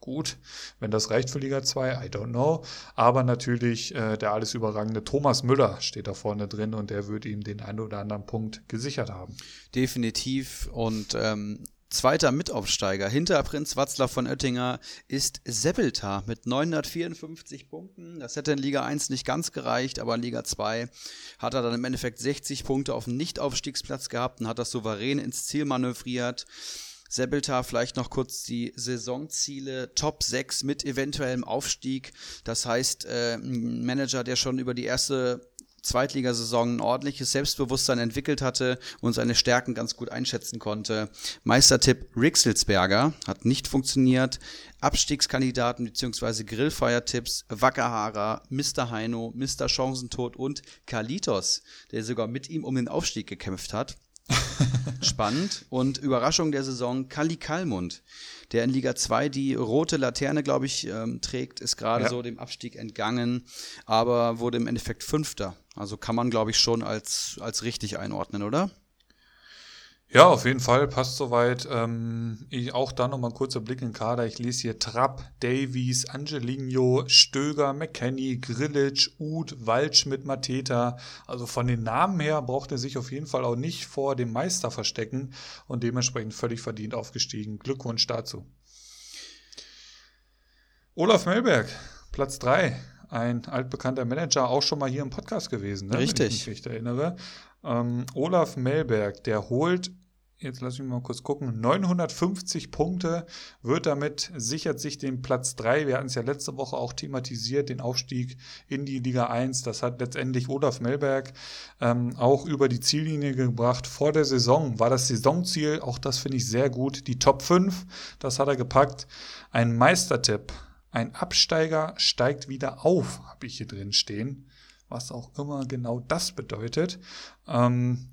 Gut, wenn das reicht für Liga 2, I don't know. Aber natürlich äh, der alles überragende Thomas Müller steht da vorne drin und der wird ihm den einen oder anderen Punkt gesichert haben. Definitiv. Und ähm, Zweiter Mitaufsteiger hinter Prinz Watzlaw von Oettinger ist Seppeltar mit 954 Punkten. Das hätte in Liga 1 nicht ganz gereicht, aber in Liga 2 hat er dann im Endeffekt 60 Punkte auf dem Nichtaufstiegsplatz gehabt und hat das souverän ins Ziel manövriert. Sebeltar vielleicht noch kurz die Saisonziele, Top 6 mit eventuellem Aufstieg. Das heißt, äh, ein Manager, der schon über die erste Zweitligasaison ein ordentliches Selbstbewusstsein entwickelt hatte und seine Stärken ganz gut einschätzen konnte. Meistertipp Rixelsberger hat nicht funktioniert. Abstiegskandidaten bzw. Grillfeiertipps Wackerhara, Mr. Heino, Mr. Chancentod und Kalitos, der sogar mit ihm um den Aufstieg gekämpft hat. [LAUGHS] Spannend. Und Überraschung der Saison, Kali Kalmund, der in Liga 2 die rote Laterne, glaube ich, ähm, trägt, ist gerade ja. so dem Abstieg entgangen, aber wurde im Endeffekt Fünfter. Also kann man, glaube ich, schon als, als richtig einordnen, oder? Ja, auf jeden Fall, passt soweit. Ähm, ich, auch da nochmal ein kurzer Blick in den Kader. Ich lese hier Trapp, Davies, Angelino, Stöger, McKenny, Grillic, Uth, Waldschmidt, Mateta. Also von den Namen her braucht er sich auf jeden Fall auch nicht vor dem Meister verstecken und dementsprechend völlig verdient aufgestiegen. Glückwunsch dazu. Olaf Melberg, Platz 3 ein altbekannter Manager, auch schon mal hier im Podcast gewesen, ne? Richtig. Wenn ich mich recht erinnere. Ähm, Olaf Melberg, der holt, jetzt lass mich mal kurz gucken, 950 Punkte, wird damit, sichert sich den Platz 3. Wir hatten es ja letzte Woche auch thematisiert, den Aufstieg in die Liga 1. Das hat letztendlich Olaf Melberg ähm, auch über die Ziellinie gebracht. Vor der Saison war das Saisonziel, auch das finde ich sehr gut, die Top 5. Das hat er gepackt. Ein Meistertipp ein Absteiger steigt wieder auf, habe ich hier drin stehen. Was auch immer genau das bedeutet. Ähm,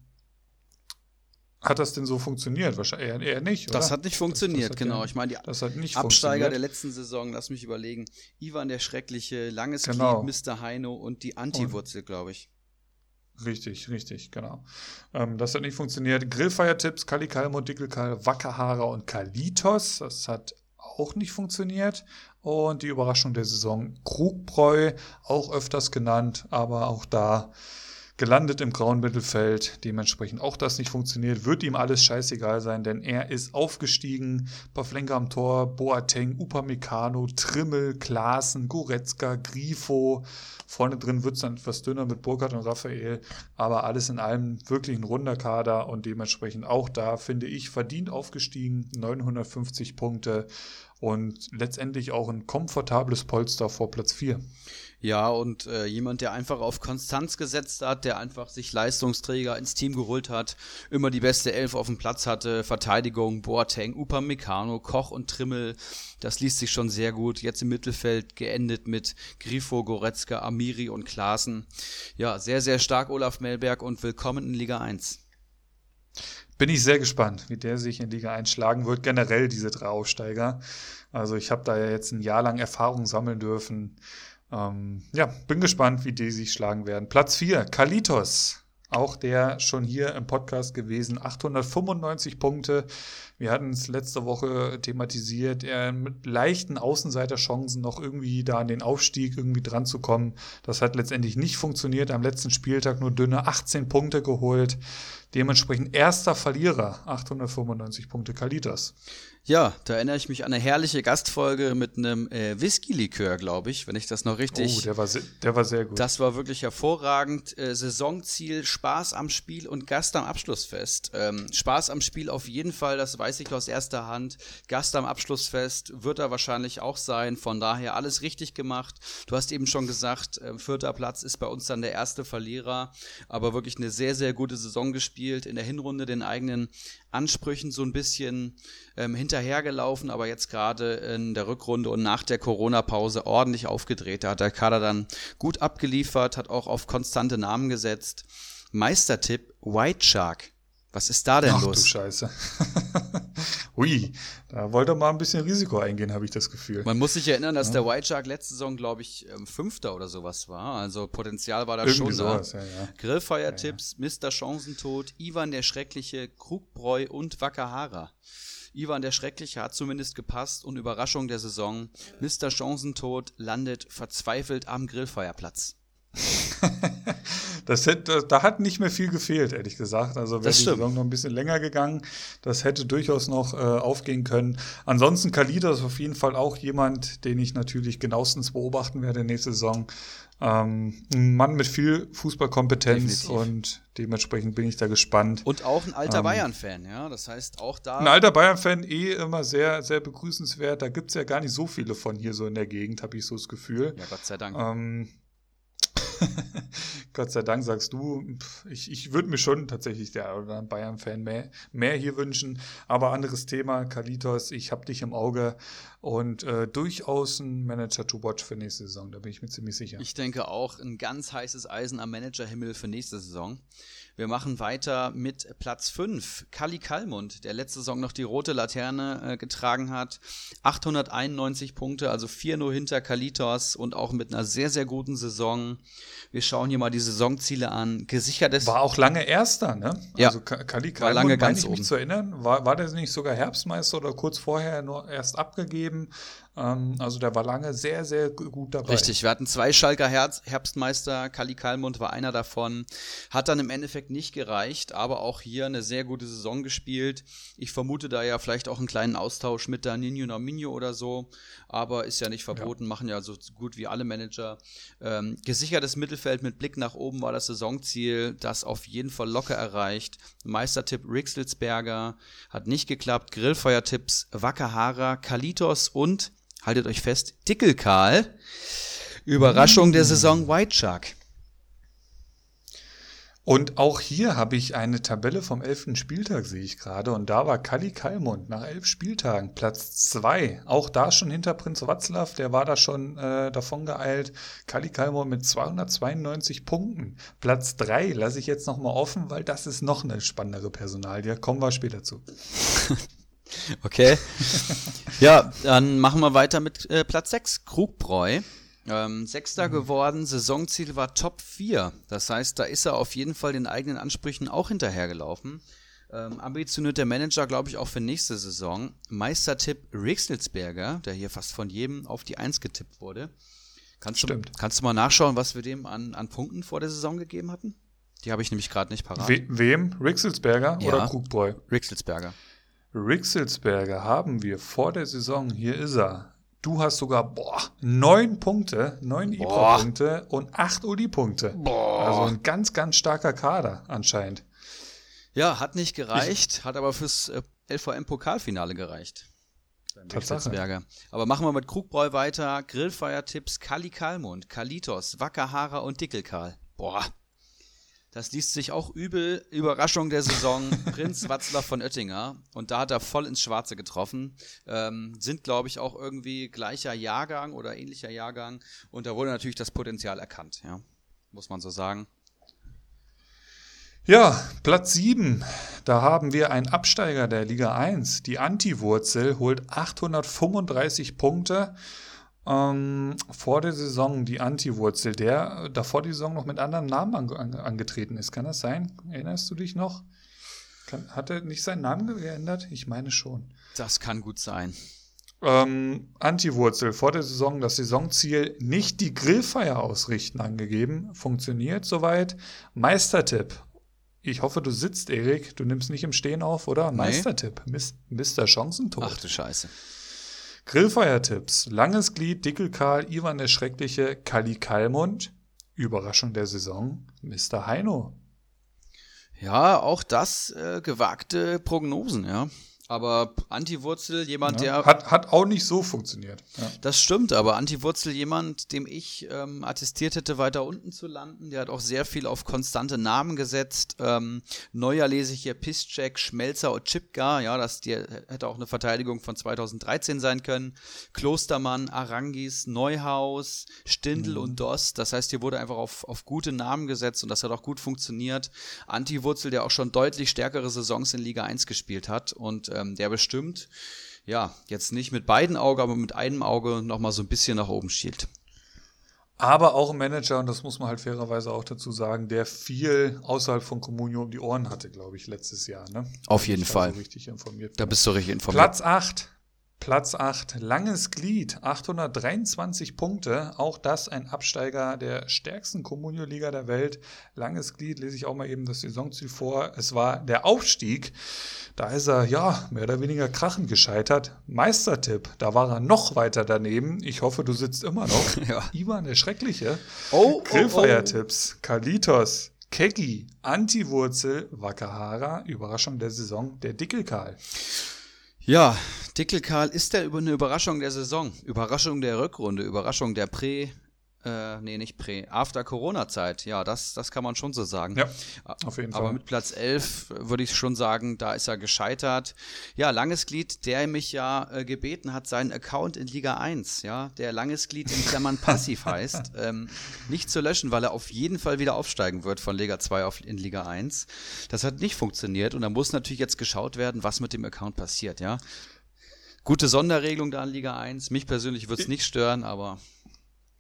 hat das denn so funktioniert? Wahrscheinlich eher, eher nicht. Oder? Das hat nicht funktioniert, das, das genau. Ich meine, die das hat nicht Absteiger der letzten Saison, lass mich überlegen. Ivan der Schreckliche, Langes genau. Glied, Mr. Heino und die Anti-Wurzel, glaube ich. Richtig, richtig, genau. Ähm, das hat nicht funktioniert. Grillfeiertipps, Kali Kalmo, Dickelkal, Wackerhara und Kalitos. Das hat auch nicht funktioniert. Und die Überraschung der Saison Krugbräu, auch öfters genannt, aber auch da gelandet im grauen Mittelfeld. Dementsprechend auch das nicht funktioniert. Wird ihm alles scheißegal sein, denn er ist aufgestiegen. Pavlenka am Tor, Boateng, Upamecano, Trimmel, Klaassen, Goretzka, Grifo. Vorne drin wird es dann etwas dünner mit Burkhardt und Raphael. Aber alles in allem wirklich ein runder Kader und dementsprechend auch da, finde ich, verdient aufgestiegen. 950 Punkte und letztendlich auch ein komfortables Polster vor Platz 4. Ja, und äh, jemand, der einfach auf Konstanz gesetzt hat, der einfach sich Leistungsträger ins Team geholt hat, immer die beste Elf auf dem Platz hatte, Verteidigung, Boateng, Upamecano, Koch und Trimmel, das liest sich schon sehr gut. Jetzt im Mittelfeld geendet mit Grifo, Goretzka, Amiri und Klaassen. Ja, sehr, sehr stark Olaf Melberg und willkommen in Liga 1. Bin ich sehr gespannt, wie der sich in Liga 1 schlagen wird. Generell diese drei Aufsteiger. Also ich habe da ja jetzt ein Jahr lang Erfahrung sammeln dürfen. Ähm, ja, bin gespannt, wie die sich schlagen werden. Platz 4, Kalitos. auch der schon hier im Podcast gewesen. 895 Punkte. Wir hatten es letzte Woche thematisiert, er mit leichten Außenseiterchancen noch irgendwie da an den Aufstieg irgendwie dran zu kommen. Das hat letztendlich nicht funktioniert. Am letzten Spieltag nur dünne 18 Punkte geholt. Dementsprechend erster Verlierer, 895 Punkte Kalitas. Ja, da erinnere ich mich an eine herrliche Gastfolge mit einem äh, Whisky-Likör, glaube ich, wenn ich das noch richtig. Oh, der war, sehr, der war sehr gut. Das war wirklich hervorragend. Äh, Saisonziel, Spaß am Spiel und Gast am Abschlussfest. Ähm, Spaß am Spiel auf jeden Fall, das weiß ich aus erster Hand. Gast am Abschlussfest wird er wahrscheinlich auch sein. Von daher alles richtig gemacht. Du hast eben schon gesagt, äh, vierter Platz ist bei uns dann der erste Verlierer. Aber wirklich eine sehr, sehr gute Saison gespielt. In der Hinrunde den eigenen Ansprüchen so ein bisschen ähm, hinterhergelaufen, aber jetzt gerade in der Rückrunde und nach der Corona-Pause ordentlich aufgedreht. Da hat der Kader dann gut abgeliefert, hat auch auf konstante Namen gesetzt. Meistertipp White Shark. Was ist da denn Ach, los? Du Scheiße. [LAUGHS] Hui, da wollte er mal ein bisschen Risiko eingehen, habe ich das Gefühl. Man muss sich erinnern, dass ja. der White Shark letzte Saison, glaube ich, ähm, Fünfter oder sowas war. Also Potenzial war da Irgendwie schon sowas, da. Ja, ja. Grillfeuertipps, ja, Mr. Chancentod, Ivan der Schreckliche, Krugbräu und Wakahara. Ivan der Schreckliche hat zumindest gepasst und Überraschung der Saison. Mr. Chancentod landet verzweifelt am Grillfeuerplatz. [LAUGHS] das hätte, da hat nicht mehr viel gefehlt, ehrlich gesagt. Also wäre die Saison noch ein bisschen länger gegangen. Das hätte durchaus noch äh, aufgehen können. Ansonsten Kalida ist auf jeden Fall auch jemand, den ich natürlich genauestens beobachten werde nächste Saison. Ähm, ein Mann mit viel Fußballkompetenz Definitiv. und dementsprechend bin ich da gespannt. Und auch ein alter ähm, Bayern-Fan, ja. Das heißt, auch da. Ein alter Bayern-Fan, eh immer sehr, sehr begrüßenswert. Da gibt es ja gar nicht so viele von hier so in der Gegend, habe ich so das Gefühl. Ja, Gott sei Dank. Ähm, [LAUGHS] Gott sei Dank sagst du, ich, ich würde mir schon tatsächlich der Bayern-Fan mehr, mehr hier wünschen. Aber anderes Thema, Kalitos, ich habe dich im Auge und äh, durchaus ein Manager to watch für nächste Saison, da bin ich mir ziemlich sicher. Ich denke auch ein ganz heißes Eisen am Managerhimmel für nächste Saison. Wir machen weiter mit Platz 5. Kali Kalmund, der letzte Saison noch die rote Laterne äh, getragen hat. 891 Punkte, also 4 nur hinter Kalitos und auch mit einer sehr, sehr guten Saison. Wir schauen hier mal die Saisonziele an. Gesichertes. War auch lange Erster, ne? Ja. Also Kali Kalmund, war lange ganz ich mich oben. zu erinnern, war, war der nicht sogar Herbstmeister oder kurz vorher nur erst abgegeben? Ähm, also der war lange sehr, sehr gut dabei. Richtig, wir hatten zwei Schalker Herz Herbstmeister, Kali Kalmund war einer davon, hat dann im Endeffekt nicht gereicht, aber auch hier eine sehr gute Saison gespielt. Ich vermute da ja vielleicht auch einen kleinen Austausch mit der Nino Nominio oder so, aber ist ja nicht verboten, ja. machen ja so gut wie alle Manager. Ähm, gesichertes Mittelfeld mit Blick nach oben war das Saisonziel, das auf jeden Fall locker erreicht. Meistertipp Rixelsberger hat nicht geklappt, Grillfeuertipps Wakahara, Kalitos und haltet euch fest, Dickelkarl. Überraschung der Saison White Shark. Und auch hier habe ich eine Tabelle vom elften Spieltag, sehe ich gerade. Und da war Kali Kalmund nach elf Spieltagen Platz zwei. Auch da schon hinter Prinz Watzlaw, der war da schon äh, davon geeilt. Kali Kalmund mit 292 Punkten. Platz drei lasse ich jetzt nochmal offen, weil das ist noch eine spannendere Personalie. Kommen wir später zu. [LAUGHS] Okay. ja, dann machen wir weiter mit äh, Platz 6, Krugbräu. Ähm, Sechster mhm. geworden, Saisonziel war Top 4. Das heißt, da ist er auf jeden Fall den eigenen Ansprüchen auch hinterhergelaufen. Ähm, ambitioniert der Manager, glaube ich, auch für nächste Saison. Meistertipp Rixelsberger, der hier fast von jedem auf die 1 getippt wurde. Kannst Stimmt. Du, kannst du mal nachschauen, was wir dem an, an Punkten vor der Saison gegeben hatten? Die habe ich nämlich gerade nicht parat. We wem? Rixelsberger ja, oder Krugbräu? Rixelsberger. Rixelsberger haben wir vor der Saison, hier ist er. Du hast sogar, boah, neun Punkte, neun IPA-Punkte und acht Uli-Punkte. Also ein ganz, ganz starker Kader anscheinend. Ja, hat nicht gereicht, ich, hat aber fürs äh, LVM-Pokalfinale gereicht. Rixelsberger. Aber machen wir mit Krugbräu weiter. Grillfeuertipps Kali Kalmund, Kalitos, Wackerhaarer und Dickelkarl. Boah, das liest sich auch übel. Überraschung der Saison. [LAUGHS] Prinz Watzlaw von Oettinger. Und da hat er voll ins Schwarze getroffen. Ähm, sind, glaube ich, auch irgendwie gleicher Jahrgang oder ähnlicher Jahrgang. Und da wurde natürlich das Potenzial erkannt. Ja, muss man so sagen. Ja, Platz 7. Da haben wir einen Absteiger der Liga 1. Die Anti-Wurzel holt 835 Punkte ähm, vor der Saison die Anti-Wurzel, der davor die Saison noch mit anderen Namen an, an, angetreten ist. Kann das sein? Erinnerst du dich noch? Kann, hat er nicht seinen Namen geändert? Ich meine schon. Das kann gut sein. Ähm, Anti-Wurzel vor der Saison das Saisonziel nicht die Grillfeier ausrichten angegeben. Funktioniert soweit. Meistertipp. Ich hoffe, du sitzt, Erik. Du nimmst nicht im Stehen auf, oder? Nee. Meistertipp. Mr. Chancentod. Ach du Scheiße. Grillfeiertipps. Langes Glied, Dickelkarl, Ivan der Schreckliche, Kali Kalmund. Überraschung der Saison, Mr. Heino. Ja, auch das äh, gewagte Prognosen, ja. Aber Antiwurzel, jemand, ja, der. Hat, hat auch nicht so funktioniert. Ja. Das stimmt, aber Antiwurzel, jemand, dem ich ähm, attestiert hätte, weiter unten zu landen. Der hat auch sehr viel auf konstante Namen gesetzt. Ähm, Neuer lese ich hier Piszczek, Schmelzer und Chipka. Ja, das die, hätte auch eine Verteidigung von 2013 sein können. Klostermann, Arangis, Neuhaus, Stindl mhm. und Doss. Das heißt, hier wurde einfach auf, auf gute Namen gesetzt und das hat auch gut funktioniert. Antiwurzel, der auch schon deutlich stärkere Saisons in Liga 1 gespielt hat und ähm, der bestimmt, ja, jetzt nicht mit beiden Augen, aber mit einem Auge nochmal so ein bisschen nach oben schielt. Aber auch ein Manager, und das muss man halt fairerweise auch dazu sagen, der viel außerhalb von Comunio um die Ohren hatte, glaube ich, letztes Jahr. Ne? Auf jeden Fall. So richtig informiert da bist du richtig informiert. Platz 8. Platz 8, langes Glied, 823 Punkte. Auch das ein Absteiger der stärksten Comunio-Liga der Welt. Langes Glied, lese ich auch mal eben das Saisonziel vor. Es war der Aufstieg. Da ist er, ja, mehr oder weniger krachend gescheitert. Meistertipp, da war er noch weiter daneben. Ich hoffe, du sitzt immer noch. [LAUGHS] ja. Ivan, der Schreckliche. Oh, oh, Grillfeiertipps, oh. Kalitos, Kegi, Antiwurzel, Wakahara, Überraschung der Saison, der Dickelkarl. Ja, Dickelkarl ist der über eine Überraschung der Saison, Überraschung der Rückrunde, Überraschung der Prä, äh, nee, nicht Prä, After-Corona-Zeit. Ja, das, das kann man schon so sagen. Ja, auf jeden Fall. Aber mit Platz 11 würde ich schon sagen, da ist er gescheitert. Ja, Langes Glied, der mich ja äh, gebeten hat, seinen Account in Liga 1, ja, der Langes Glied in Klammern passiv [LAUGHS] heißt, ähm, nicht zu löschen, weil er auf jeden Fall wieder aufsteigen wird von Liga 2 auf, in Liga 1. Das hat nicht funktioniert und da muss natürlich jetzt geschaut werden, was mit dem Account passiert, ja. Gute Sonderregelung da in Liga 1. Mich persönlich wird es nicht stören, aber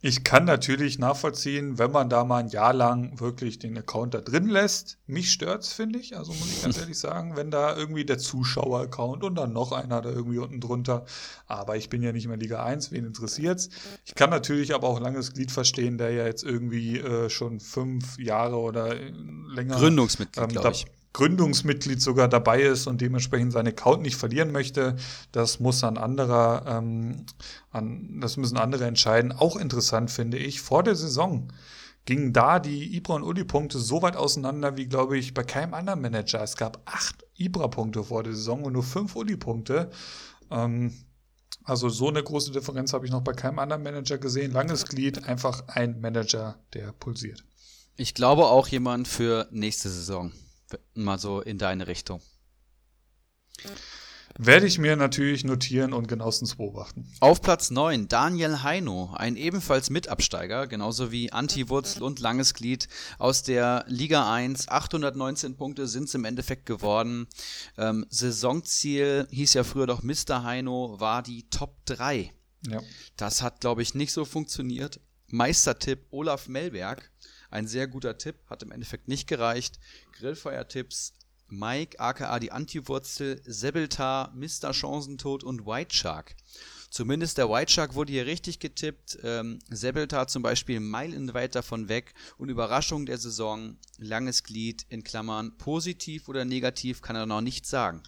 ich kann natürlich nachvollziehen, wenn man da mal ein Jahr lang wirklich den Account da drin lässt. Mich stört's, finde ich. Also muss ich ganz [LAUGHS] ehrlich sagen, wenn da irgendwie der Zuschauer-Account und dann noch einer da irgendwie unten drunter. Aber ich bin ja nicht mehr Liga 1, wen interessiert's? Ich kann natürlich aber auch langes Glied verstehen, der ja jetzt irgendwie äh, schon fünf Jahre oder äh, länger Gründungsmitglied, ähm, glaube ich. Gründungsmitglied sogar dabei ist und dementsprechend seine Account nicht verlieren möchte, das muss ein anderer, ähm, an, das müssen andere entscheiden. Auch interessant finde ich, vor der Saison gingen da die Ibra und Uli-Punkte so weit auseinander wie, glaube ich, bei keinem anderen Manager. Es gab acht Ibra-Punkte vor der Saison und nur fünf Uli-Punkte. Ähm, also so eine große Differenz habe ich noch bei keinem anderen Manager gesehen. Langes Glied, einfach ein Manager, der pulsiert. Ich glaube auch jemand für nächste Saison mal so in deine Richtung. Werde ich mir natürlich notieren und genauestens beobachten. Auf Platz 9 Daniel Heino, ein ebenfalls Mitabsteiger, genauso wie Anti-Wurzel und Langes Glied aus der Liga 1. 819 Punkte sind es im Endeffekt geworden. Ähm, Saisonziel hieß ja früher doch Mr. Heino, war die Top 3. Ja. Das hat, glaube ich, nicht so funktioniert. Meistertipp Olaf Melberg ein sehr guter Tipp, hat im Endeffekt nicht gereicht. Grillfeuertipps Mike, aka die Antiwurzel, Sebeltar, Mr. Chancentod und White Shark. Zumindest der White Shark wurde hier richtig getippt. Ähm, Sebeltar zum Beispiel meilenweit davon weg und Überraschung der Saison, langes Glied in Klammern, positiv oder negativ kann er noch nicht sagen.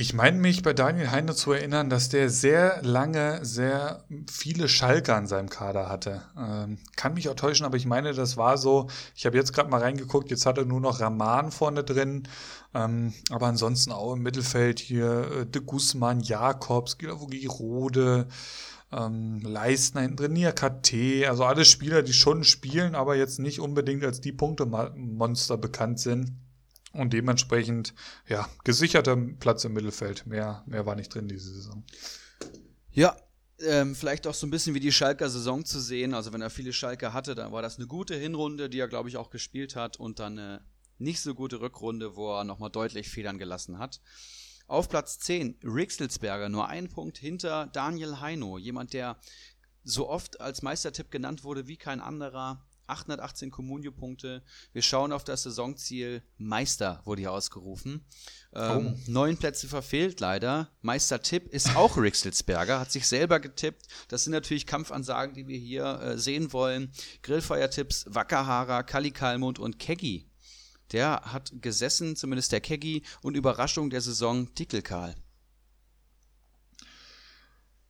Ich meine mich bei Daniel Heine zu erinnern, dass der sehr lange sehr viele Schalker in seinem Kader hatte. Ähm, kann mich auch täuschen, aber ich meine, das war so. Ich habe jetzt gerade mal reingeguckt, jetzt hat er nur noch Raman vorne drin. Ähm, aber ansonsten auch im Mittelfeld hier äh, De Guzman, Jakobs, Gilavogi, Rode, ähm, Leistner hinten drin, KT. Also alle Spieler, die schon spielen, aber jetzt nicht unbedingt als die Punkte-Monster bekannt sind. Und dementsprechend, ja, gesicherter Platz im Mittelfeld. Mehr, mehr war nicht drin diese Saison. Ja, ähm, vielleicht auch so ein bisschen wie die Schalker Saison zu sehen. Also wenn er viele Schalker hatte, dann war das eine gute Hinrunde, die er, glaube ich, auch gespielt hat und dann eine nicht so gute Rückrunde, wo er nochmal deutlich Federn gelassen hat. Auf Platz 10 Rixelsberger, nur ein Punkt hinter Daniel Heino, jemand, der so oft als Meistertipp genannt wurde wie kein anderer. 818 Kommunio-Punkte. Wir schauen auf das Saisonziel. Meister wurde hier ausgerufen. Ähm, oh. Neun Plätze verfehlt leider. Meister-Tipp ist auch [LAUGHS] Rixelsberger, hat sich selber getippt. Das sind natürlich Kampfansagen, die wir hier äh, sehen wollen. Grillfeuer-Tipps Wackerhara, Kali Kalmund und Keggy. Der hat gesessen, zumindest der Keggy, und Überraschung der Saison Dickelkarl.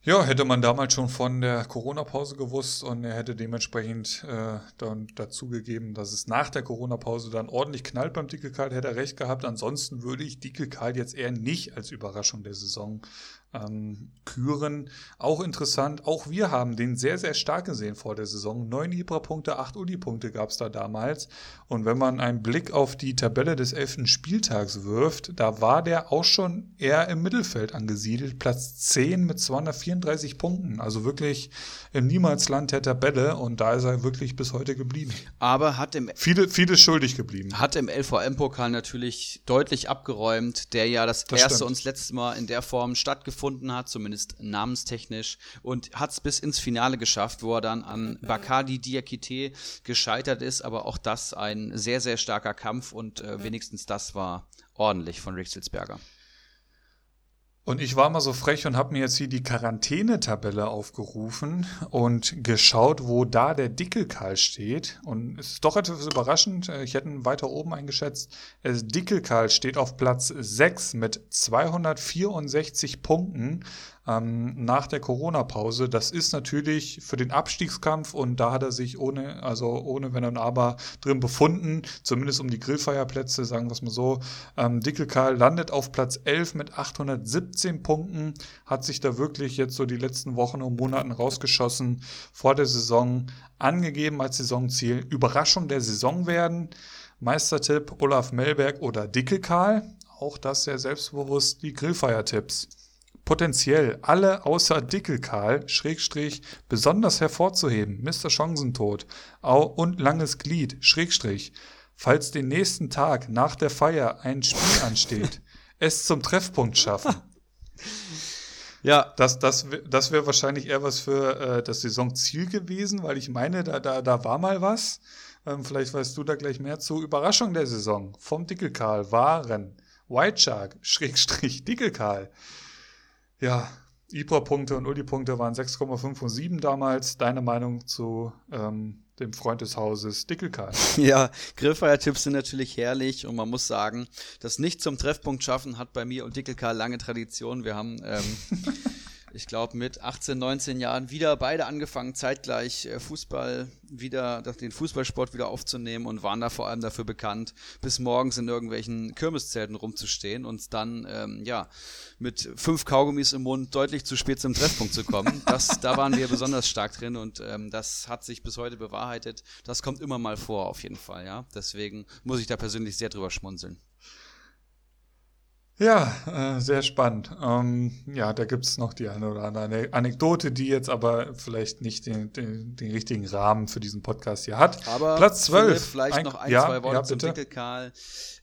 Ja, hätte man damals schon von der Corona-Pause gewusst und er hätte dementsprechend äh, dann dazu gegeben, dass es nach der Corona-Pause dann ordentlich knallt beim Dickelkarl, hätte er recht gehabt. Ansonsten würde ich Dickelkarl jetzt eher nicht als Überraschung der Saison ähm, küren. Auch interessant, auch wir haben den sehr, sehr stark gesehen vor der Saison. Neun Ibra-Punkte, acht Uli-Punkte gab es da damals. Und wenn man einen Blick auf die Tabelle des elften Spieltags wirft, da war der auch schon eher im Mittelfeld angesiedelt. Platz 10 mit 234 Punkten. Also wirklich im Niemalsland der Tabelle. Und da ist er wirklich bis heute geblieben. Aber hat im viele, viele schuldig geblieben. Hat im LVM-Pokal natürlich deutlich abgeräumt, der ja das, das erste stimmt. und letzte Mal in der Form stattgefunden gefunden hat, zumindest namenstechnisch, und hat es bis ins Finale geschafft, wo er dann an Bakadi Diakite gescheitert ist, aber auch das ein sehr, sehr starker Kampf und äh, wenigstens das war ordentlich von Richtelsberger. Und ich war mal so frech und habe mir jetzt hier die Quarantänetabelle aufgerufen und geschaut, wo da der Dickelkarl steht. Und es ist doch etwas überraschend. Ich hätte ihn weiter oben eingeschätzt. Dickelkarl steht auf Platz 6 mit 264 Punkten ähm, nach der Corona-Pause. Das ist natürlich für den Abstiegskampf und da hat er sich ohne, also ohne Wenn und Aber drin befunden, zumindest um die Grillfeierplätze, sagen wir es mal so. Ähm, Dickelkarl landet auf Platz 11 mit 817 Punkten, hat sich da wirklich jetzt so die letzten Wochen und Monaten rausgeschossen vor der Saison, angegeben als Saisonziel. Überraschung der Saison werden. Meistertipp Olaf Melberg oder Dickelkarl. Auch das sehr selbstbewusst, die Grillfeiertipps potenziell alle außer Dickelkarl, Schrägstrich, besonders hervorzuheben, Mr. Chancentod und Langes Glied, Schrägstrich, falls den nächsten Tag nach der Feier ein Spiel ansteht, [LAUGHS] es zum Treffpunkt schaffen. [LAUGHS] Ja. Das, das, das wäre wahrscheinlich eher was für äh, das Saisonziel gewesen, weil ich meine, da, da, da war mal was. Ähm, vielleicht weißt du da gleich mehr zu. Überraschung der Saison vom Dickelkarl waren White Shark, Schrägstrich [LAUGHS] Dickelkarl, ja, Ibra-Punkte und Uli-Punkte waren 6,5 und 7 damals. Deine Meinung zu ähm, dem Freund des Hauses Dickelkarl? [LAUGHS] Ja, Grillfeiertipps sind natürlich herrlich und man muss sagen, das nicht zum Treffpunkt schaffen hat bei mir und Dickelkarl lange Tradition. Wir haben ähm, [LAUGHS] ich glaube, mit 18, 19 Jahren wieder beide angefangen, zeitgleich äh, Fußball wieder, den Fußballsport wieder aufzunehmen und waren da vor allem dafür bekannt, bis morgens in irgendwelchen Kirmeszelten rumzustehen und dann, ähm, ja, mit fünf Kaugummis im Mund deutlich zu spät zum Treffpunkt zu kommen. [LAUGHS] Das, da waren wir besonders stark drin und ähm, das hat sich bis heute bewahrheitet. Das kommt immer mal vor, auf jeden Fall, ja. Deswegen muss ich da persönlich sehr drüber schmunzeln. Ja, äh, sehr spannend. Ähm, ja, da gibt es noch die eine oder andere Anekdote, die jetzt aber vielleicht nicht den, den, den richtigen Rahmen für diesen Podcast hier hat. Aber Platz 12. vielleicht ein, noch ein, ja, zwei Worte ja, zum Dickelkarl.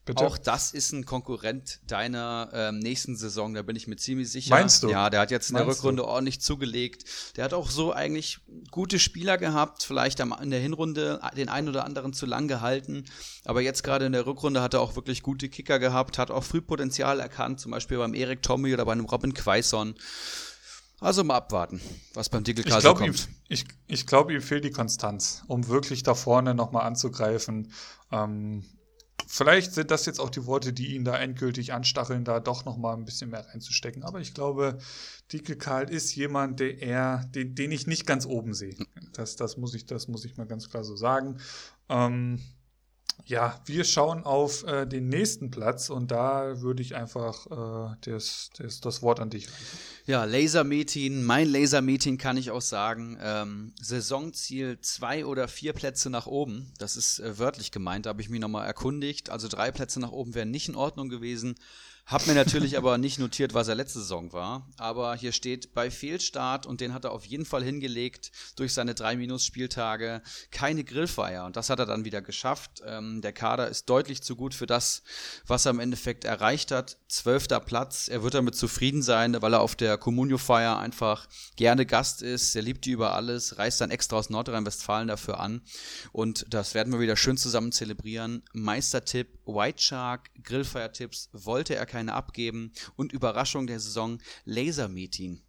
Bitte? Auch das ist ein Konkurrent deiner ähm, nächsten Saison, da bin ich mir ziemlich sicher. Meinst du? Ja, der hat jetzt in Meinst der Rückrunde du? ordentlich zugelegt. Der hat auch so eigentlich gute Spieler gehabt, vielleicht in der Hinrunde den einen oder anderen zu lang gehalten. Aber jetzt gerade in der Rückrunde hat er auch wirklich gute Kicker gehabt, hat auch früh Potenzial erkannt, zum Beispiel beim Erik Tommy oder bei einem Robin Quaison. Also mal abwarten, was beim Dickelkaiser ich glaub, kommt. Ihm, ich, ich glaube, ihm fehlt die Konstanz, um wirklich da vorne nochmal anzugreifen. Ähm, vielleicht sind das jetzt auch die Worte, die ihn da endgültig anstacheln, da doch noch mal ein bisschen mehr reinzustecken. Aber ich glaube, Dicke Karl ist jemand, der eher, den, den ich nicht ganz oben sehe. Das, das, muss ich, das muss ich mal ganz klar so sagen. Ähm, ja, wir schauen auf äh, den nächsten Platz und da würde ich einfach äh, das, das, das Wort an dich. Ja, Laser-Meeting, mein Laser-Meeting kann ich auch sagen. Ähm, Saisonziel zwei oder vier Plätze nach oben. Das ist äh, wörtlich gemeint, da habe ich mich nochmal erkundigt. Also drei Plätze nach oben wären nicht in Ordnung gewesen. Hab mir natürlich aber nicht notiert, was er letzte Saison war. Aber hier steht bei Fehlstart und den hat er auf jeden Fall hingelegt durch seine drei Minus-Spieltage keine Grillfeier. Und das hat er dann wieder geschafft. Ähm, der Kader ist deutlich zu gut für das, was er im Endeffekt erreicht hat. Zwölfter Platz. Er wird damit zufrieden sein, weil er auf der Communio-Feier einfach gerne Gast ist. Er liebt die über alles, reist dann extra aus Nordrhein-Westfalen dafür an. Und das werden wir wieder schön zusammen zelebrieren. Meistertipp, White Shark, Grillfeiertipps, wollte er keine abgeben und Überraschung der Saison Laser Meeting.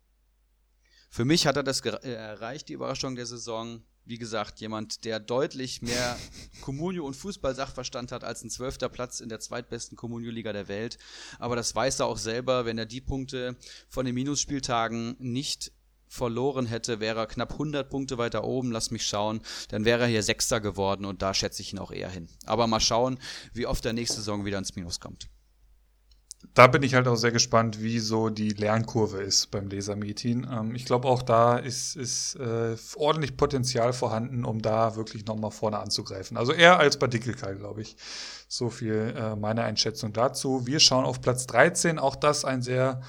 Für mich hat er das äh, erreicht, die Überraschung der Saison. Wie gesagt, jemand, der deutlich mehr [LAUGHS] Kommunio und Fußball-Sachverstand hat als ein zwölfter Platz in der zweitbesten Kommunio-Liga der Welt. Aber das weiß er auch selber, wenn er die Punkte von den Minusspieltagen nicht verloren hätte, wäre er knapp 100 Punkte weiter oben, lass mich schauen, dann wäre er hier Sechster geworden und da schätze ich ihn auch eher hin. Aber mal schauen, wie oft er nächste Saison wieder ins Minus kommt da bin ich halt auch sehr gespannt, wie so die Lernkurve ist beim Lasermeeting. Ähm, ich glaube, auch da ist, ist äh, ordentlich Potenzial vorhanden, um da wirklich nochmal vorne anzugreifen. Also eher als bei Dickelkai, glaube ich. So viel äh, meine Einschätzung dazu. Wir schauen auf Platz 13. Auch das ein sehr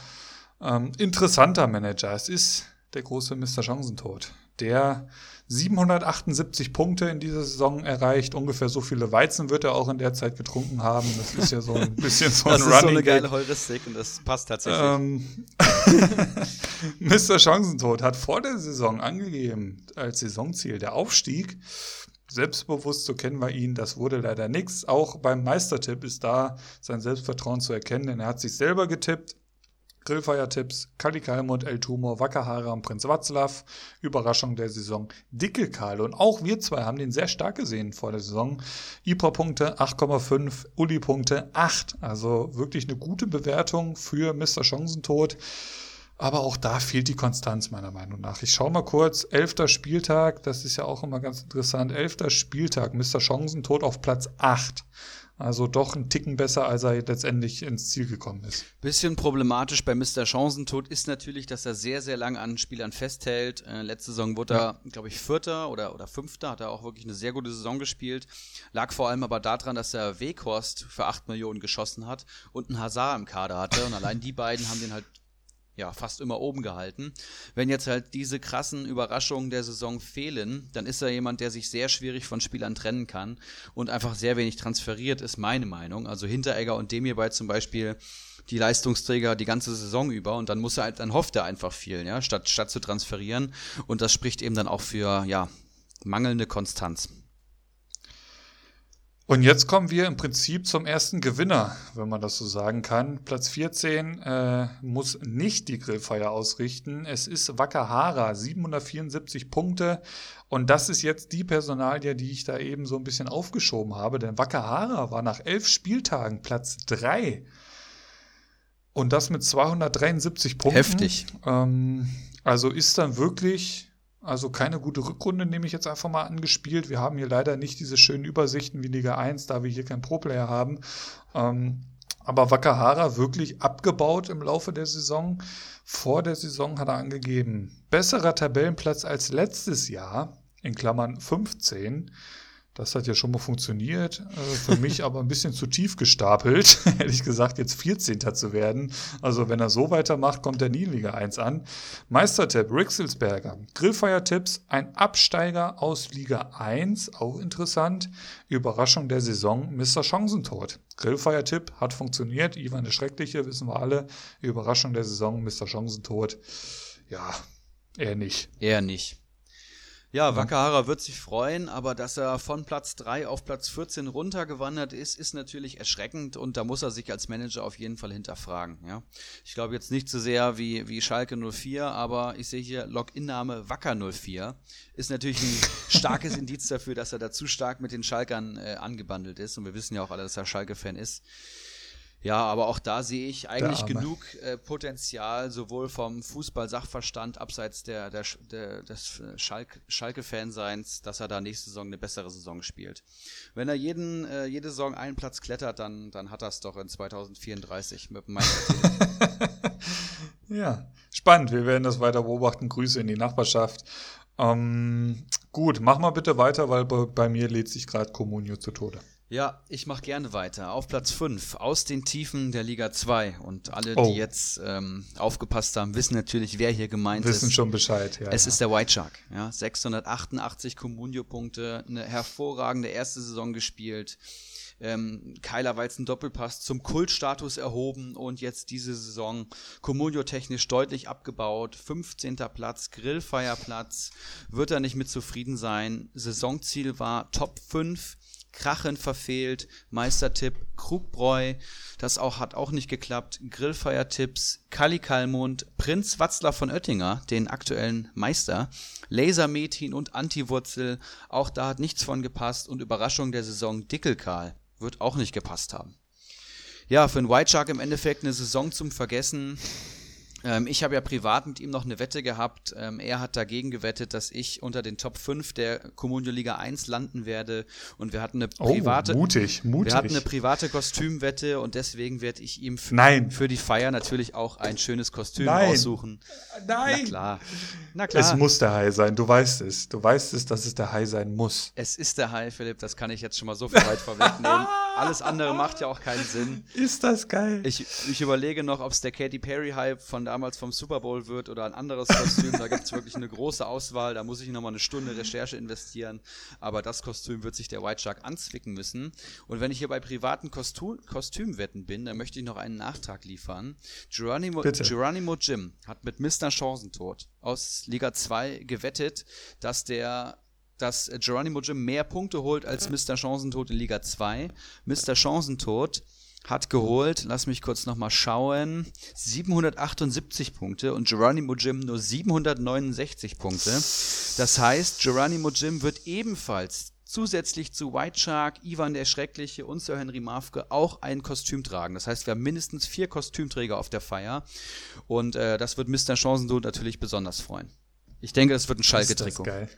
ähm, interessanter Manager. Es ist der große Mr. Chancentod, der 778 Punkte in dieser Saison erreicht. Ungefähr so viele Weizen wird er auch in der Zeit getrunken haben. Das ist ja so ein [LAUGHS] bisschen so ein das Running. Das ist so eine geile Heuristik und das passt tatsächlich. Ähm, [LAUGHS] Mr. Chancentod hat vor der Saison angegeben, als Saisonziel der Aufstieg. Selbstbewusst, so kennen wir ihn, das wurde leider nichts. Auch beim Meistertipp ist da sein Selbstvertrauen zu erkennen, denn er hat sich selber getippt Grillfeiertipps, Kali Kalmund, El Tumor, Wackerhaare und Prinz Watzlaw. Überraschung der Saison, Dicke Karl. Und auch wir zwei haben den sehr stark gesehen vor der Saison. IPA-Punkte 8,5, Uli-Punkte 8. Also wirklich eine gute Bewertung für Mr. Chancentod. Aber auch da fehlt die Konstanz meiner Meinung nach. Ich schaue mal kurz. Elfter Spieltag, das ist ja auch immer ganz interessant. Elfter Spieltag, Mr. Chancentod auf Platz 8. Also doch ein Ticken besser, als er letztendlich ins Ziel gekommen ist. Bisschen problematisch bei Mr. Chancentod ist natürlich, dass er sehr, sehr lange an Spielern festhält. Äh, letzte Saison wurde ja. er, glaube ich, Vierter oder, oder Fünfter, hat er auch wirklich eine sehr gute Saison gespielt. Lag vor allem aber daran, dass er Weghorst für 8 Millionen geschossen hat und einen Hazard im Kader hatte. Und allein die beiden haben den halt ja, fast immer oben gehalten. Wenn jetzt halt diese krassen Überraschungen der Saison fehlen, dann ist er jemand, der sich sehr schwierig von Spielern trennen kann und einfach sehr wenig transferiert, ist meine Meinung. Also Hinteregger und Demirbay zum Beispiel die Leistungsträger die ganze Saison über und dann muss er halt, dann hofft er einfach viel, ja, statt, statt zu transferieren. Und das spricht eben dann auch für, ja, mangelnde Konstanz. Und jetzt kommen wir im Prinzip zum ersten Gewinner, wenn man das so sagen kann. Platz 14 äh, muss nicht die Grillfeier ausrichten. Es ist Wakahara, 774 Punkte. Und das ist jetzt die Personalie, die ich da eben so ein bisschen aufgeschoben habe. Denn Wakahara war nach elf Spieltagen Platz 3. Und das mit 273 Punkten. Heftig. Ähm, also ist dann wirklich also keine gute Rückrunde, nehme ich jetzt einfach mal angespielt. Wir haben hier leider nicht diese schönen Übersichten wie Liga 1, da wir hier keinen Pro-Player haben. Ähm, aber Wakahara wirklich abgebaut im Laufe der Saison. Vor der Saison hat er angegeben, besserer Tabellenplatz als letztes Jahr, in Klammern 15. Das hat ja schon mal funktioniert. Äh, für mich [LAUGHS] aber ein bisschen zu tief gestapelt. [LAUGHS] Ehrlich gesagt, jetzt 14. zu werden. Also, wenn er so weitermacht, kommt er nie in Liga 1 an. Meistertipp, Rixelsberger. Grillfeiertipps, ein Absteiger aus Liga 1. Auch interessant. Überraschung der Saison, Mr. Chancentod. Grillfeiertipp hat funktioniert. Ivan der Schreckliche, wissen wir alle. Überraschung der Saison, Mr. Chancentod. Ja, eher nicht. Eher nicht. Ja, Wakahara wird sich freuen, aber dass er von Platz 3 auf Platz 14 runtergewandert ist, ist natürlich erschreckend und da muss er sich als Manager auf jeden Fall hinterfragen. Ja? Ich glaube jetzt nicht so sehr wie, wie Schalke 04, aber ich sehe hier Login-Name Wacker 04. Ist natürlich ein [LAUGHS] starkes Indiz dafür, dass er da zu stark mit den Schalkern äh, angebandelt ist und wir wissen ja auch alle, dass er Schalke-Fan ist. Ja, aber auch da sehe ich eigentlich genug äh, Potenzial, sowohl vom Fußball-Sachverstand abseits der, der, der des Schalke, Schalke-Fanseins, dass er da nächste Saison eine bessere Saison spielt. Wenn er jeden, äh, jede Saison einen Platz klettert, dann, dann hat er es doch in 2034 mit dem [LAUGHS] Ja, spannend. Wir werden das weiter beobachten. Grüße in die Nachbarschaft. Ähm, gut, mach mal bitte weiter, weil bei, bei mir lädt sich gerade Comunio zu Tode. Ja, ich mache gerne weiter. Auf Platz 5 aus den Tiefen der Liga 2. Und alle, oh. die jetzt ähm, aufgepasst haben, wissen natürlich, wer hier gemeint wissen ist. Wissen schon Bescheid, ja. Es ja. ist der White Shark. Ja, 688 Comunio-Punkte, eine hervorragende erste Saison gespielt. Ähm, Kyler Walzen Doppelpass zum Kultstatus erhoben und jetzt diese Saison Comunio technisch deutlich abgebaut. 15. Platz, Grillfeierplatz, wird er nicht mit zufrieden sein. Saisonziel war Top 5 Krachen verfehlt, Meistertipp, Krugbräu, das auch, hat auch nicht geklappt, Grillfeiertipps, Kali Kalmund, Prinz Watzler von Oettinger, den aktuellen Meister, Lasermetin und Antiwurzel, auch da hat nichts von gepasst und Überraschung der Saison Dickelkarl wird auch nicht gepasst haben. Ja, für einen White Shark im Endeffekt eine Saison zum Vergessen. Ähm, ich habe ja privat mit ihm noch eine Wette gehabt. Ähm, er hat dagegen gewettet, dass ich unter den Top 5 der Comunio Liga 1 landen werde. Und wir hatten eine oh, private. Oh, mutig, mutig. Wir hatten eine private Kostümwette und deswegen werde ich ihm Nein. für die Feier natürlich auch ein schönes Kostüm Nein. aussuchen. Nein. Na klar. Na klar. Es muss der Hai sein, du weißt es. Du weißt es, dass es der Hai sein muss. Es ist der Hai, Philipp, das kann ich jetzt schon mal so weit vorwegnehmen. [LAUGHS] Alles andere macht ja auch keinen Sinn. Ist das geil. Ich, ich überlege noch, ob es der Katy Perry Hype von damals vom Super Bowl wird oder ein anderes Kostüm. da gibt es wirklich eine große Auswahl. Da muss ich nochmal eine Stunde Recherche investieren. Aber das Kostüm wird sich der White Shark anzwicken müssen. Und wenn ich hier bei privaten Kostüm Kostümwetten bin, dann möchte ich noch einen Nachtrag liefern. Geronimo, Geronimo Jim hat mit Mr. Chancentod aus Liga 2 gewettet, dass der dass Geronimo Jim mehr Punkte holt als Mr. Chancentod in Liga 2. Mr. Chancentod hat geholt, lass mich kurz nochmal schauen, 778 Punkte und Geronimo Jim nur 769 Punkte. Das heißt, Geronimo Jim wird ebenfalls zusätzlich zu White Shark, Ivan der Schreckliche und Sir Henry Mafke auch ein Kostüm tragen. Das heißt, wir haben mindestens vier Kostümträger auf der Feier und äh, das wird Mr. Chancentod natürlich besonders freuen. Ich denke, das wird ein Schalke-Trikot. Geil.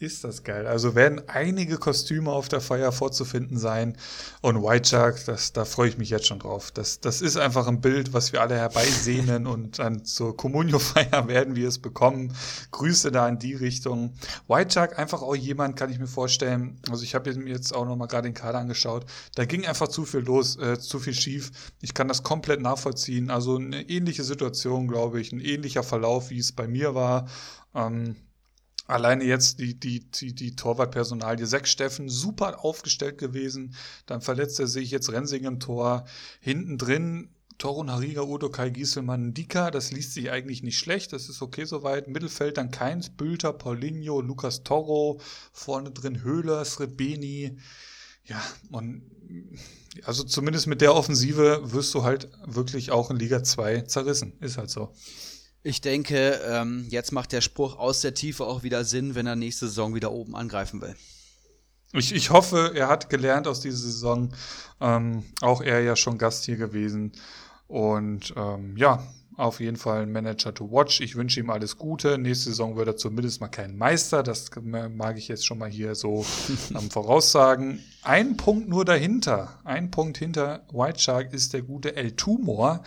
Ist das geil. Also werden einige Kostüme auf der Feier vorzufinden sein. Und White Shark, das, da freue ich mich jetzt schon drauf. Das, das ist einfach ein Bild, was wir alle herbeisehnen [LAUGHS] und dann zur Communio-Feier werden wir es bekommen. Grüße da in die Richtung. White Shark, einfach auch jemand, kann ich mir vorstellen. Also ich habe mir jetzt auch noch mal gerade den Kader angeschaut. Da ging einfach zu viel los, äh, zu viel schief. Ich kann das komplett nachvollziehen. Also eine ähnliche Situation, glaube ich, ein ähnlicher Verlauf, wie es bei mir war. Ähm, Alleine jetzt die, die, die, die Torwartpersonalie. Sechs Steffen, super aufgestellt gewesen. Dann verletzt er sich jetzt Rensing im Tor. Hinten drin Torun Hariga, Udo Kai Gieselmann, Dika. Das liest sich eigentlich nicht schlecht. Das ist okay soweit. Mittelfeld dann Keins, Bülter, Paulinho, Lukas Toro. Vorne drin Höhler, Srebeni. Ja, und also zumindest mit der Offensive wirst du halt wirklich auch in Liga 2 zerrissen. Ist halt so. Ich denke, ähm, jetzt macht der Spruch aus der Tiefe auch wieder Sinn, wenn er nächste Saison wieder oben angreifen will. Ich, ich hoffe, er hat gelernt aus dieser Saison. Ähm, auch er ja schon Gast hier gewesen. Und ähm, ja, auf jeden Fall ein Manager to watch. Ich wünsche ihm alles Gute. Nächste Saison wird er zumindest mal kein Meister. Das mag ich jetzt schon mal hier so [LAUGHS] ähm, voraussagen. Ein Punkt nur dahinter. Ein Punkt hinter White Shark ist der gute El Tumor,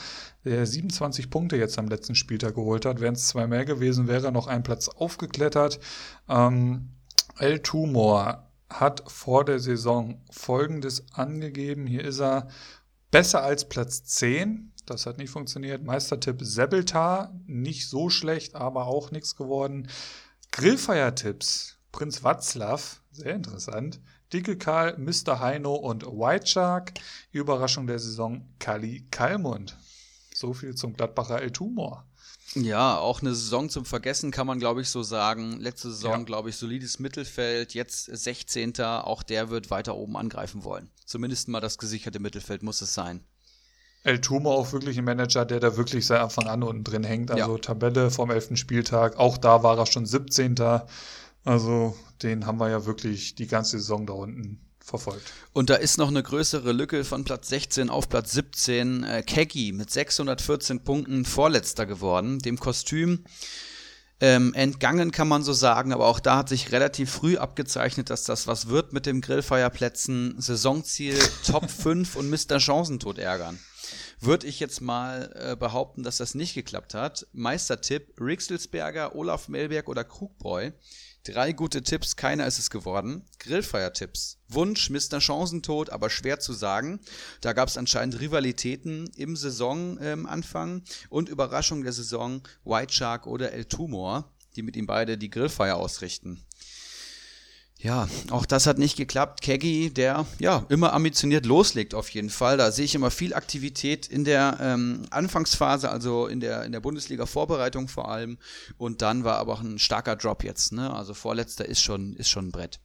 der 27 Punkte jetzt am letzten Spieltag geholt hat. Wären es zwei mehr gewesen, wäre er noch einen Platz aufgeklettert. Ähm, El Tumor hat vor der Saison Folgendes angegeben. Hier ist er besser als Platz 10 das hat nicht funktioniert. Meistertipp Sebeltar, nicht so schlecht, aber auch nichts geworden. Grillfeiertipps, Prinz Watzlaw, sehr interessant. Dicke Karl, Mr. Heino und White Shark. Überraschung der Saison Kali Kalmund. So viel zum Gladbacher El Tumor. Ja, auch eine Saison zum Vergessen kann man, glaube ich, so sagen. Letzte Saison, ja. glaube ich, solides Mittelfeld, jetzt 16. Auch der wird weiter oben angreifen wollen. Zumindest mal das gesicherte Mittelfeld muss es sein. El Tumo auch wirklich ein Manager, der da wirklich seit Anfang an unten drin hängt. Also ja. Tabelle vom 11. Spieltag. Auch da war er schon 17. Also den haben wir ja wirklich die ganze Saison da unten verfolgt. Und da ist noch eine größere Lücke von Platz 16 auf Platz 17. Äh, Keggy mit 614 Punkten vorletzter geworden. Dem Kostüm ähm, entgangen, kann man so sagen. Aber auch da hat sich relativ früh abgezeichnet, dass das was wird mit dem Grillfeierplätzen. Saisonziel Top [LAUGHS] 5 und Mr. Chancentod ärgern. Würde ich jetzt mal äh, behaupten, dass das nicht geklappt hat. Meistertipp, Rixelsberger, Olaf Melberg oder Krugbräu. Drei gute Tipps, keiner ist es geworden. Grillfeiertipps. Wunsch, Mr. Chancentod, aber schwer zu sagen. Da gab es anscheinend Rivalitäten im Saisonanfang ähm, und Überraschung der Saison White Shark oder El Tumor, die mit ihm beide die Grillfeier ausrichten. Ja, auch das hat nicht geklappt. Keggy, der ja immer ambitioniert loslegt auf jeden Fall. Da sehe ich immer viel Aktivität in der ähm, Anfangsphase, also in der, in der Bundesliga-Vorbereitung vor allem. Und dann war aber auch ein starker Drop jetzt. Ne? Also vorletzter ist schon, ist schon ein Brett.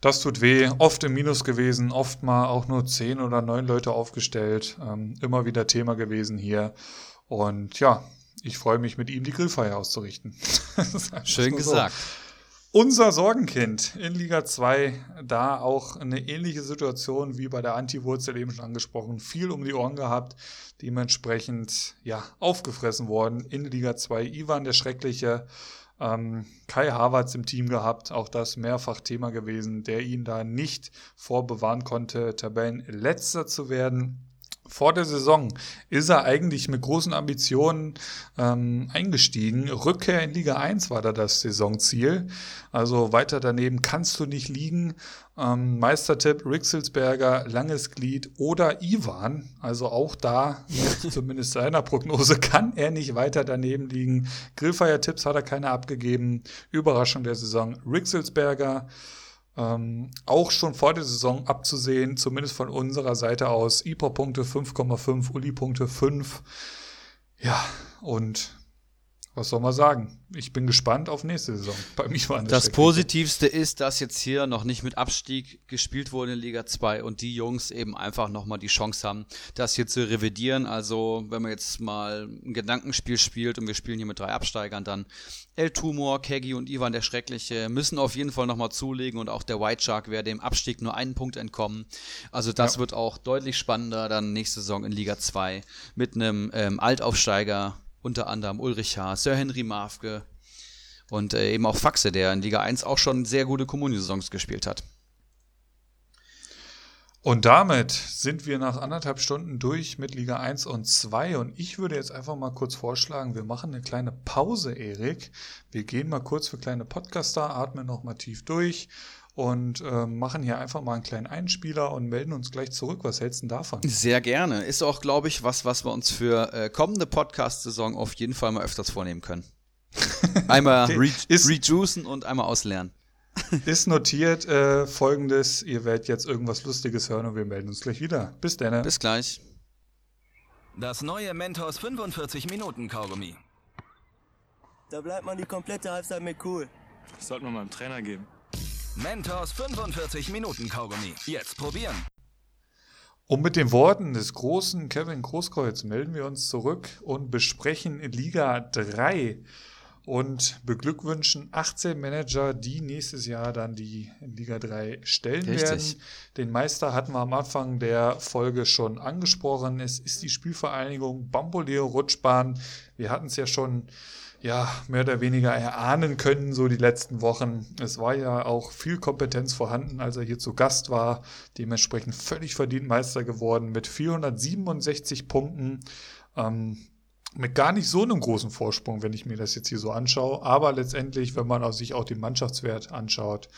Das tut weh. Oft im Minus gewesen, oft mal auch nur zehn oder neun Leute aufgestellt. Ähm, immer wieder Thema gewesen hier. Und ja, ich freue mich, mit ihm die Grillfeier auszurichten. [LAUGHS] Schön gesagt. So. Unser Sorgenkind in Liga 2, da auch eine ähnliche Situation wie bei der Anti-Wurzel eben schon angesprochen, viel um die Ohren gehabt, dementsprechend ja aufgefressen worden in Liga 2. Ivan der Schreckliche, ähm, Kai Havertz im Team gehabt, auch das mehrfach Thema gewesen, der ihn da nicht vorbewahren konnte, Tabellenletzter zu werden vor der Saison ist er eigentlich mit großen Ambitionen ähm, eingestiegen. Rückkehr in Liga 1 war da das Saisonziel. Also weiter daneben kannst du nicht liegen. Ähm, Meistertipp Rixelsberger, Langes Glied oder Ivan. Also auch da, [LAUGHS] zumindest seiner Prognose, kann er nicht weiter daneben liegen. Grillfeier-Tipps hat er keine abgegeben. Überraschung der Saison Rixelsberger. Ähm, auch schon vor der Saison abzusehen, zumindest von unserer Seite aus. IPO-Punkte 5,5, Uli-Punkte 5. Ja, und was soll man sagen? Ich bin gespannt auf nächste Saison. [LAUGHS] Bei mir war das Positivste ist, dass jetzt hier noch nicht mit Abstieg gespielt wurde in Liga 2 und die Jungs eben einfach nochmal die Chance haben, das hier zu revidieren. Also, wenn man jetzt mal ein Gedankenspiel spielt und wir spielen hier mit drei Absteigern, dann El Tumor, Keggy und Ivan der Schreckliche müssen auf jeden Fall nochmal zulegen und auch der White Shark wäre dem Abstieg nur einen Punkt entkommen. Also, das ja. wird auch deutlich spannender dann nächste Saison in Liga 2 mit einem ähm, Altaufsteiger unter anderem Ulrich Haar, Sir Henry Mafke und äh, eben auch Faxe, der in Liga 1 auch schon sehr gute Kommunie-Saisons gespielt hat. Und damit sind wir nach anderthalb Stunden durch mit Liga 1 und 2. Und ich würde jetzt einfach mal kurz vorschlagen, wir machen eine kleine Pause, Erik. Wir gehen mal kurz für kleine Podcaster, atmen nochmal tief durch und äh, machen hier einfach mal einen kleinen Einspieler und melden uns gleich zurück. Was hältst du davon? Sehr gerne. Ist auch, glaube ich, was, was wir uns für äh, kommende Podcast-Saison auf jeden Fall mal öfters vornehmen können. [LAUGHS] Einmal okay. re rejuicen und einmal auslernen. [LAUGHS] ist notiert äh, folgendes: Ihr werdet jetzt irgendwas Lustiges hören und wir melden uns gleich wieder. Bis dann. Bis gleich. Das neue Mentos 45 Minuten Kaugummi. Da bleibt man die komplette Halbzeit mit cool. Das sollten wir mal einem Trainer geben. Mentos 45 Minuten Kaugummi. Jetzt probieren. Und mit den Worten des großen Kevin Großkreuz melden wir uns zurück und besprechen Liga 3 und beglückwünschen 18 Manager, die nächstes Jahr dann die Liga 3 stellen Richtig. werden. Den Meister hatten wir am Anfang der Folge schon angesprochen. Es ist die Spielvereinigung Bamboleo Rutschbahn. Wir hatten es ja schon ja, mehr oder weniger erahnen können, so die letzten Wochen. Es war ja auch viel Kompetenz vorhanden, als er hier zu Gast war. Dementsprechend völlig verdient Meister geworden mit 467 Punkten. Ähm, mit gar nicht so einem großen Vorsprung, wenn ich mir das jetzt hier so anschaue. Aber letztendlich, wenn man sich auch den Mannschaftswert anschaut,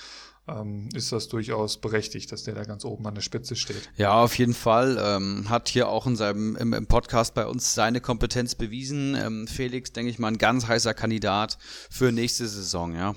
ähm, ist das durchaus berechtigt, dass der da ganz oben an der Spitze steht. Ja, auf jeden Fall. Ähm, hat hier auch in seinem im, im, Podcast bei uns seine Kompetenz bewiesen. Ähm, Felix, denke ich mal, ein ganz heißer Kandidat für nächste Saison, ja.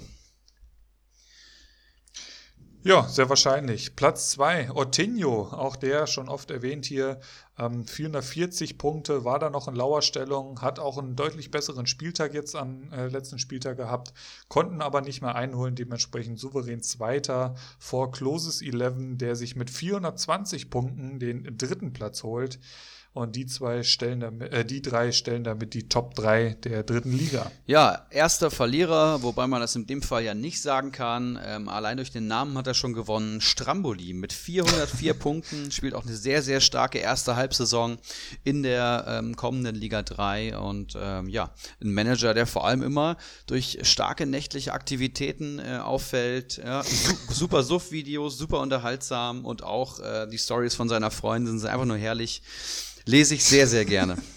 Ja, sehr wahrscheinlich. Platz zwei Ortinho, auch der schon oft erwähnt hier, ähm, 440 Punkte, war da noch in Lauerstellung, hat auch einen deutlich besseren Spieltag jetzt am äh, letzten Spieltag gehabt, konnten aber nicht mehr einholen, dementsprechend souverän Zweiter vor Closes 11, der sich mit 420 Punkten den dritten Platz holt. Und die zwei stellen damit, äh, die drei stellen damit die Top 3 der dritten Liga. Ja, erster Verlierer, wobei man das in dem Fall ja nicht sagen kann. Ähm, allein durch den Namen hat er schon gewonnen. Stramboli mit 404 [LAUGHS] Punkten, spielt auch eine sehr, sehr starke erste Halbsaison in der ähm, kommenden Liga 3. Und ähm, ja, ein Manager, der vor allem immer durch starke nächtliche Aktivitäten äh, auffällt. Ja, su super Suff-Videos, super unterhaltsam und auch äh, die Stories von seiner Freundin sind einfach nur herrlich Lese ich sehr, sehr gerne. [LAUGHS]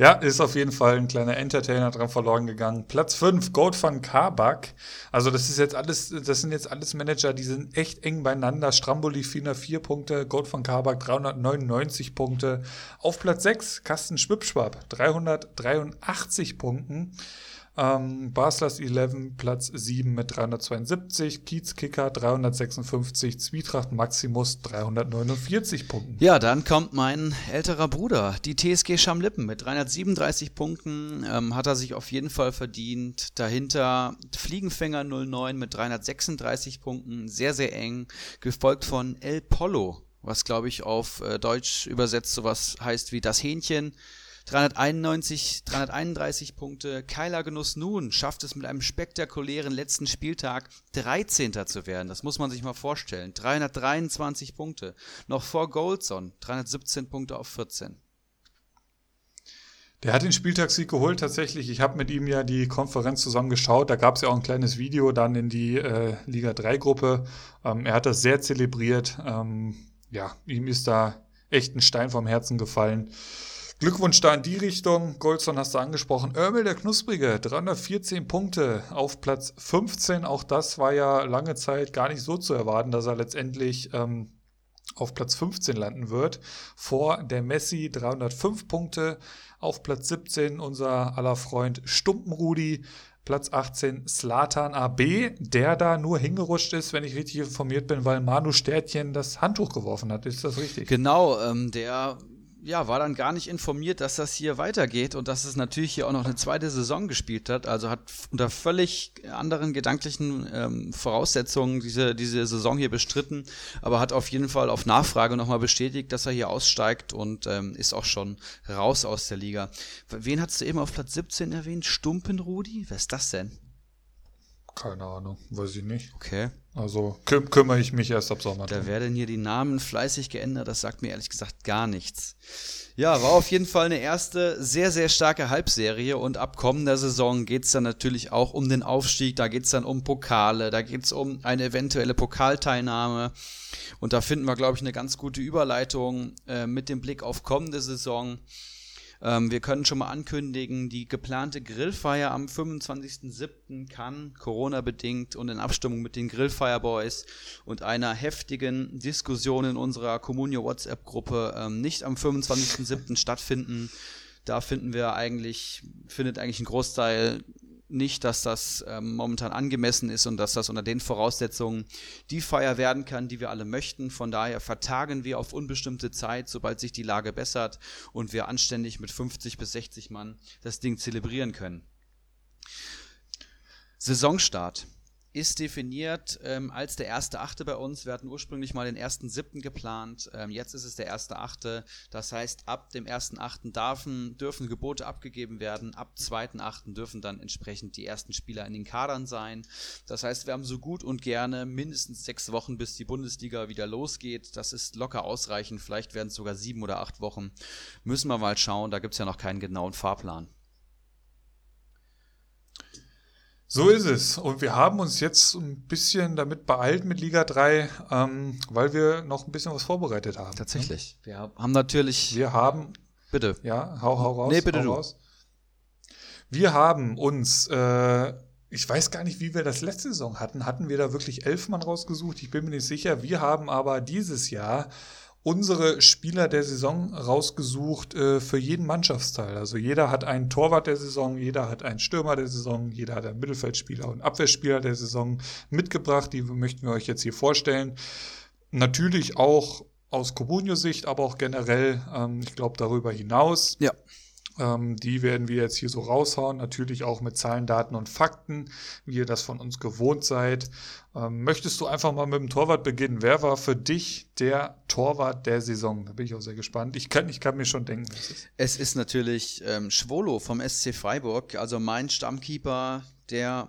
Ja, ist auf jeden Fall ein kleiner Entertainer dran verloren gegangen. Platz 5, Gold van Kabak. Also das ist jetzt alles, das sind jetzt alles Manager, die sind echt eng beieinander. Stramboli 404 Punkte, Gold van Kabak 399 Punkte. Auf Platz 6, Carsten Schwipschwab 383 Punkten. Ähm, Baslers 11 Platz 7 mit 372, Kiez Kicker 356, Zwietracht Maximus 349 Punkten. Ja, dann kommt mein älterer Bruder, die TSG Schamlippen mit 337 Punkten, ähm, hat er sich auf jeden Fall verdient. Dahinter Fliegenfänger 09 mit 336 Punkten, sehr, sehr eng, gefolgt von El Polo, was glaube ich auf äh, Deutsch übersetzt sowas heißt wie das Hähnchen 391, 331 Punkte. Keiler Genuss nun schafft es mit einem spektakulären letzten Spieltag 13. zu werden. Das muss man sich mal vorstellen. 323 Punkte. Noch vor Goldson 317 Punkte auf 14. Der hat den Spieltagssieg geholt tatsächlich. Ich habe mit ihm ja die Konferenz zusammen geschaut. Da gab es ja auch ein kleines Video dann in die äh, Liga 3-Gruppe. Ähm, er hat das sehr zelebriert. Ähm, ja, ihm ist da echt ein Stein vom Herzen gefallen. Glückwunsch da in die Richtung. Goldson hast du angesprochen. Örmel der Knusprige, 314 Punkte auf Platz 15. Auch das war ja lange Zeit gar nicht so zu erwarten, dass er letztendlich ähm, auf Platz 15 landen wird. Vor der Messi 305 Punkte. Auf Platz 17 unser aller Freund Stumpenrudi. Platz 18 Slatan AB, der da nur hingerutscht ist, wenn ich richtig informiert bin, weil Manu Stärtchen das Handtuch geworfen hat. Ist das richtig? Genau, ähm, der ja, war dann gar nicht informiert, dass das hier weitergeht und dass es natürlich hier auch noch eine zweite Saison gespielt hat. Also hat unter völlig anderen gedanklichen ähm, Voraussetzungen diese, diese Saison hier bestritten, aber hat auf jeden Fall auf Nachfrage nochmal bestätigt, dass er hier aussteigt und ähm, ist auch schon raus aus der Liga. Wen hast du eben auf Platz 17 erwähnt? Stumpenrudi? Wer ist das denn? Keine Ahnung, weiß ich nicht. Okay. Also kü kümmere ich mich erst ab Sommer. Da werden hier die Namen fleißig geändert, das sagt mir ehrlich gesagt gar nichts. Ja, war auf jeden Fall eine erste sehr, sehr starke Halbserie und ab kommender Saison geht es dann natürlich auch um den Aufstieg, da geht es dann um Pokale, da geht es um eine eventuelle Pokalteilnahme und da finden wir, glaube ich, eine ganz gute Überleitung äh, mit dem Blick auf kommende Saison. Ähm, wir können schon mal ankündigen, die geplante Grillfeier am 25.07. kann, Corona-bedingt und in Abstimmung mit den Grillfire-Boys und einer heftigen Diskussion in unserer Communio WhatsApp-Gruppe ähm, nicht am 25.07. [LAUGHS] stattfinden. Da finden wir eigentlich, findet eigentlich ein Großteil nicht, dass das ähm, momentan angemessen ist und dass das unter den Voraussetzungen die Feier werden kann, die wir alle möchten. Von daher vertagen wir auf unbestimmte Zeit, sobald sich die Lage bessert und wir anständig mit 50 bis 60 Mann das Ding zelebrieren können. Saisonstart ist definiert ähm, als der erste Achte bei uns. Wir hatten ursprünglich mal den ersten Siebten geplant. Ähm, jetzt ist es der erste Achte. Das heißt, ab dem ersten Achten dürfen, Gebote abgegeben werden. Ab zweiten Achten dürfen dann entsprechend die ersten Spieler in den Kadern sein. Das heißt, wir haben so gut und gerne mindestens sechs Wochen, bis die Bundesliga wieder losgeht. Das ist locker ausreichend. Vielleicht werden es sogar sieben oder acht Wochen. Müssen wir mal schauen. Da gibt es ja noch keinen genauen Fahrplan. So ist es. Und wir haben uns jetzt ein bisschen damit beeilt mit Liga 3, ähm, weil wir noch ein bisschen was vorbereitet haben. Tatsächlich. Wir haben natürlich. Wir haben. Bitte. Ja, hau, hau raus. Nee, bitte hau du. Raus. Wir haben uns, äh, ich weiß gar nicht, wie wir das letzte Saison hatten. Hatten wir da wirklich elf Mann rausgesucht? Ich bin mir nicht sicher. Wir haben aber dieses Jahr unsere Spieler der Saison rausgesucht äh, für jeden Mannschaftsteil. Also jeder hat einen Torwart der Saison, jeder hat einen Stürmer der Saison, jeder hat einen Mittelfeldspieler und Abwehrspieler der Saison mitgebracht. Die möchten wir euch jetzt hier vorstellen. Natürlich auch aus Comunio-Sicht, aber auch generell, ähm, ich glaube, darüber hinaus. Ja. Ähm, die werden wir jetzt hier so raushauen, natürlich auch mit Zahlen, Daten und Fakten, wie ihr das von uns gewohnt seid. Ähm, möchtest du einfach mal mit dem Torwart beginnen? Wer war für dich der Torwart der Saison? Da bin ich auch sehr gespannt. Ich kann, ich kann mir schon denken, ist. Es ist natürlich ähm, Schwolo vom SC Freiburg, also mein Stammkeeper, der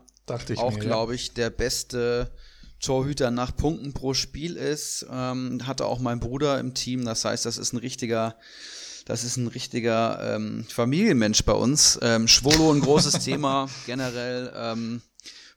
auch, glaube ich, der beste Torhüter nach Punkten pro Spiel ist. Ähm, hatte auch mein Bruder im Team. Das heißt, das ist ein richtiger, das ist ein richtiger ähm, Familienmensch bei uns. Ähm, Schwolo ein großes [LAUGHS] Thema generell. Ähm,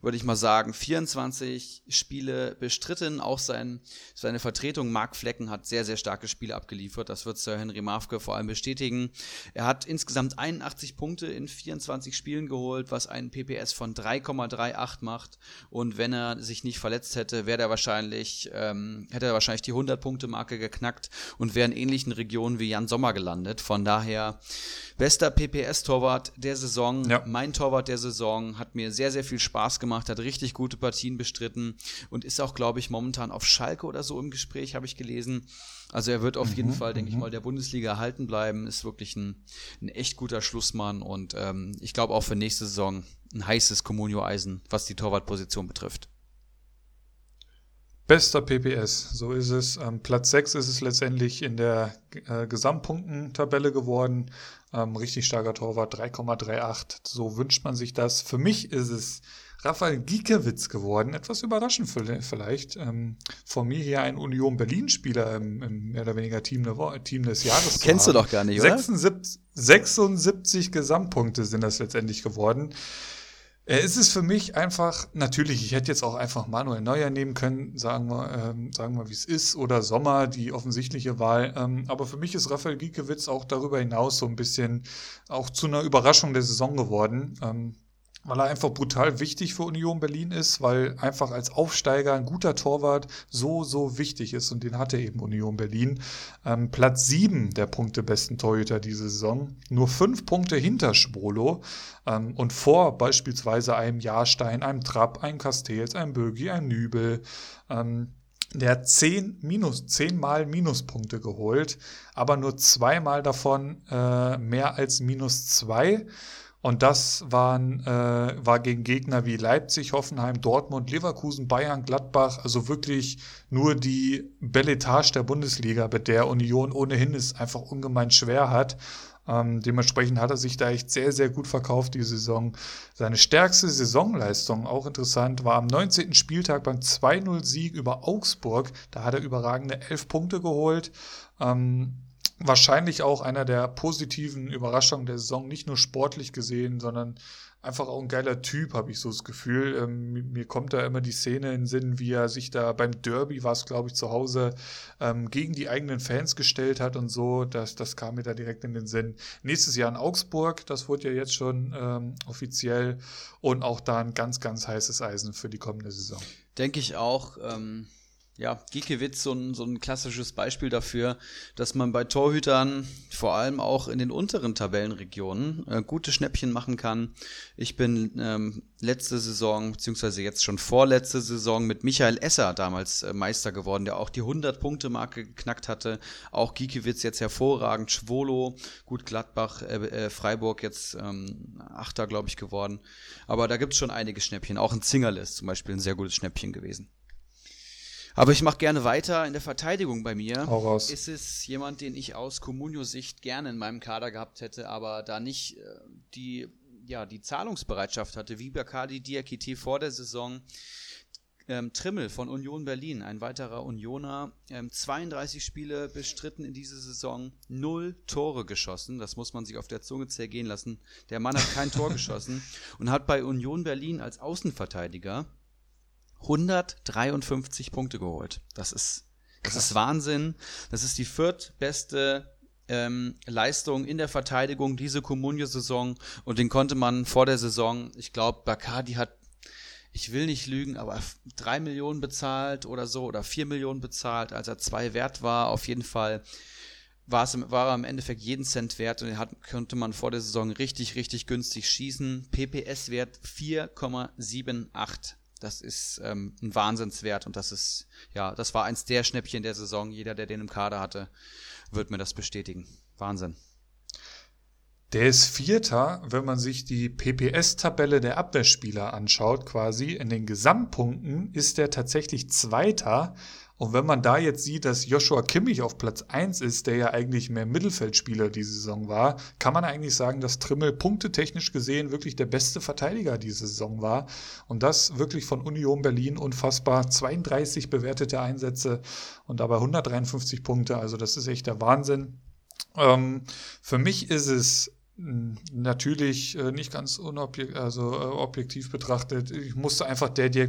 würde ich mal sagen, 24 Spiele bestritten. Auch sein, seine Vertretung Mark Flecken hat sehr, sehr starke Spiele abgeliefert. Das wird Sir Henry Mafke vor allem bestätigen. Er hat insgesamt 81 Punkte in 24 Spielen geholt, was einen PPS von 3,38 macht. Und wenn er sich nicht verletzt hätte, wäre er wahrscheinlich, ähm, hätte er wahrscheinlich die 100-Punkte-Marke geknackt und wäre in ähnlichen Regionen wie Jan Sommer gelandet. Von daher bester PPS-Torwart der Saison. Ja. Mein Torwart der Saison hat mir sehr, sehr viel Spaß gemacht, hat richtig gute Partien bestritten und ist auch, glaube ich, momentan auf Schalke oder so im Gespräch, habe ich gelesen. Also er wird auf mhm, jeden Fall, denke ich mhm. mal, der Bundesliga erhalten bleiben. Ist wirklich ein, ein echt guter Schlussmann und ähm, ich glaube auch für nächste Saison ein heißes Comunio-Eisen, was die Torwartposition betrifft. Bester PPS, so ist es. Ähm, Platz 6 ist es letztendlich in der äh, Gesamtpunktentabelle geworden. Ähm, richtig starker Torwart, 3,38. So wünscht man sich das. Für mich ist es Raphael Giekewitz geworden. Etwas überraschend vielleicht. Ähm, von mir hier ein Union Berlin-Spieler im, im, mehr oder weniger Team, Team des Jahres. Kennst du doch gar nicht, oder? 76, 76 Gesamtpunkte sind das letztendlich geworden. Äh, es ist für mich einfach, natürlich, ich hätte jetzt auch einfach Manuel Neuer nehmen können, sagen wir, ähm, sagen wir, wie es ist, oder Sommer, die offensichtliche Wahl. Ähm, aber für mich ist Raphael Giekewitz auch darüber hinaus so ein bisschen auch zu einer Überraschung der Saison geworden. Ähm, weil er einfach brutal wichtig für Union Berlin ist, weil einfach als Aufsteiger ein guter Torwart so, so wichtig ist und den hatte eben Union Berlin. Ähm, Platz sieben der Punkte besten Torhüter diese Saison, nur fünf Punkte hinter Schwolo ähm, und vor beispielsweise einem Jahrstein, einem Trapp, einem Castells, einem Bögi, einem Nübel. Ähm, der hat zehn Minus, zehnmal Minuspunkte geholt, aber nur zweimal davon äh, mehr als minus zwei. Und das waren, äh, war gegen Gegner wie Leipzig, Hoffenheim, Dortmund, Leverkusen, Bayern, Gladbach, also wirklich nur die Belletage der Bundesliga, mit der Union ohnehin es einfach ungemein schwer hat. Ähm, dementsprechend hat er sich da echt sehr, sehr gut verkauft, die Saison. Seine stärkste Saisonleistung, auch interessant, war am 19. Spieltag beim 2-0-Sieg über Augsburg. Da hat er überragende 11 Punkte geholt. Ähm, wahrscheinlich auch einer der positiven Überraschungen der Saison, nicht nur sportlich gesehen, sondern einfach auch ein geiler Typ, habe ich so das Gefühl. Ähm, mir kommt da immer die Szene in den Sinn, wie er sich da beim Derby, war es glaube ich zu Hause, ähm, gegen die eigenen Fans gestellt hat und so. Das, das kam mir da direkt in den Sinn. Nächstes Jahr in Augsburg, das wurde ja jetzt schon ähm, offiziell und auch da ein ganz, ganz heißes Eisen für die kommende Saison. Denke ich auch. Ähm ja, Giekewitz so ein, so ein klassisches Beispiel dafür, dass man bei Torhütern vor allem auch in den unteren Tabellenregionen äh, gute Schnäppchen machen kann. Ich bin ähm, letzte Saison, beziehungsweise jetzt schon vorletzte Saison mit Michael Esser damals äh, Meister geworden, der auch die 100-Punkte-Marke geknackt hatte. Auch Giekewitz jetzt hervorragend, Schwolo, gut Gladbach, äh, äh Freiburg jetzt ähm, Achter, glaube ich, geworden. Aber da gibt es schon einige Schnäppchen. Auch ein Zingerle ist zum Beispiel ein sehr gutes Schnäppchen gewesen. Aber ich mache gerne weiter in der Verteidigung bei mir. Hau raus. Ist es jemand, den ich aus Comunio-Sicht gerne in meinem Kader gehabt hätte, aber da nicht äh, die, ja, die Zahlungsbereitschaft hatte, wie Bacardi Diakite vor der Saison. Ähm, Trimmel von Union Berlin, ein weiterer Unioner, ähm, 32 Spiele bestritten in dieser Saison, null Tore geschossen. Das muss man sich auf der Zunge zergehen lassen. Der Mann hat kein Tor [LAUGHS] geschossen und hat bei Union Berlin als Außenverteidiger 153 Punkte geholt. Das ist, das ist Wahnsinn. Das ist die viertbeste ähm, Leistung in der Verteidigung diese Comunio-Saison und den konnte man vor der Saison, ich glaube, Bacardi hat, ich will nicht lügen, aber drei Millionen bezahlt oder so oder vier Millionen bezahlt, als er zwei wert war. Auf jeden Fall war, es, war er im Endeffekt jeden Cent wert und den hat, konnte man vor der Saison richtig, richtig günstig schießen. PPS-Wert 4,78. Das ist ähm, ein Wahnsinnswert und das ist, ja, das war eins der Schnäppchen der Saison. Jeder, der den im Kader hatte, wird mir das bestätigen. Wahnsinn. Der ist Vierter, wenn man sich die PPS-Tabelle der Abwehrspieler anschaut, quasi. In den Gesamtpunkten ist der tatsächlich Zweiter und wenn man da jetzt sieht, dass Joshua Kimmich auf Platz 1 ist, der ja eigentlich mehr Mittelfeldspieler diese Saison war, kann man eigentlich sagen, dass Trimmel punktetechnisch gesehen wirklich der beste Verteidiger diese Saison war. Und das wirklich von Union Berlin unfassbar. 32 bewertete Einsätze und dabei 153 Punkte. Also das ist echt der Wahnsinn. Ähm, für mich ist es natürlich äh, nicht ganz unobjektiv, also äh, objektiv betrachtet. Ich musste einfach der, der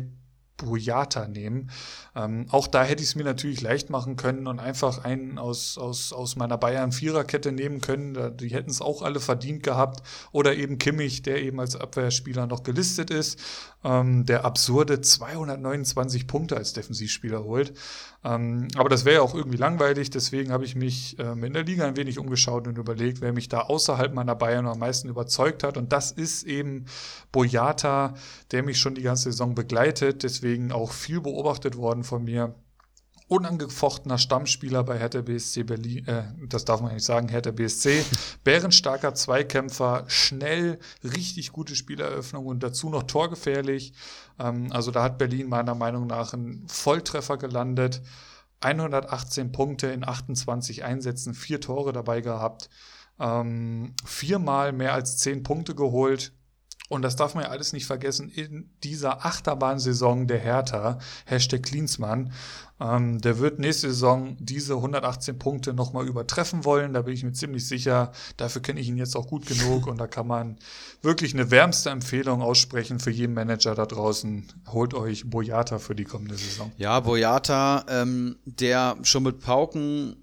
Boyata nehmen. Ähm, auch da hätte ich es mir natürlich leicht machen können und einfach einen aus, aus, aus meiner Bayern-Viererkette nehmen können. Die hätten es auch alle verdient gehabt. Oder eben Kimmich, der eben als Abwehrspieler noch gelistet ist, ähm, der absurde 229 Punkte als Defensivspieler holt. Ähm, aber das wäre ja auch irgendwie langweilig, deswegen habe ich mich ähm, in der Liga ein wenig umgeschaut und überlegt, wer mich da außerhalb meiner Bayern am meisten überzeugt hat. Und das ist eben Boyata, der mich schon die ganze Saison begleitet, deswegen auch viel beobachtet worden von mir unangefochtener Stammspieler bei Hertha BSC Berlin, äh, das darf man nicht sagen, Hertha BSC, [LAUGHS] bärenstarker Zweikämpfer, schnell, richtig gute Spieleröffnung und dazu noch torgefährlich. Ähm, also da hat Berlin meiner Meinung nach einen Volltreffer gelandet. 118 Punkte in 28 Einsätzen, vier Tore dabei gehabt, ähm, viermal mehr als zehn Punkte geholt. Und das darf man ja alles nicht vergessen, in dieser Achterbahnsaison der Hertha, Hashtag Klinsmann, ähm, der wird nächste Saison diese 118 Punkte nochmal übertreffen wollen. Da bin ich mir ziemlich sicher. Dafür kenne ich ihn jetzt auch gut genug und da kann man wirklich eine wärmste Empfehlung aussprechen für jeden Manager da draußen. Holt euch Boyata für die kommende Saison. Ja, Boyata, ähm, der schon mit Pauken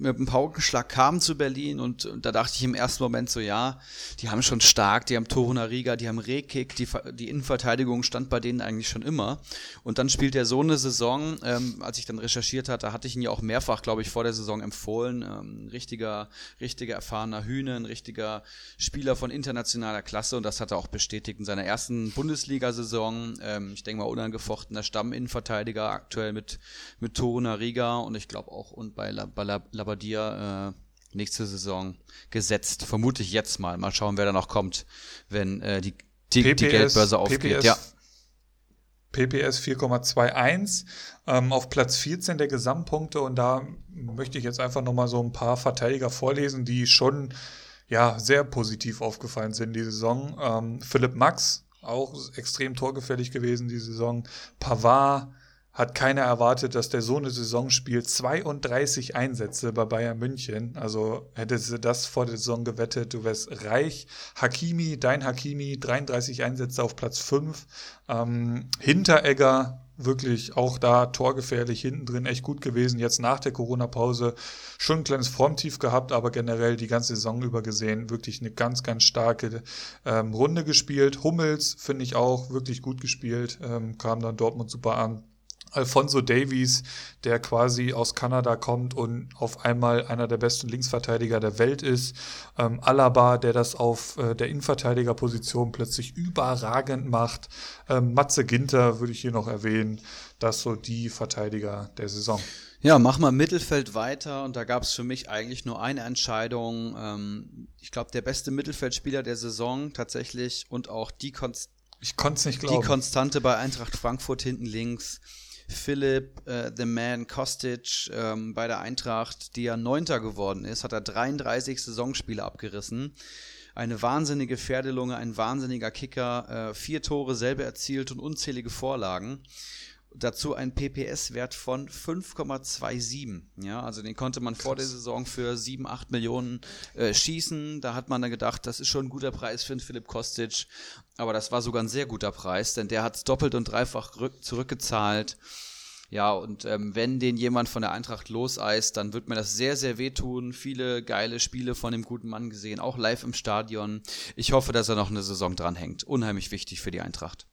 mit einem Paukenschlag kam zu Berlin und, und, da dachte ich im ersten Moment so, ja, die haben schon stark, die haben Toruna Riga, die haben Rekik, die, die Innenverteidigung stand bei denen eigentlich schon immer. Und dann spielt er so eine Saison, ähm, als ich dann recherchiert hatte, hatte ich ihn ja auch mehrfach, glaube ich, vor der Saison empfohlen. Ähm, richtiger, richtiger erfahrener Hühne, ein richtiger Spieler von internationaler Klasse und das hat er auch bestätigt in seiner ersten Bundesliga-Saison. Ähm, ich denke mal unangefochtener Stamminnenverteidiger aktuell mit, mit Toruna Riga und ich glaube auch und bei, La, bei La, La, dir äh, nächste Saison gesetzt. Vermute ich jetzt mal. Mal schauen, wer da noch kommt, wenn äh, die, die, PPS, die Geldbörse aufgeht. PPS, ja. PPS 4,21 ähm, auf Platz 14 der Gesamtpunkte und da möchte ich jetzt einfach nochmal so ein paar Verteidiger vorlesen, die schon ja sehr positiv aufgefallen sind die Saison. Ähm, Philipp Max, auch extrem torgefällig gewesen die Saison. Pavard, hat keiner erwartet, dass der so eine Saison spielt. 32 Einsätze bei Bayern München. Also hätte sie das vor der Saison gewettet, du wärst reich. Hakimi, dein Hakimi, 33 Einsätze auf Platz 5. Ähm, Hinteregger, wirklich auch da torgefährlich, hinten drin echt gut gewesen. Jetzt nach der Corona-Pause schon ein kleines Formtief gehabt, aber generell die ganze Saison über gesehen wirklich eine ganz, ganz starke ähm, Runde gespielt. Hummels finde ich auch wirklich gut gespielt, ähm, kam dann Dortmund super an. Alfonso Davies, der quasi aus Kanada kommt und auf einmal einer der besten Linksverteidiger der Welt ist. Ähm, Alaba, der das auf äh, der Innenverteidigerposition plötzlich überragend macht. Ähm, Matze Ginter würde ich hier noch erwähnen. Das so die Verteidiger der Saison. Ja, mach mal Mittelfeld weiter und da gab es für mich eigentlich nur eine Entscheidung. Ähm, ich glaube, der beste Mittelfeldspieler der Saison tatsächlich und auch die Konst ich konnte nicht glauben. Die Konstante bei Eintracht Frankfurt hinten links Philipp äh, The Man Kostic ähm, bei der Eintracht, die ja Neunter geworden ist, hat er 33 Saisonspiele abgerissen. Eine wahnsinnige Pferdelunge, ein wahnsinniger Kicker, äh, vier Tore selber erzielt und unzählige Vorlagen. Dazu ein PPS-Wert von 5,27. Ja, also den konnte man Krass. vor der Saison für 7, 8 Millionen äh, schießen. Da hat man dann gedacht, das ist schon ein guter Preis für einen Philipp Kostic. Aber das war sogar ein sehr guter Preis, denn der hat es doppelt und dreifach zurückgezahlt. Ja, und ähm, wenn den jemand von der Eintracht loseist, dann wird mir das sehr, sehr wehtun. Viele geile Spiele von dem guten Mann gesehen, auch live im Stadion. Ich hoffe, dass er noch eine Saison dranhängt. Unheimlich wichtig für die Eintracht.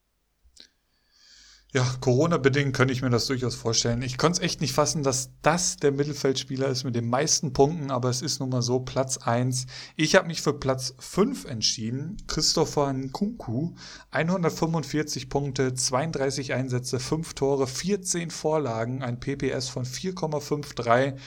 Ja, Corona-bedingt könnte ich mir das durchaus vorstellen. Ich konnte es echt nicht fassen, dass das der Mittelfeldspieler ist mit den meisten Punkten, aber es ist nun mal so Platz 1. Ich habe mich für Platz 5 entschieden. Christopher Nkunku, 145 Punkte, 32 Einsätze, 5 Tore, 14 Vorlagen, ein PPS von 4,53.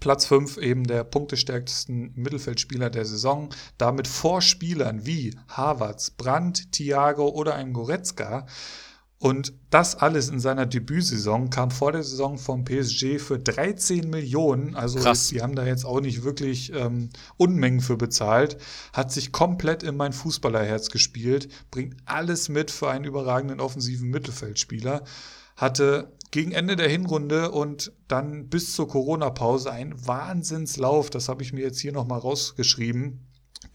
Platz 5 eben der punktestärksten Mittelfeldspieler der Saison, damit vor Spielern wie Havertz, Brandt, Thiago oder ein Goretzka. Und das alles in seiner Debütsaison kam vor der Saison vom PSG für 13 Millionen. Also Krass. die haben da jetzt auch nicht wirklich ähm, Unmengen für bezahlt. Hat sich komplett in mein Fußballerherz gespielt, bringt alles mit für einen überragenden offensiven Mittelfeldspieler. Hatte gegen Ende der Hinrunde und dann bis zur Corona-Pause einen Wahnsinnslauf. Das habe ich mir jetzt hier nochmal rausgeschrieben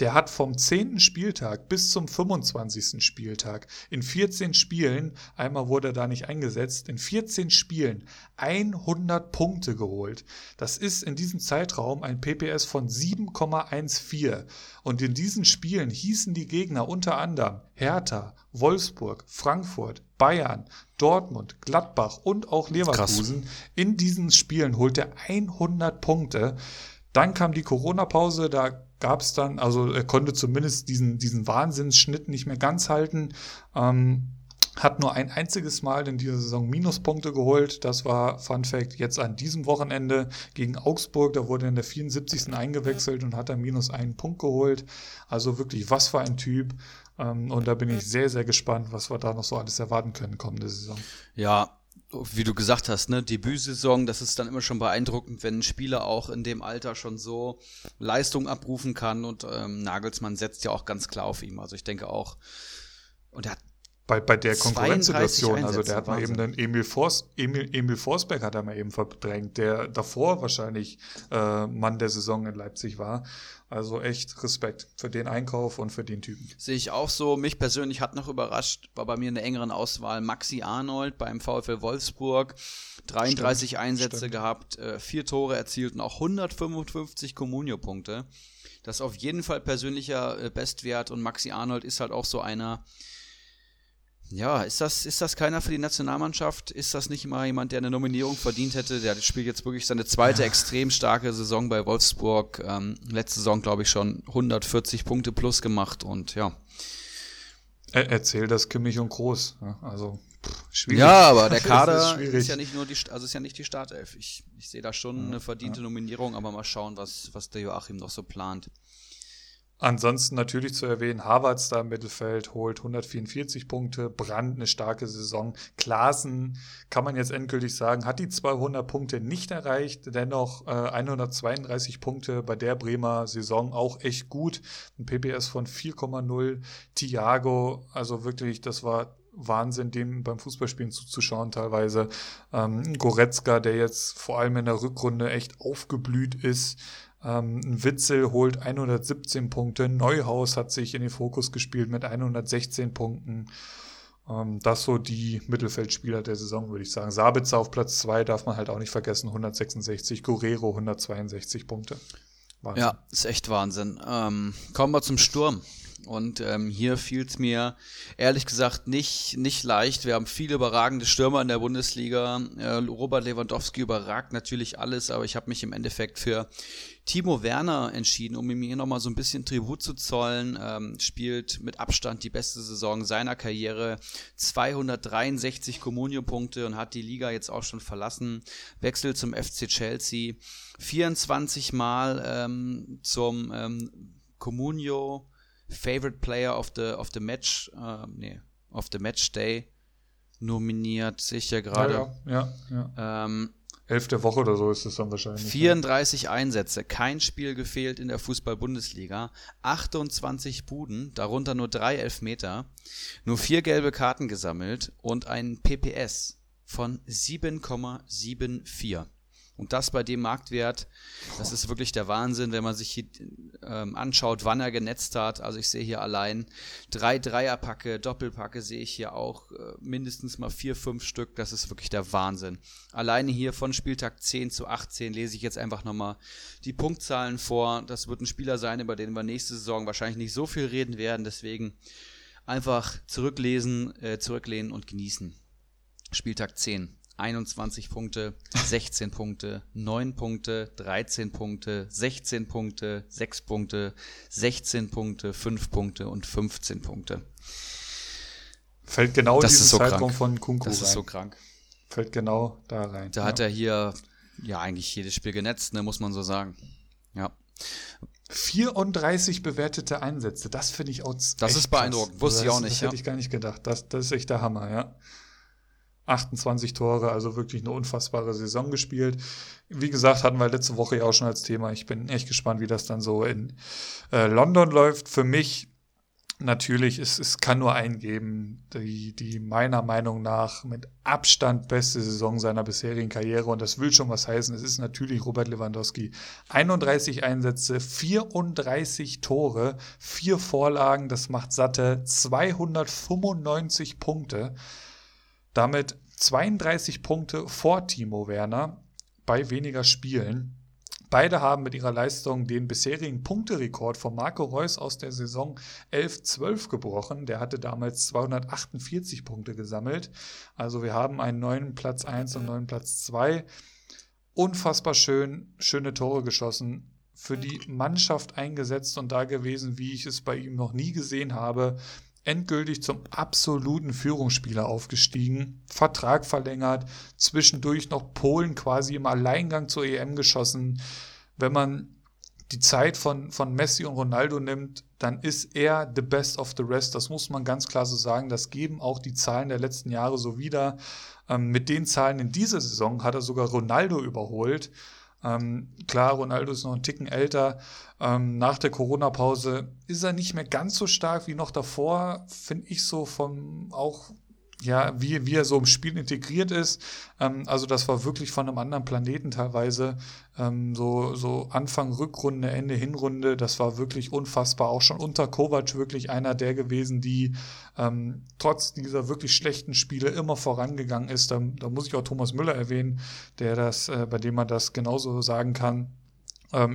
der hat vom 10. Spieltag bis zum 25. Spieltag in 14 Spielen, einmal wurde er da nicht eingesetzt, in 14 Spielen 100 Punkte geholt. Das ist in diesem Zeitraum ein PPS von 7,14. Und in diesen Spielen hießen die Gegner unter anderem Hertha, Wolfsburg, Frankfurt, Bayern, Dortmund, Gladbach und auch Leverkusen. In diesen Spielen holt er 100 Punkte. Dann kam die Corona-Pause, da gab es dann, also er konnte zumindest diesen, diesen Wahnsinnsschnitt nicht mehr ganz halten. Ähm, hat nur ein einziges Mal in dieser Saison Minuspunkte geholt. Das war Fun Fact jetzt an diesem Wochenende gegen Augsburg. Da wurde er in der 74. eingewechselt und hat dann minus einen Punkt geholt. Also wirklich, was für ein Typ. Ähm, und da bin ich sehr, sehr gespannt, was wir da noch so alles erwarten können kommende Saison. Ja, wie du gesagt hast, ne, Debütsaison, das ist dann immer schon beeindruckend, wenn ein Spieler auch in dem Alter schon so Leistung abrufen kann und ähm, Nagelsmann setzt ja auch ganz klar auf ihm. Also ich denke auch, und er hat bei, bei der Konkurrenzsituation, also der hat mal eben dann Emil, Fors, Emil, Emil Forsberg hat er mal eben verdrängt, der davor wahrscheinlich äh, Mann der Saison in Leipzig war. Also echt Respekt für den Einkauf und für den Typen. Sehe ich auch so. Mich persönlich hat noch überrascht, war bei mir in der engeren Auswahl Maxi Arnold beim VfL Wolfsburg. 33 stimmt, Einsätze stimmt. gehabt, äh, vier Tore erzielt und auch 155 Comunio-Punkte. Das ist auf jeden Fall persönlicher äh, Bestwert und Maxi Arnold ist halt auch so einer, ja, ist das, ist das keiner für die Nationalmannschaft? Ist das nicht mal jemand, der eine Nominierung verdient hätte? Der spielt jetzt wirklich seine zweite extrem starke Saison bei Wolfsburg. Ähm, letzte Saison, glaube ich, schon 140 Punkte plus gemacht und ja. Er, erzähl das Kimmich und Groß. Also schwierig. Ja, aber der [LAUGHS] Kader ist, ist, ja nicht nur die, also ist ja nicht die Startelf. Ich, ich sehe da schon ja, eine verdiente ja. Nominierung, aber mal schauen, was, was der Joachim noch so plant. Ansonsten natürlich zu erwähnen, Harvards da im Mittelfeld holt 144 Punkte, Brand eine starke Saison. Klaassen kann man jetzt endgültig sagen, hat die 200 Punkte nicht erreicht, dennoch äh, 132 Punkte bei der Bremer Saison auch echt gut. Ein PPS von 4,0. Thiago, also wirklich, das war Wahnsinn, dem beim Fußballspielen zuzuschauen teilweise. Ähm, Goretzka, der jetzt vor allem in der Rückrunde echt aufgeblüht ist. Ähm, Witzel holt 117 Punkte. Neuhaus hat sich in den Fokus gespielt mit 116 Punkten. Ähm, das so die Mittelfeldspieler der Saison, würde ich sagen. Sabitzer auf Platz 2 darf man halt auch nicht vergessen, 166. Guerrero 162 Punkte. Wahnsinn. Ja, ist echt Wahnsinn. Ähm, kommen wir zum Sturm. Und ähm, hier fiel es mir ehrlich gesagt nicht, nicht leicht. Wir haben viele überragende Stürmer in der Bundesliga. Äh, Robert Lewandowski überragt natürlich alles, aber ich habe mich im Endeffekt für Timo Werner entschieden, um ihm hier nochmal so ein bisschen Tribut zu zollen. Ähm, spielt mit Abstand die beste Saison seiner Karriere. 263 Kommunio-Punkte und hat die Liga jetzt auch schon verlassen. Wechsel zum FC Chelsea. 24 Mal ähm, zum ähm, Comunio Favorite Player of the, of the Match, äh, nee, of the Match Day nominiert, sehe ich ja gerade. Ja, ja, ja. Ähm, Elfte Woche oder so ist es dann wahrscheinlich. 34 ja. Einsätze, kein Spiel gefehlt in der Fußball-Bundesliga, 28 Buden, darunter nur drei Elfmeter, nur vier gelbe Karten gesammelt und ein PPS von 7,74. Und das bei dem Marktwert, das ist wirklich der Wahnsinn, wenn man sich hier, ähm, anschaut, wann er genetzt hat. Also ich sehe hier allein drei Dreierpacke, Doppelpacke sehe ich hier auch äh, mindestens mal vier, fünf Stück. Das ist wirklich der Wahnsinn. Alleine hier von Spieltag 10 zu 18 lese ich jetzt einfach nochmal die Punktzahlen vor. Das wird ein Spieler sein, über den wir nächste Saison wahrscheinlich nicht so viel reden werden. Deswegen einfach zurücklesen, äh, zurücklehnen und genießen. Spieltag 10. 21 Punkte, 16 Punkte, 9 Punkte, 13 Punkte, 16 Punkte, 6 Punkte, 16 Punkte, 5 Punkte und 15 Punkte. Fällt genau das diesen so Zeitraum krank. von Kunku Das rein. ist so krank. Fällt genau da rein. Da ja. hat er hier ja eigentlich jedes Spiel genetzt, ne, muss man so sagen. Ja. 34 bewertete Einsätze, das finde ich auch. Das ist beeindruckend, wusste ich auch nicht. Das hätte ich gar nicht gedacht. Das, das ist echt der Hammer, ja. 28 Tore, also wirklich eine unfassbare Saison gespielt. Wie gesagt, hatten wir letzte Woche ja auch schon als Thema. Ich bin echt gespannt, wie das dann so in äh, London läuft. Für mich natürlich, es, es kann nur einen geben, die, die meiner Meinung nach mit Abstand beste Saison seiner bisherigen Karriere und das will schon was heißen. Es ist natürlich Robert Lewandowski. 31 Einsätze, 34 Tore, vier Vorlagen, das macht satte 295 Punkte. Damit 32 Punkte vor Timo Werner bei weniger Spielen. Beide haben mit ihrer Leistung den bisherigen Punkterekord von Marco Reus aus der Saison 11-12 gebrochen. Der hatte damals 248 Punkte gesammelt. Also wir haben einen neuen Platz 1 und neuen Platz 2. Unfassbar schön, schöne Tore geschossen, für die Mannschaft eingesetzt und da gewesen, wie ich es bei ihm noch nie gesehen habe endgültig zum absoluten Führungsspieler aufgestiegen, Vertrag verlängert, zwischendurch noch Polen quasi im Alleingang zur EM geschossen. Wenn man die Zeit von, von Messi und Ronaldo nimmt, dann ist er the best of the rest. Das muss man ganz klar so sagen. Das geben auch die Zahlen der letzten Jahre so wieder. Ähm, mit den Zahlen in dieser Saison hat er sogar Ronaldo überholt. Ähm, klar, Ronaldo ist noch einen Ticken älter. Ähm, nach der Corona-Pause ist er nicht mehr ganz so stark wie noch davor, finde ich so vom auch ja, wie, wie er so im Spiel integriert ist. Ähm, also das war wirklich von einem anderen Planeten teilweise. Ähm, so, so Anfang Rückrunde, Ende Hinrunde, das war wirklich unfassbar. Auch schon unter Kovac wirklich einer der gewesen, die ähm, trotz dieser wirklich schlechten Spiele immer vorangegangen ist. Da, da muss ich auch Thomas Müller erwähnen, der das, äh, bei dem man das genauso sagen kann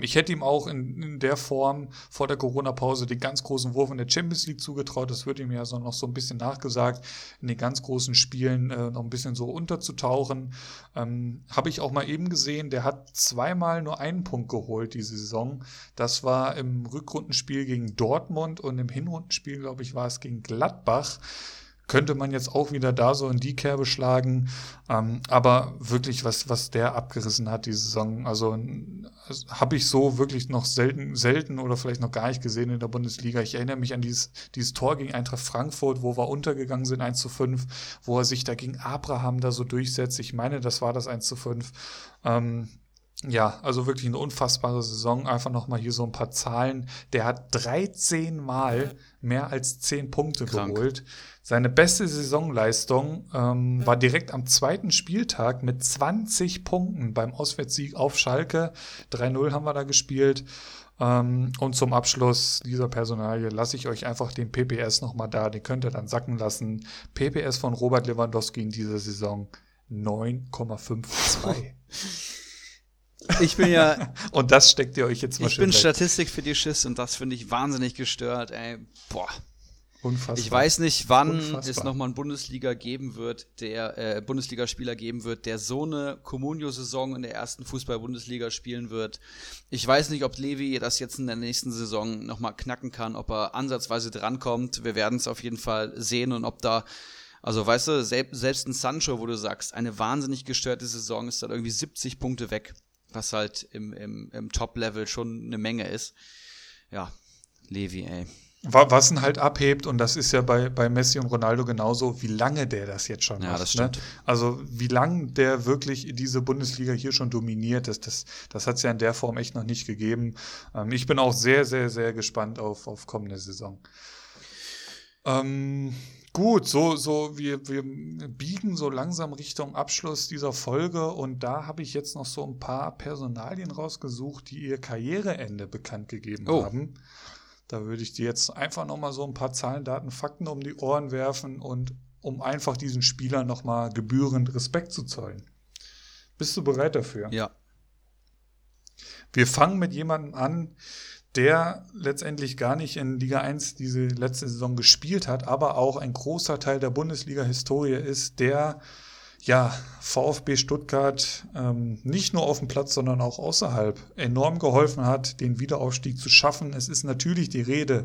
ich hätte ihm auch in, in der Form vor der Corona-Pause den ganz großen Wurf in der Champions League zugetraut. Das wird ihm ja so noch so ein bisschen nachgesagt, in den ganz großen Spielen äh, noch ein bisschen so unterzutauchen. Ähm, Habe ich auch mal eben gesehen, der hat zweimal nur einen Punkt geholt diese Saison. Das war im Rückrundenspiel gegen Dortmund und im Hinrundenspiel, glaube ich, war es gegen Gladbach könnte man jetzt auch wieder da so in die Kerbe schlagen. Ähm, aber wirklich, was, was der abgerissen hat, die Saison, also habe ich so wirklich noch selten, selten oder vielleicht noch gar nicht gesehen in der Bundesliga. Ich erinnere mich an dieses, dieses Tor gegen Eintracht Frankfurt, wo wir untergegangen sind, 1 zu 5, wo er sich da gegen Abraham da so durchsetzt. Ich meine, das war das 1 zu 5. Ähm, ja, also wirklich eine unfassbare Saison. Einfach nochmal hier so ein paar Zahlen. Der hat 13 Mal mehr als 10 Punkte Krank. geholt. Seine beste Saisonleistung ähm, war direkt am zweiten Spieltag mit 20 Punkten beim Auswärtssieg auf Schalke. 3-0 haben wir da gespielt. Ähm, und zum Abschluss dieser Personalie lasse ich euch einfach den PPS nochmal da. Den könnt ihr dann sacken lassen. PPS von Robert Lewandowski in dieser Saison 9,52. [LAUGHS] Ich bin ja. [LAUGHS] und das steckt ihr euch jetzt mal Ich bin Statistik für die Schiss und das finde ich wahnsinnig gestört, ey. Boah. Unfassbar. Ich weiß nicht, wann Unfassbar. es nochmal einen Bundesliga geben wird, der äh, Bundesligaspieler geben wird, der so eine Comunio-Saison in der ersten Fußball-Bundesliga spielen wird. Ich weiß nicht, ob Levi das jetzt in der nächsten Saison nochmal knacken kann, ob er ansatzweise drankommt. Wir werden es auf jeden Fall sehen und ob da also weißt du, selbst, selbst ein Sancho, wo du sagst, eine wahnsinnig gestörte Saison ist dann irgendwie 70 Punkte weg was halt im, im, im Top-Level schon eine Menge ist. Ja, Levi, ey. Was ihn halt abhebt, und das ist ja bei, bei Messi und Ronaldo genauso, wie lange der das jetzt schon ja, macht. Das ne? stimmt. Ne? Also wie lange der wirklich diese Bundesliga hier schon dominiert, das, das, das hat es ja in der Form echt noch nicht gegeben. Ähm, ich bin auch sehr, sehr, sehr gespannt auf, auf kommende Saison. Ähm, Gut, so, so, wir, wir biegen so langsam Richtung Abschluss dieser Folge und da habe ich jetzt noch so ein paar Personalien rausgesucht, die ihr Karriereende bekannt gegeben oh. haben. Da würde ich dir jetzt einfach nochmal so ein paar Zahlen, Daten, Fakten um die Ohren werfen und um einfach diesen Spielern nochmal gebührend Respekt zu zollen. Bist du bereit dafür? Ja. Wir fangen mit jemandem an, der letztendlich gar nicht in Liga 1 diese letzte Saison gespielt hat, aber auch ein großer Teil der Bundesliga-Historie ist, der ja VfB Stuttgart ähm, nicht nur auf dem Platz, sondern auch außerhalb enorm geholfen hat, den Wiederaufstieg zu schaffen. Es ist natürlich die Rede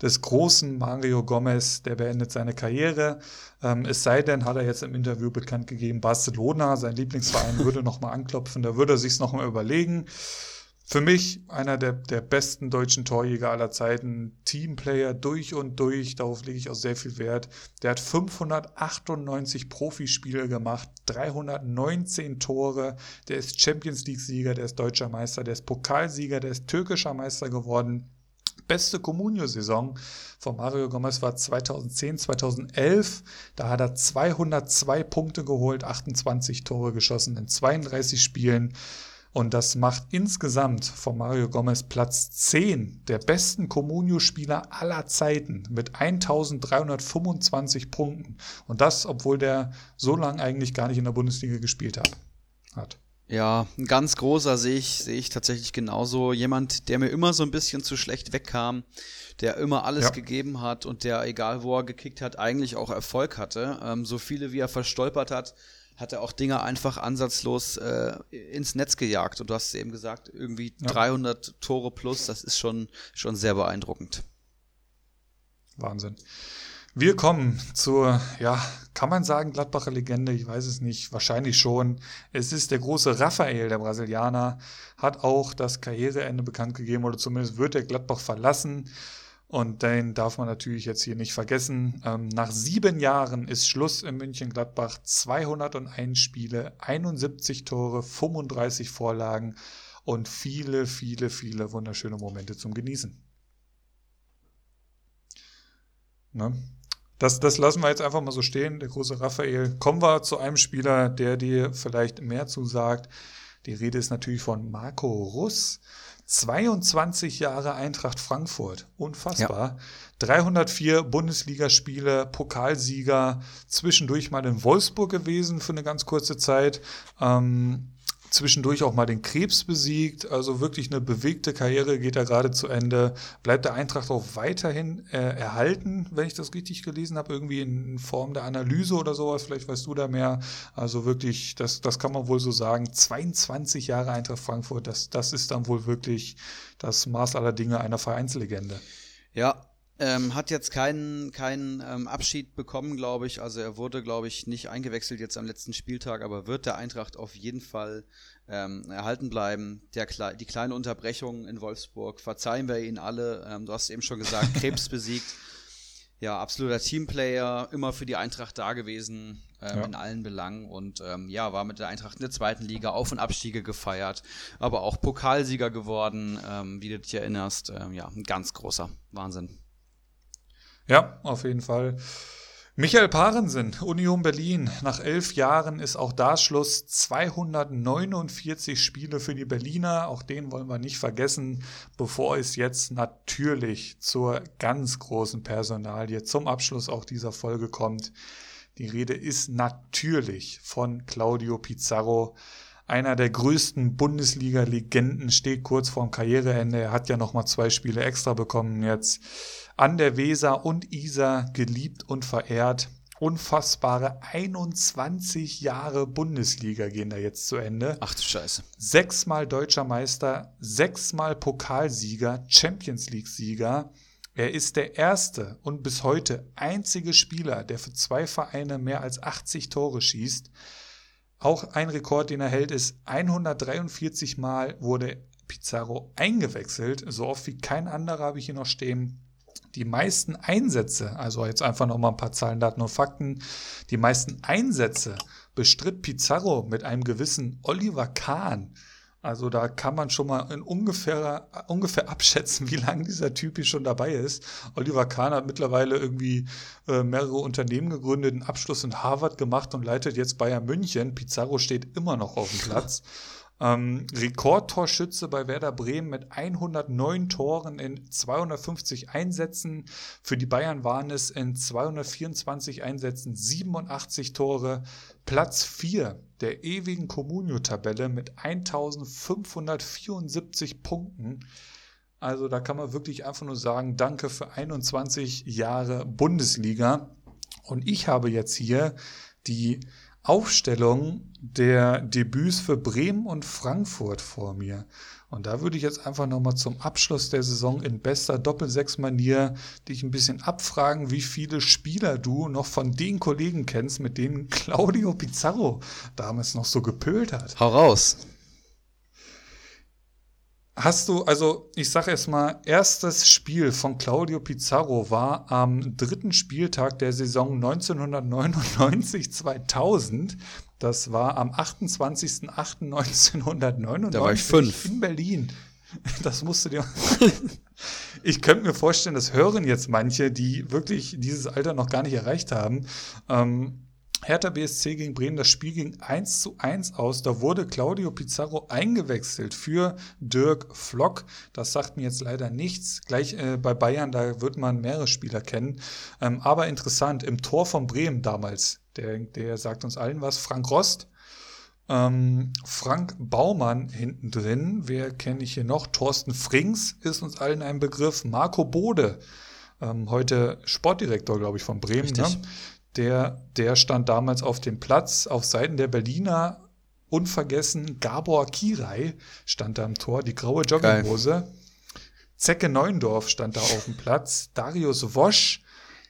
des großen Mario Gomez, der beendet seine Karriere. Ähm, es sei denn, hat er jetzt im Interview bekannt gegeben, Barcelona, sein Lieblingsverein, würde nochmal anklopfen, da würde er sich nochmal überlegen. Für mich einer der, der besten deutschen Torjäger aller Zeiten, Teamplayer durch und durch, darauf lege ich auch sehr viel Wert. Der hat 598 Profispiele gemacht, 319 Tore, der ist Champions League-Sieger, der ist deutscher Meister, der ist Pokalsieger, der ist türkischer Meister geworden. Beste Comunio-Saison von Mario Gomez war 2010, 2011. Da hat er 202 Punkte geholt, 28 Tore geschossen in 32 Spielen. Und das macht insgesamt von Mario Gomez Platz 10 der besten Comunio-Spieler aller Zeiten mit 1325 Punkten. Und das, obwohl der so lange eigentlich gar nicht in der Bundesliga gespielt hat. Ja, ein ganz großer sehe ich, sehe ich tatsächlich genauso. Jemand, der mir immer so ein bisschen zu schlecht wegkam, der immer alles ja. gegeben hat und der, egal wo er gekickt hat, eigentlich auch Erfolg hatte. Ähm, so viele wie er verstolpert hat, hat er auch Dinge einfach ansatzlos äh, ins Netz gejagt. Und du hast eben gesagt, irgendwie ja. 300 Tore plus, das ist schon, schon sehr beeindruckend. Wahnsinn. Wir kommen zur, ja, kann man sagen, Gladbacher Legende? Ich weiß es nicht, wahrscheinlich schon. Es ist der große Raphael, der Brasilianer, hat auch das Karriereende bekannt gegeben oder zumindest wird er Gladbach verlassen. Und den darf man natürlich jetzt hier nicht vergessen. Ähm, nach sieben Jahren ist Schluss in München-Gladbach. 201 Spiele, 71 Tore, 35 Vorlagen und viele, viele, viele wunderschöne Momente zum Genießen. Ne? Das, das lassen wir jetzt einfach mal so stehen, der große Raphael. Kommen wir zu einem Spieler, der dir vielleicht mehr zusagt. Die Rede ist natürlich von Marco Russ. 22 Jahre Eintracht Frankfurt. Unfassbar. Ja. 304 Bundesligaspiele, Pokalsieger, zwischendurch mal in Wolfsburg gewesen für eine ganz kurze Zeit. Ähm, zwischendurch auch mal den Krebs besiegt. Also wirklich eine bewegte Karriere geht da gerade zu Ende. Bleibt der Eintracht auch weiterhin äh, erhalten, wenn ich das richtig gelesen habe, irgendwie in Form der Analyse oder sowas. Vielleicht weißt du da mehr. Also wirklich, das, das kann man wohl so sagen. 22 Jahre Eintracht Frankfurt, das, das ist dann wohl wirklich das Maß aller Dinge einer Vereinslegende. Ja, ähm, hat jetzt keinen, keinen ähm, Abschied bekommen, glaube ich. Also er wurde, glaube ich, nicht eingewechselt jetzt am letzten Spieltag, aber wird der Eintracht auf jeden Fall ähm, erhalten bleiben. Der, die kleine Unterbrechung in Wolfsburg, verzeihen wir ihn alle. Ähm, du hast eben schon gesagt, [LAUGHS] Krebs besiegt. Ja, absoluter Teamplayer, immer für die Eintracht da gewesen, ähm, ja. in allen Belangen und ähm, ja, war mit der Eintracht in der zweiten Liga Auf- und Abstiege gefeiert, aber auch Pokalsieger geworden, wie du dich erinnerst. Ja, ein ganz großer Wahnsinn. Ja, auf jeden Fall. Michael Parensen, Union Berlin. Nach elf Jahren ist auch da Schluss. 249 Spiele für die Berliner. Auch den wollen wir nicht vergessen, bevor es jetzt natürlich zur ganz großen Personalie zum Abschluss auch dieser Folge kommt. Die Rede ist natürlich von Claudio Pizarro. Einer der größten Bundesliga-Legenden steht kurz vorm Karriereende. Er hat ja noch mal zwei Spiele extra bekommen jetzt an der Weser und Isar geliebt und verehrt. Unfassbare 21 Jahre Bundesliga gehen da jetzt zu Ende. Ach du Scheiße. Sechsmal deutscher Meister, sechsmal Pokalsieger, Champions League-Sieger. Er ist der erste und bis heute einzige Spieler, der für zwei Vereine mehr als 80 Tore schießt. Auch ein Rekord, den er hält, ist 143 Mal wurde Pizarro eingewechselt. So oft wie kein anderer habe ich hier noch stehen die meisten Einsätze, also jetzt einfach nochmal ein paar Zahlen, Daten und Fakten, die meisten Einsätze bestritt Pizarro mit einem gewissen Oliver Kahn. Also da kann man schon mal in ungefähr, ungefähr [LAUGHS] abschätzen, wie lange dieser Typ hier schon dabei ist. Oliver Kahn hat mittlerweile irgendwie äh, mehrere Unternehmen gegründet, einen Abschluss in Harvard gemacht und leitet jetzt Bayern München. Pizarro steht immer noch auf dem Platz. [LAUGHS] Ähm, Rekordtorschütze bei Werder Bremen mit 109 Toren in 250 Einsätzen. Für die Bayern waren es in 224 Einsätzen 87 Tore. Platz 4 der ewigen Comunio-Tabelle mit 1574 Punkten. Also da kann man wirklich einfach nur sagen, danke für 21 Jahre Bundesliga. Und ich habe jetzt hier die Aufstellung der Debüts für Bremen und Frankfurt vor mir. Und da würde ich jetzt einfach nochmal zum Abschluss der Saison in bester Doppelsechs-Manier dich ein bisschen abfragen, wie viele Spieler du noch von den Kollegen kennst, mit denen Claudio Pizarro damals noch so gepölt hat. Hau raus. Hast du, also ich sage erst mal, erstes Spiel von Claudio Pizarro war am dritten Spieltag der Saison 1999-2000. Das war am 28.08.1999 da war ich fünf. in Berlin. Das musst du dir. [LAUGHS] Ich könnte mir vorstellen, das hören jetzt manche, die wirklich dieses Alter noch gar nicht erreicht haben. Ähm, Hertha BSC gegen Bremen, das Spiel ging 1 zu 1 aus. Da wurde Claudio Pizarro eingewechselt für Dirk Flock. Das sagt mir jetzt leider nichts. Gleich äh, bei Bayern, da wird man mehrere Spieler kennen. Ähm, aber interessant, im Tor von Bremen damals, der, der sagt uns allen was, Frank Rost. Ähm, Frank Baumann hinten drin. Wer kenne ich hier noch? Thorsten Frings ist uns allen ein Begriff. Marco Bode, ähm, heute Sportdirektor, glaube ich, von Bremen. Ne? Der, der stand damals auf dem Platz auf Seiten der Berliner. Unvergessen Gabor Kirai stand da am Tor, die graue Jogginghose. Geil. Zecke Neuendorf stand da auf dem Platz. Darius Wosch,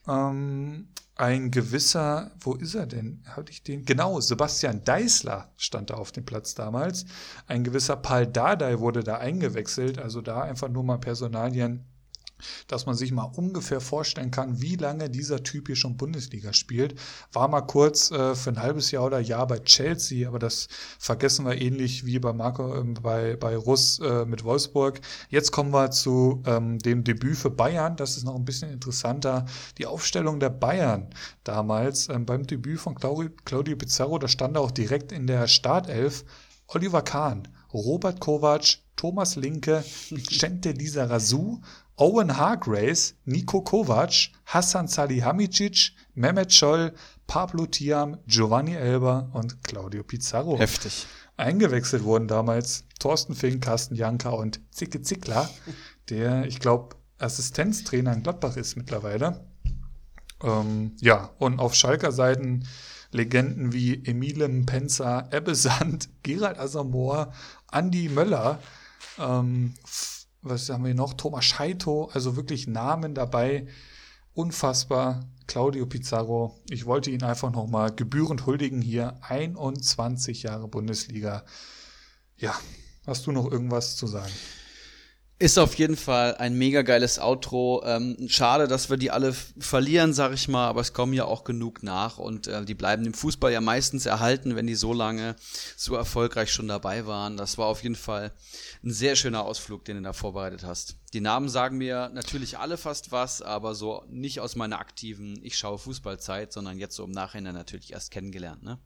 ähm, ein gewisser, wo ist er denn? Hatte ich den? Genau, Sebastian Deißler stand da auf dem Platz damals. Ein gewisser Paul Dardai wurde da eingewechselt. Also da einfach nur mal Personalien dass man sich mal ungefähr vorstellen kann, wie lange dieser Typ hier schon Bundesliga spielt. War mal kurz äh, für ein halbes Jahr oder Jahr bei Chelsea, aber das vergessen wir ähnlich wie bei Marco äh, bei, bei Russ äh, mit Wolfsburg. Jetzt kommen wir zu ähm, dem Debüt für Bayern. Das ist noch ein bisschen interessanter. Die Aufstellung der Bayern damals ähm, beim Debüt von Claudio, Claudio Pizarro, da stand er auch direkt in der Startelf Oliver Kahn, Robert Kovac, Thomas Linke, [LAUGHS] Vicente Lizarazu Owen Hargrace, Nico Kovac, Hassan Salihamidzic, Mehmet Scholl, Pablo Tiam, Giovanni Elber und Claudio Pizarro. Heftig. Eingewechselt wurden damals Thorsten Fink, Carsten Janka und Zicke Zickler, der, ich glaube, Assistenztrainer in Gladbach ist mittlerweile. Ähm, ja, und auf Schalker Seiten Legenden wie Emile Mpenza, Ebbe Sand, Gerald Asamoah, Andy Möller, ähm, was haben wir noch? Thomas Scheito, also wirklich Namen dabei. Unfassbar. Claudio Pizarro. Ich wollte ihn einfach nochmal gebührend huldigen hier. 21 Jahre Bundesliga. Ja, hast du noch irgendwas zu sagen? Ist auf jeden Fall ein mega geiles Outro. Ähm, schade, dass wir die alle verlieren, sag ich mal, aber es kommen ja auch genug nach und äh, die bleiben im Fußball ja meistens erhalten, wenn die so lange so erfolgreich schon dabei waren. Das war auf jeden Fall ein sehr schöner Ausflug, den du da vorbereitet hast. Die Namen sagen mir natürlich alle fast was, aber so nicht aus meiner aktiven Ich schaue Fußballzeit, sondern jetzt so im Nachhinein natürlich erst kennengelernt, ne?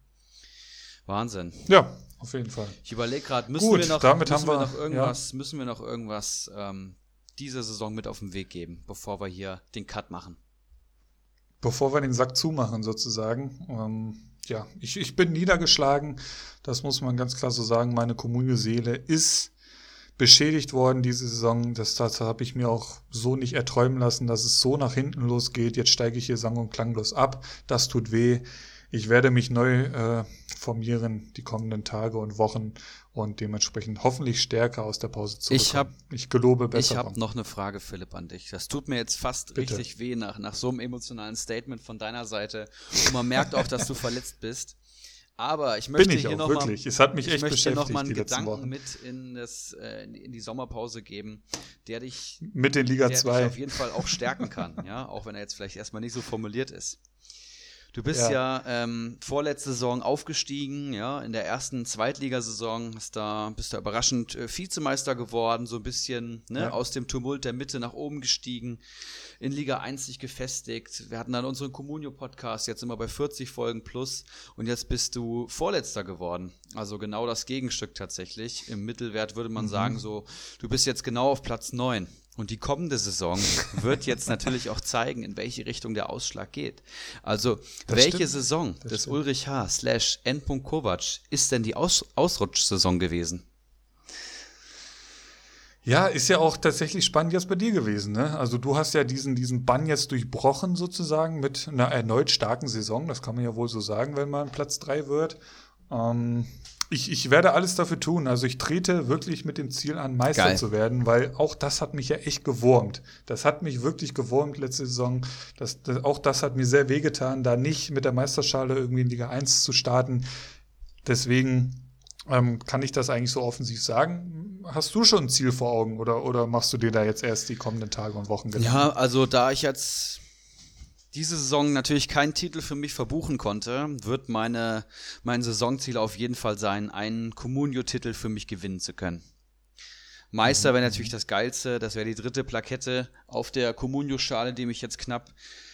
Wahnsinn. Ja, auf jeden Fall. Ich überlege gerade, müssen, wir noch, müssen wir, noch irgendwas, ja. müssen wir noch irgendwas ähm, diese Saison mit auf den Weg geben, bevor wir hier den Cut machen? Bevor wir den Sack zumachen, sozusagen. Ähm, ja, ich, ich bin niedergeschlagen. Das muss man ganz klar so sagen. Meine Kommune-Seele ist beschädigt worden diese Saison. Das, das habe ich mir auch so nicht erträumen lassen, dass es so nach hinten losgeht. Jetzt steige ich hier sang- und klanglos ab. Das tut weh ich werde mich neu äh, formieren die kommenden Tage und Wochen und dementsprechend hoffentlich stärker aus der Pause zurückkommen. Ich, hab, ich gelobe besser. Ich habe noch eine Frage, Philipp, an dich. Das tut mir jetzt fast Bitte. richtig weh nach, nach so einem emotionalen Statement von deiner Seite. Und man merkt auch, dass du [LAUGHS] verletzt bist. Aber ich möchte Bin ich hier auch, noch. Mal, einen Gedanken mit in, das, äh, in die Sommerpause geben, der dich, mit den Liga der 2. dich auf jeden Fall auch stärken kann, ja, auch wenn er jetzt vielleicht erstmal nicht so formuliert ist. Du bist ja, ja ähm, vorletzte Saison aufgestiegen, ja, in der ersten Zweitligasaison hast da, bist du überraschend äh, Vizemeister geworden, so ein bisschen ne, ja. aus dem Tumult der Mitte nach oben gestiegen, in Liga 1 sich gefestigt. Wir hatten dann unseren Communio-Podcast, jetzt immer bei 40 Folgen plus und jetzt bist du Vorletzter geworden. Also genau das Gegenstück tatsächlich. Im Mittelwert würde man mhm. sagen, so, du bist jetzt genau auf Platz 9. Und die kommende Saison wird jetzt natürlich auch zeigen, in welche Richtung der Ausschlag geht. Also, das welche stimmt. Saison das des stimmt. Ulrich H. slash N. Kovac ist denn die Aus Ausrutschsaison gewesen? Ja, ist ja auch tatsächlich spannend jetzt bei dir gewesen. Ne? Also du hast ja diesen, diesen Bann jetzt durchbrochen sozusagen mit einer erneut starken Saison. Das kann man ja wohl so sagen, wenn man Platz 3 wird. Ähm, ich, ich werde alles dafür tun. Also ich trete wirklich mit dem Ziel an, Meister Geil. zu werden, weil auch das hat mich ja echt gewurmt. Das hat mich wirklich gewurmt letzte Saison. Das, das, auch das hat mir sehr wehgetan, da nicht mit der Meisterschale irgendwie in Liga 1 zu starten. Deswegen ähm, kann ich das eigentlich so offensiv sagen. Hast du schon ein Ziel vor Augen oder, oder machst du dir da jetzt erst die kommenden Tage und Wochen Gedanken? Ja, also da ich jetzt diese Saison natürlich keinen Titel für mich verbuchen konnte, wird meine, mein Saisonziel auf jeden Fall sein, einen Comunio-Titel für mich gewinnen zu können. Meister wäre natürlich das Geilste. Das wäre die dritte Plakette auf der Comunio-Schale, die mich jetzt knapp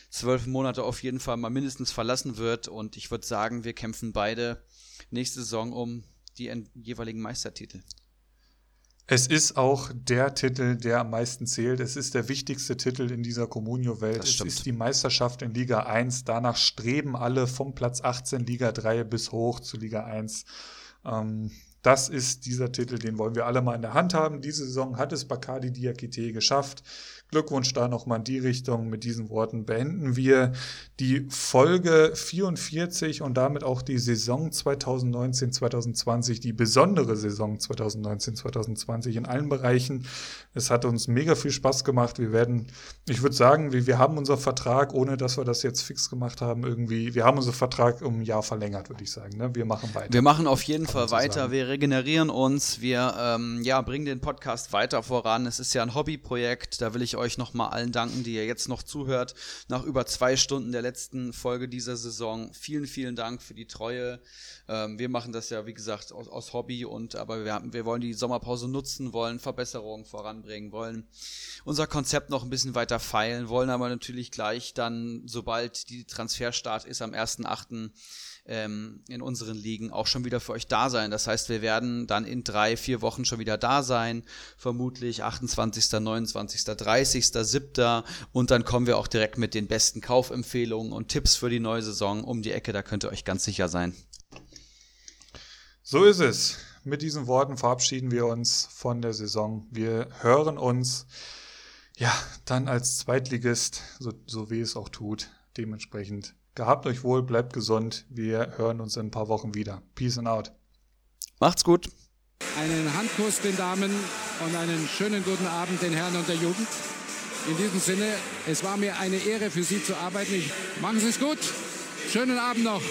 zwölf Monate auf jeden Fall mal mindestens verlassen wird. Und ich würde sagen, wir kämpfen beide nächste Saison um die jeweiligen Meistertitel. Es ist auch der Titel, der am meisten zählt. Es ist der wichtigste Titel in dieser Comunio-Welt. Es ist die Meisterschaft in Liga 1. Danach streben alle vom Platz 18 Liga 3 bis hoch zu Liga 1. Ähm, das ist dieser Titel, den wollen wir alle mal in der Hand haben. Diese Saison hat es Bacardi Diakite geschafft. Glückwunsch da nochmal in die Richtung. Mit diesen Worten beenden wir die Folge 44 und damit auch die Saison 2019-2020, die besondere Saison 2019-2020 in allen Bereichen. Es hat uns mega viel Spaß gemacht. Wir werden, ich würde sagen, wir, wir haben unseren Vertrag, ohne dass wir das jetzt fix gemacht haben, irgendwie, wir haben unseren Vertrag um ein Jahr verlängert, würde ich sagen. Ne? Wir machen weiter. Wir machen auf jeden Fall weiter. Wir regenerieren uns. Wir ähm, ja, bringen den Podcast weiter voran. Es ist ja ein Hobbyprojekt. Da will ich euch nochmal allen danken, die ihr jetzt noch zuhört. Nach über zwei Stunden der letzten Folge dieser Saison. Vielen, vielen Dank für die Treue. Ähm, wir machen das ja, wie gesagt, aus, aus Hobby und aber wir, haben, wir wollen die Sommerpause nutzen, wollen Verbesserungen voranbringen, wollen unser Konzept noch ein bisschen weiter feilen, wollen aber natürlich gleich dann, sobald die Transferstart ist am 1.8., ähm, in unseren Ligen auch schon wieder für euch da sein. Das heißt, wir werden dann in drei, vier Wochen schon wieder da sein. Vermutlich 28., 29., 30., 7. Und dann kommen wir auch direkt mit den besten Kaufempfehlungen und Tipps für die neue Saison um die Ecke. Da könnt ihr euch ganz sicher sein. So ist es. Mit diesen Worten verabschieden wir uns von der Saison. Wir hören uns ja dann als Zweitligist, so, so wie es auch tut, dementsprechend Gehabt euch wohl, bleibt gesund. Wir hören uns in ein paar Wochen wieder. Peace and out. Macht's gut. Einen Handkuss den Damen und einen schönen guten Abend den Herren und der Jugend. In diesem Sinne, es war mir eine Ehre für Sie zu arbeiten. Ich, machen Sie es gut. Schönen Abend noch.